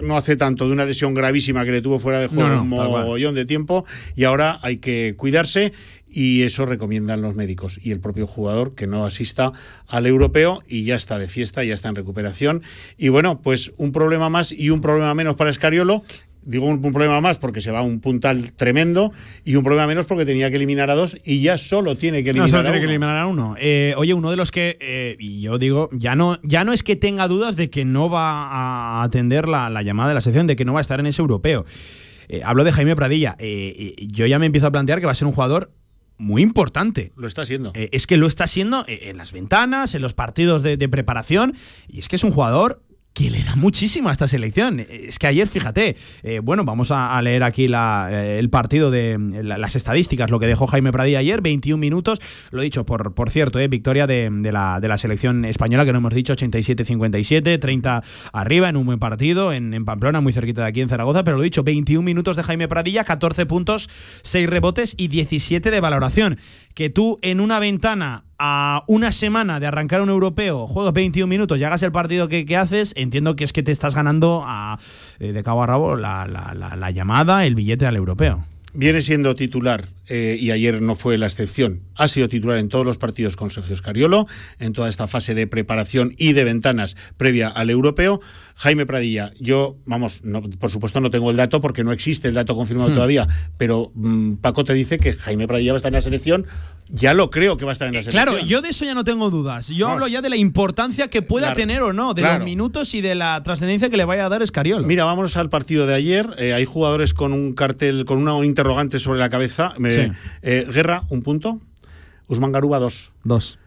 no hace tanto de una lesión gravísima que le tuvo fuera de juego No, no, un mogollón de tiempo y ahora hay que cuidarse y eso recomiendan los médicos y el propio jugador que no asista al europeo y ya está de fiesta, ya está en recuperación. Y bueno, pues un problema más y un problema menos para Escariolo Digo un, un problema más porque se va un puntal tremendo y un problema menos porque tenía que eliminar a dos y ya solo tiene que No, eliminar solo a tiene uno. que eliminar a uno. Eh, oye, uno de los que, eh, y yo digo, ya no, ya no es que tenga dudas de que no va a atender la, la llamada de la sección, de que no va a estar en ese europeo. Eh, hablo de Jaime Pradilla. Yo ya me empiezo a plantear que va a ser un jugador muy importante. Lo está siendo. Eh, es que lo está siendo eh, en las ventanas, en los partidos de, de preparación, y es que es un jugador que le da muchísimo a esta selección. Eh, Es que ayer, fíjate, eh, bueno, vamos a, leer aquí eh, el partido de la- las estadísticas, lo que dejó Jaime Pradilla ayer, 21 minutos, lo he dicho, por, por cierto, eh, victoria de, la, de la selección española, que no hemos dicho, 87-57, 30 arriba en un buen partido, en Pamplona, muy cerquita de aquí en Zaragoza, pero lo he dicho, 21 minutos de Jaime Pradilla, 14 puntos, 6 rebotes y 17 de valoración. Que tú en una ventana a una semana de arrancar un europeo, juegas 21 minutos y hagas el partido que, que haces, entiendo que es que te estás ganando a, eh, de cabo a rabo la, la- la- la llamada, el billete al europeo. Viene siendo titular eh, y ayer no fue la excepción. Ha sido titular en todos los partidos con Sergio Scariolo, en toda esta fase de preparación y de ventanas previa al europeo. Jaime Pradilla, yo, vamos, no, por supuesto no tengo el dato porque no existe el dato confirmado Hmm. todavía, pero mm, Paco te dice que Jaime Pradilla va a estar en la selección. Ya lo creo que va a estar en la selección. Claro, yo de eso ya no tengo dudas. Yo Vamos. hablo ya de la importancia que pueda Claro, tener o no, de claro. los minutos y de la trascendencia que le vaya a dar Escariolo. Mira, vámonos al partido de ayer. Eh, hay jugadores con un cartel, con una interrogante sobre la cabeza. Me- Sí. eh, Guerra, un punto. Usman Garuba, dos. Dos.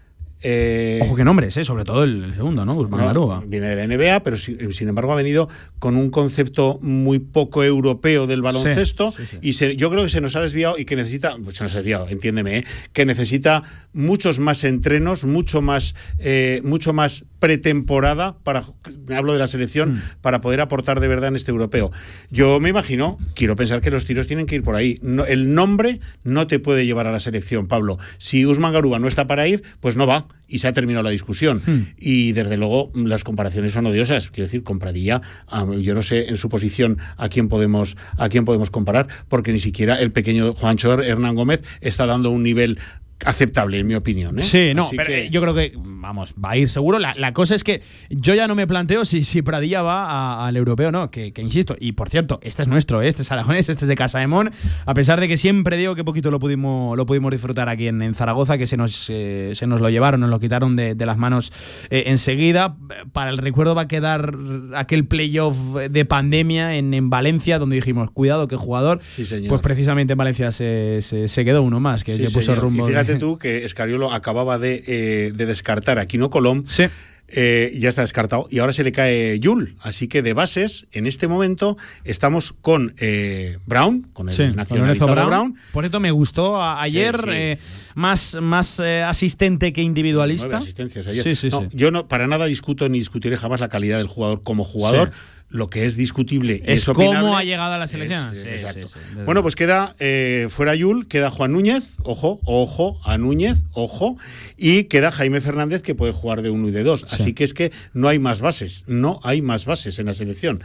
Eh, Ojo que nombres, ¿eh? sobre todo el segundo, ¿no? Guzmán No. Viene de la NBA, pero si- sin embargo ha venido con un concepto muy poco europeo del baloncesto Sí, sí, sí. y se- yo creo que se nos ha desviado y que necesita, pues se nos ha desviado, entiéndeme, ¿eh? que necesita muchos más entrenos, mucho más, eh, mucho más pretemporada para, hablo de la selección, Mm. para poder aportar de verdad en este europeo. Yo me imagino, quiero pensar que los tiros tienen que ir por ahí. No- el nombre no te puede llevar a la selección, Pablo. Si Usman Garuba no está para ir, pues no va y se ha terminado la discusión. Hmm. Y desde luego las comparaciones son odiosas. Quiero decir, con Pradilla, ah, yo no sé en su posición a quién podemos a quién podemos comparar, porque ni siquiera el pequeño Juancho Hernán Gómez está dando un nivel aceptable, en mi opinión. ¿eh? Sí, no, Así pero que- eh, yo creo que, vamos, va a ir seguro. La, la cosa es que yo ya no me planteo si, si Pradilla va al europeo o no, que, que insisto. Y por cierto, este es nuestro, ¿eh? este es aragonés, este es de Casa de Mon, a pesar de que siempre digo que poquito lo pudimos, lo pudimos disfrutar aquí en, en Zaragoza, que se nos, eh, se nos lo llevaron, nos lo quitaron de, de las manos enseguida. Para el recuerdo va a quedar aquel playoff de pandemia en, en Valencia, donde dijimos, cuidado, que jugador. Sí, señor. Pues precisamente en Valencia se, se- se quedó uno más, que, Sí, que puso señor. rumbo. Y de- fíjate tú que Escariolo acababa de, eh, de descartar a Quino Colom. Eh, ya está descartado y ahora se le cae Yul. Así que de bases, en este momento estamos con eh, Brown, con el Sí, nacionalizado Brown. Brown. Por cierto, me gustó a- ayer Sí, sí. eh, más, más asistente que individualista. Asistencias ayer. Sí, sí, No, sí. Yo no para nada discuto ni discutiré jamás la calidad del jugador como jugador. Lo que es discutible y Es es, cómo ha llegado a la selección. es, Sí, exacto. sí, sí, desde Bueno, pues queda eh, fuera Yul, queda Juan Núñez, ojo, ojo, a Núñez, ojo, y queda Jaime Fernández que puede jugar de uno y de dos. Así que es que no hay más bases, no hay más bases en la selección.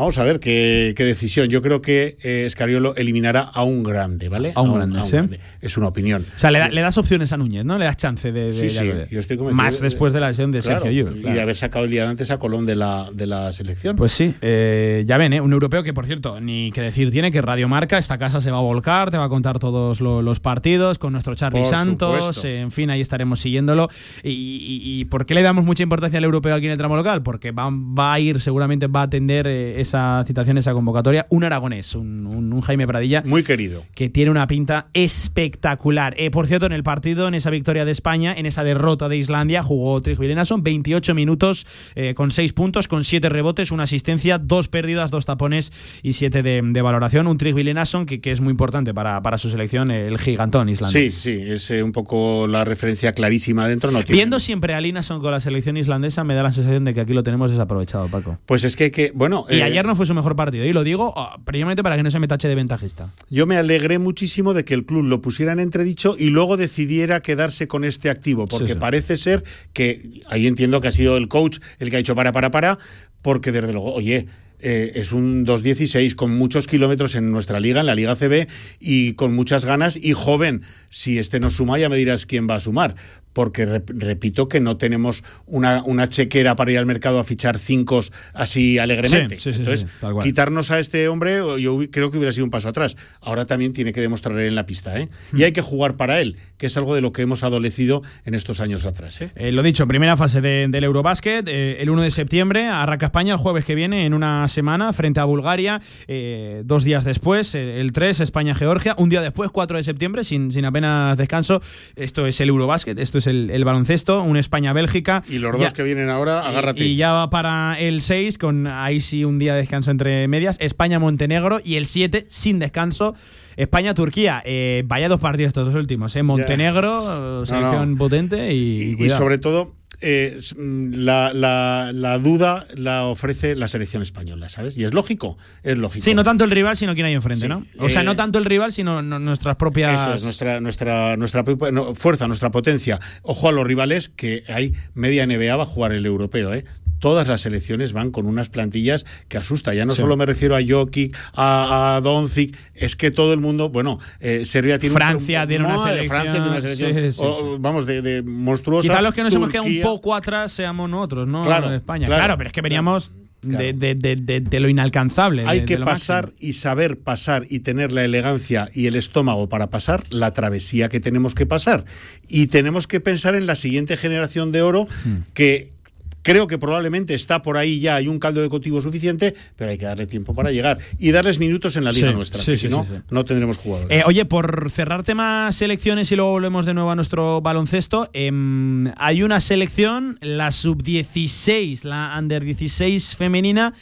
Vamos a ver qué, qué decisión. Yo creo que eh, Escariolo eliminará a un grande, ¿vale? A un grande, sí. Es una opinión. O sea, le, da- le das opciones a Núñez, ¿no? Le das chance de. de- Sí, sí, de- yo estoy convencido Más de- después de la lesión de Claro, Sergio Llull, Y de haber sacado el día de antes a Colón de la, de la selección. Pues sí, eh, ya ven, ¿eh? un europeo que, por cierto, ni que decir tiene que Radio Marca, esta casa se va a volcar, te va a contar todos lo- los partidos con nuestro Charlie Por Santos, supuesto. en fin, ahí estaremos siguiéndolo. Y, y- y por qué le damos mucha importancia al europeo aquí en el tramo local? Porque va, va a ir, seguramente va a atender eh, esa citación, esa convocatoria, un aragonés, un, un- un Jaime Pradilla. Muy querido. Que tiene una pinta espectacular. Eh, por cierto, en el partido, en esa victoria de España, en esa derrota de Islandia, jugó Trig Vilenason 28 minutos eh, con 6 puntos, con 7 rebotes, una asistencia, dos pérdidas, dos tapones y 7 de, de valoración. Un Trig Vilenason que, que es muy importante para, para su selección, el gigantón Sí, islandés. sí, es eh, un poco la referencia clarísima dentro. No tiene- Viendo siempre a Linason con la selección islandesa, me da la sensación de que aquí lo tenemos desaprovechado, Paco. Pues es que, que bueno. Y eh, ayer no fue su mejor partido, y lo digo oh, precisamente para que no se me tache de ventajista. Yo me alegré muchísimo de que el club lo pusiera en entredicho y luego decidiera quedarse con este activo, porque Sí, sí. parece ser que ahí entiendo que ha sido el coach el que ha dicho para, para, para, porque desde luego, oye. eh, es un 2.16 con muchos kilómetros en nuestra liga, en la Liga CB, y con muchas ganas y joven. Si este no suma, ya me dirás quién va a sumar. Porque rep- repito que no tenemos una, una chequera para ir al mercado a fichar cinco así alegremente. Sí, sí, sí, Entonces, quitarnos a este hombre, yo creo que hubiera sido un paso atrás. Ahora también tiene que demostrar él en la pista, ¿eh? Y hay que jugar para él, que es algo de lo que hemos adolecido en estos años atrás. ¿eh? Eh, lo dicho, primera fase de- del Eurobásquet, eh, el 1 de septiembre, arranca España el jueves que viene en una semana frente a Bulgaria, eh, dos días después, el 3, España-Georgia, un día después, 4 de septiembre, sin, sin apenas descanso, esto es el Eurobásquet, esto es el, el baloncesto, un España-Bélgica. Y los Ya- dos que vienen ahora, agárrate. Y ya va para el 6, con ahí sí un día de descanso entre medias, España-Montenegro, y el 7, sin descanso, España-Turquía. Eh, vaya dos partidos estos dos últimos, ¿eh? Montenegro, No, selección no. potente y, y sobre todo eh, mm, la, la- la duda la ofrece la selección española, ¿sabes? Y es lógico, es lógico. Sí, no tanto el rival, sino quien hay enfrente, Sí, ¿no? O sea, eh, no tanto el rival, sino no- nuestras propias. Eso es nuestra, nuestra, nuestra fuerza, nuestra potencia. Ojo a los rivales que hay media NBA va a jugar el europeo, ¿eh? Todas las selecciones van con unas plantillas que asusta. Ya no Sí. solo me refiero a Jokic, a, a Doncic, es que todo el mundo, bueno, eh, Serbia tiene un- Francia tiene una selección, Francia tiene una selección, sí, sí, o- vamos, de, de monstruosa. Quizá los que nos hemos quedado un Turquía- poco atrás seamos nosotros, ¿no? Claro, España. claro, Claro, pero es que veníamos claro. de, de- de- de- de lo inalcanzable. Hay que pasar máximo. y saber pasar y tener la elegancia y el estómago para pasar la travesía que tenemos que pasar. Y tenemos que pensar en la siguiente generación de oro Hmm. que creo que probablemente está por ahí ya, hay un caldo de cultivo suficiente, pero hay que darle tiempo para llegar y darles minutos en la liga Sí, nuestra, sí, que sí, si no, no tendremos jugadores. Eh, oye, por cerrar temas selecciones y luego volvemos de nuevo a nuestro baloncesto, em, hay una selección, la sub-16, la under-16 femenina,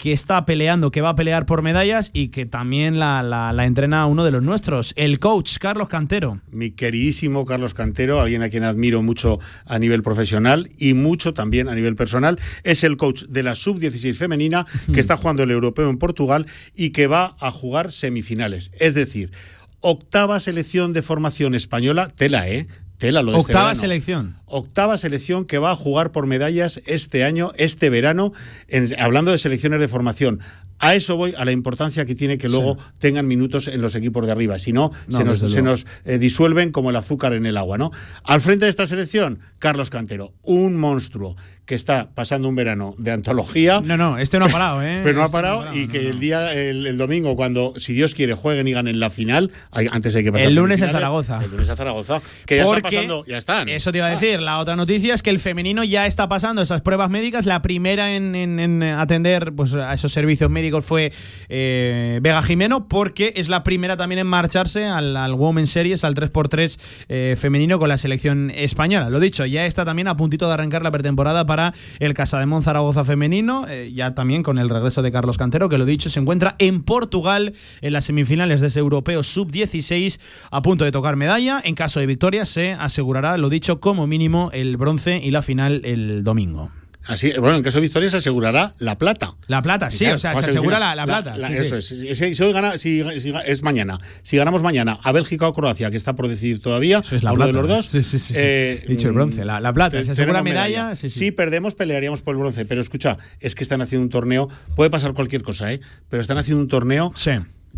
que está peleando, que va a pelear por medallas y que también la, la- la entrena uno de los nuestros, el coach Carlos Cantero. mi queridísimo Carlos Cantero, alguien a quien admiro mucho a nivel profesional y mucho también a nivel personal, es el coach de la sub-16 femenina que está jugando el europeo en Portugal y que va a jugar semifinales. Es decir, octava selección de formación española, tela, ¿eh? Tela lo de este Octava selección. Octava selección que va a jugar por medallas este año, este verano, en- hablando de selecciones de formación. A eso voy, a la importancia que tiene que luego tengan minutos en los equipos de arriba. Si no, No, se nos, se nos eh, disuelven como el azúcar en el agua, ¿no? Al frente de esta selección, Carlos Cantero, un monstruo que está pasando un verano de antología. No, no, este no ha parado, [LAUGHS] ¿eh? Pero no ha Este parado y que el día, el, el domingo, cuando, si Dios quiere, jueguen y ganen la final, hay- antes hay que pasar El lunes en semifinales, Zaragoza. El lunes en Zaragoza. Que ya está pasando, ya están. Eso te iba a decir. La otra noticia es que el femenino ya está pasando esas pruebas médicas. La primera en, en- en atender pues, a esos servicios médicos fue eh, Vega Jimeno, porque es la primera también en marcharse al, al Women's Series, al 3x3 eh, femenino con la selección española. Lo dicho, ya está también a puntito de arrancar la pretemporada para el Casademón Zaragoza femenino, eh, ya también con el regreso de Carlos Cantero, que lo dicho, se encuentra en Portugal en las semifinales de ese europeo sub-16 a punto de tocar medalla. En caso de victoria se asegurará, lo dicho, como mínimo el bronce y la final el domingo. Así, bueno, en caso de victoria se asegurará la plata. La plata, sí, Claro, o sea, se asegura la, la plata. sí, eso sí. es. Si, si hoy gana, si, es mañana. Si ganamos mañana a Bélgica o Croacia, que está por decidir todavía, es la uno de plata, los dos. Sí, sí, sí, sí. eh, Dicho el bronce, la- la plata, se asegura medalla, sí, sí. Si perdemos, pelearíamos por el bronce. Pero escucha, es que están haciendo un torneo. Puede pasar cualquier cosa, ¿eh? Pero están haciendo un torneo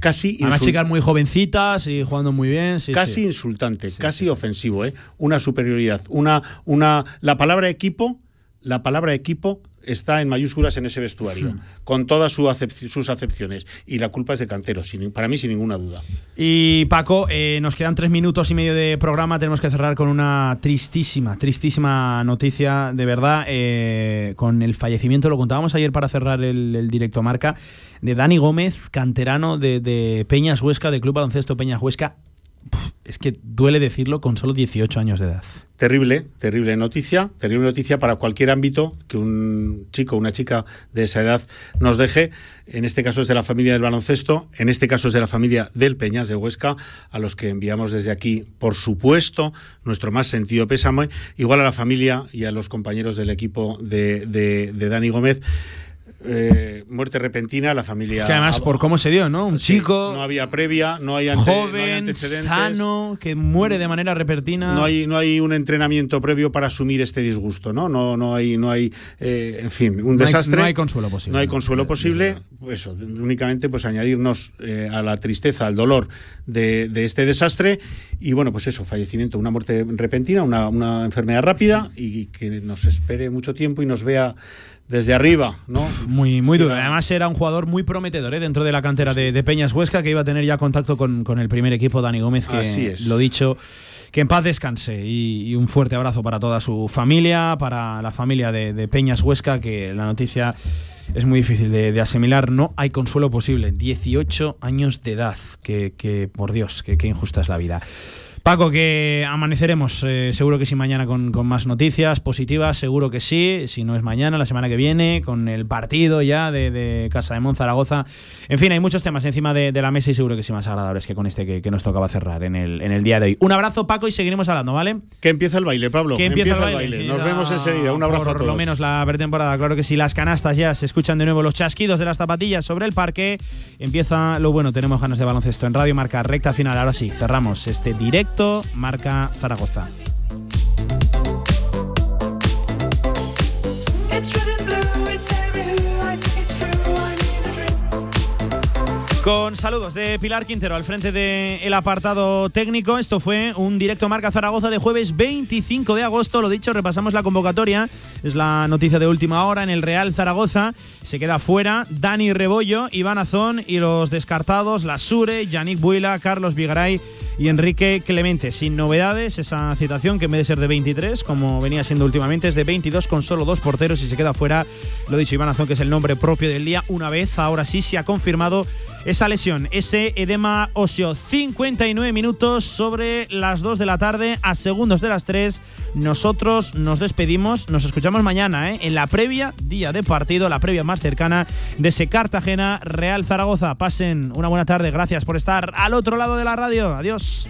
casi Además, chicas muy jovencitas y jugando muy bien. sí, casi sí. insultante, casi ofensivo, ¿eh? Una superioridad, una, una, la palabra equipo, la palabra equipo está en mayúsculas en ese vestuario, con todas su acep- sus acepciones. Y la culpa es de Cantero, sin- para mí sin ninguna duda. Y Paco, eh, nos quedan tres minutos y medio de programa. Tenemos que cerrar con una tristísima, tristísima noticia, de verdad, eh, con el fallecimiento, lo contábamos ayer para cerrar el, el directo marca, de Dani Gómez, canterano de, de Peñas Huesca, de Club Baloncesto Peñas Huesca. Es que duele decirlo con solo 18 años de edad. Terrible, terrible noticia, terrible noticia para cualquier ámbito que un chico, una chica de esa edad nos deje. En este caso es de la familia del baloncesto, en este caso es de la familia del Peñas de Huesca, a los que enviamos desde aquí, por supuesto, nuestro más sentido pésame, igual a la familia y a los compañeros del equipo de, de- de Dani Gómez. Eh, muerte repentina, la familia. Que además, por cómo se dio, ¿no? Un chico. No había previa, no hay, ante- no hay joven, antecedentes. sano, que muere de manera repentina. No hay, no hay un entrenamiento previo para asumir este disgusto, ¿no? No, no hay, no hay, eh, en fin, un No hay- desastre. no hay consuelo posible, No hay consuelo posible. Eso, únicamente pues añadirnos eh, a la tristeza, al dolor de, de este desastre y bueno, pues eso, fallecimiento, una muerte repentina, una, una enfermedad rápida y que nos espere mucho tiempo y nos vea desde arriba, ¿no? Muy, muy Sí, duro. Además era un jugador muy prometedor ¿eh? dentro de la cantera de, de Peñas Huesca, que iba a tener ya contacto con, con el primer equipo, Dani Gómez, que Así es. lo dicho, que en paz descanse. Y, y un fuerte abrazo para toda su familia, para la familia de, de Peñas Huesca, que la noticia es muy difícil de, de asimilar. No hay consuelo posible. 18 años de edad. Que, que, por Dios, que, qué injusta es la vida. Paco, que amaneceremos, eh, seguro que sí mañana con, con más noticias positivas, seguro que sí, si no es mañana, la semana que viene, con el partido ya de, de Casa de Mon Zaragoza. En fin, hay muchos temas encima de, de la mesa y seguro que sí más agradables que con este que, que nos tocaba cerrar en el, en el día de hoy. Un abrazo, Paco, y seguiremos hablando, ¿vale? Que empieza el baile, Pablo. Que empieza, el baile. Nos vemos enseguida. Un abrazo por a todos. lo menos la pretemporada, claro que sí. Las canastas ya se escuchan de nuevo los chasquidos de las zapatillas sobre el parque. Empieza lo bueno, tenemos ganas de baloncesto en Radio Marca, recta final. Ahora sí, cerramos este directo Marca Zaragoza. Con saludos de Pilar Quintero al frente del apartado técnico. Esto fue un directo Marca Zaragoza de jueves 25 de agosto. Lo dicho, repasamos la convocatoria. Es la noticia de última hora en el Real Zaragoza. Se queda fuera Dani Rebollo, Iván Azón y los descartados Lasure, Yannick Buila, Carlos Vigaray y Enrique Clemente. Sin novedades, esa citación que en vez de ser de 23, como venía siendo últimamente, es de 22 con solo dos porteros y se queda fuera, lo dicho, Iván Azón, que es el nombre propio del día. Una vez, ahora sí se ha confirmado esa lesión, ese edema óseo. 59 minutos sobre las 2 de la tarde, a segundos de las 3. Nosotros nos despedimos, nos escuchamos mañana ¿eh? en la previa, día de partido, la previa más cercana de ese Cartagena Real Zaragoza. Pasen una buena tarde, gracias por estar al otro lado de la radio. Adiós.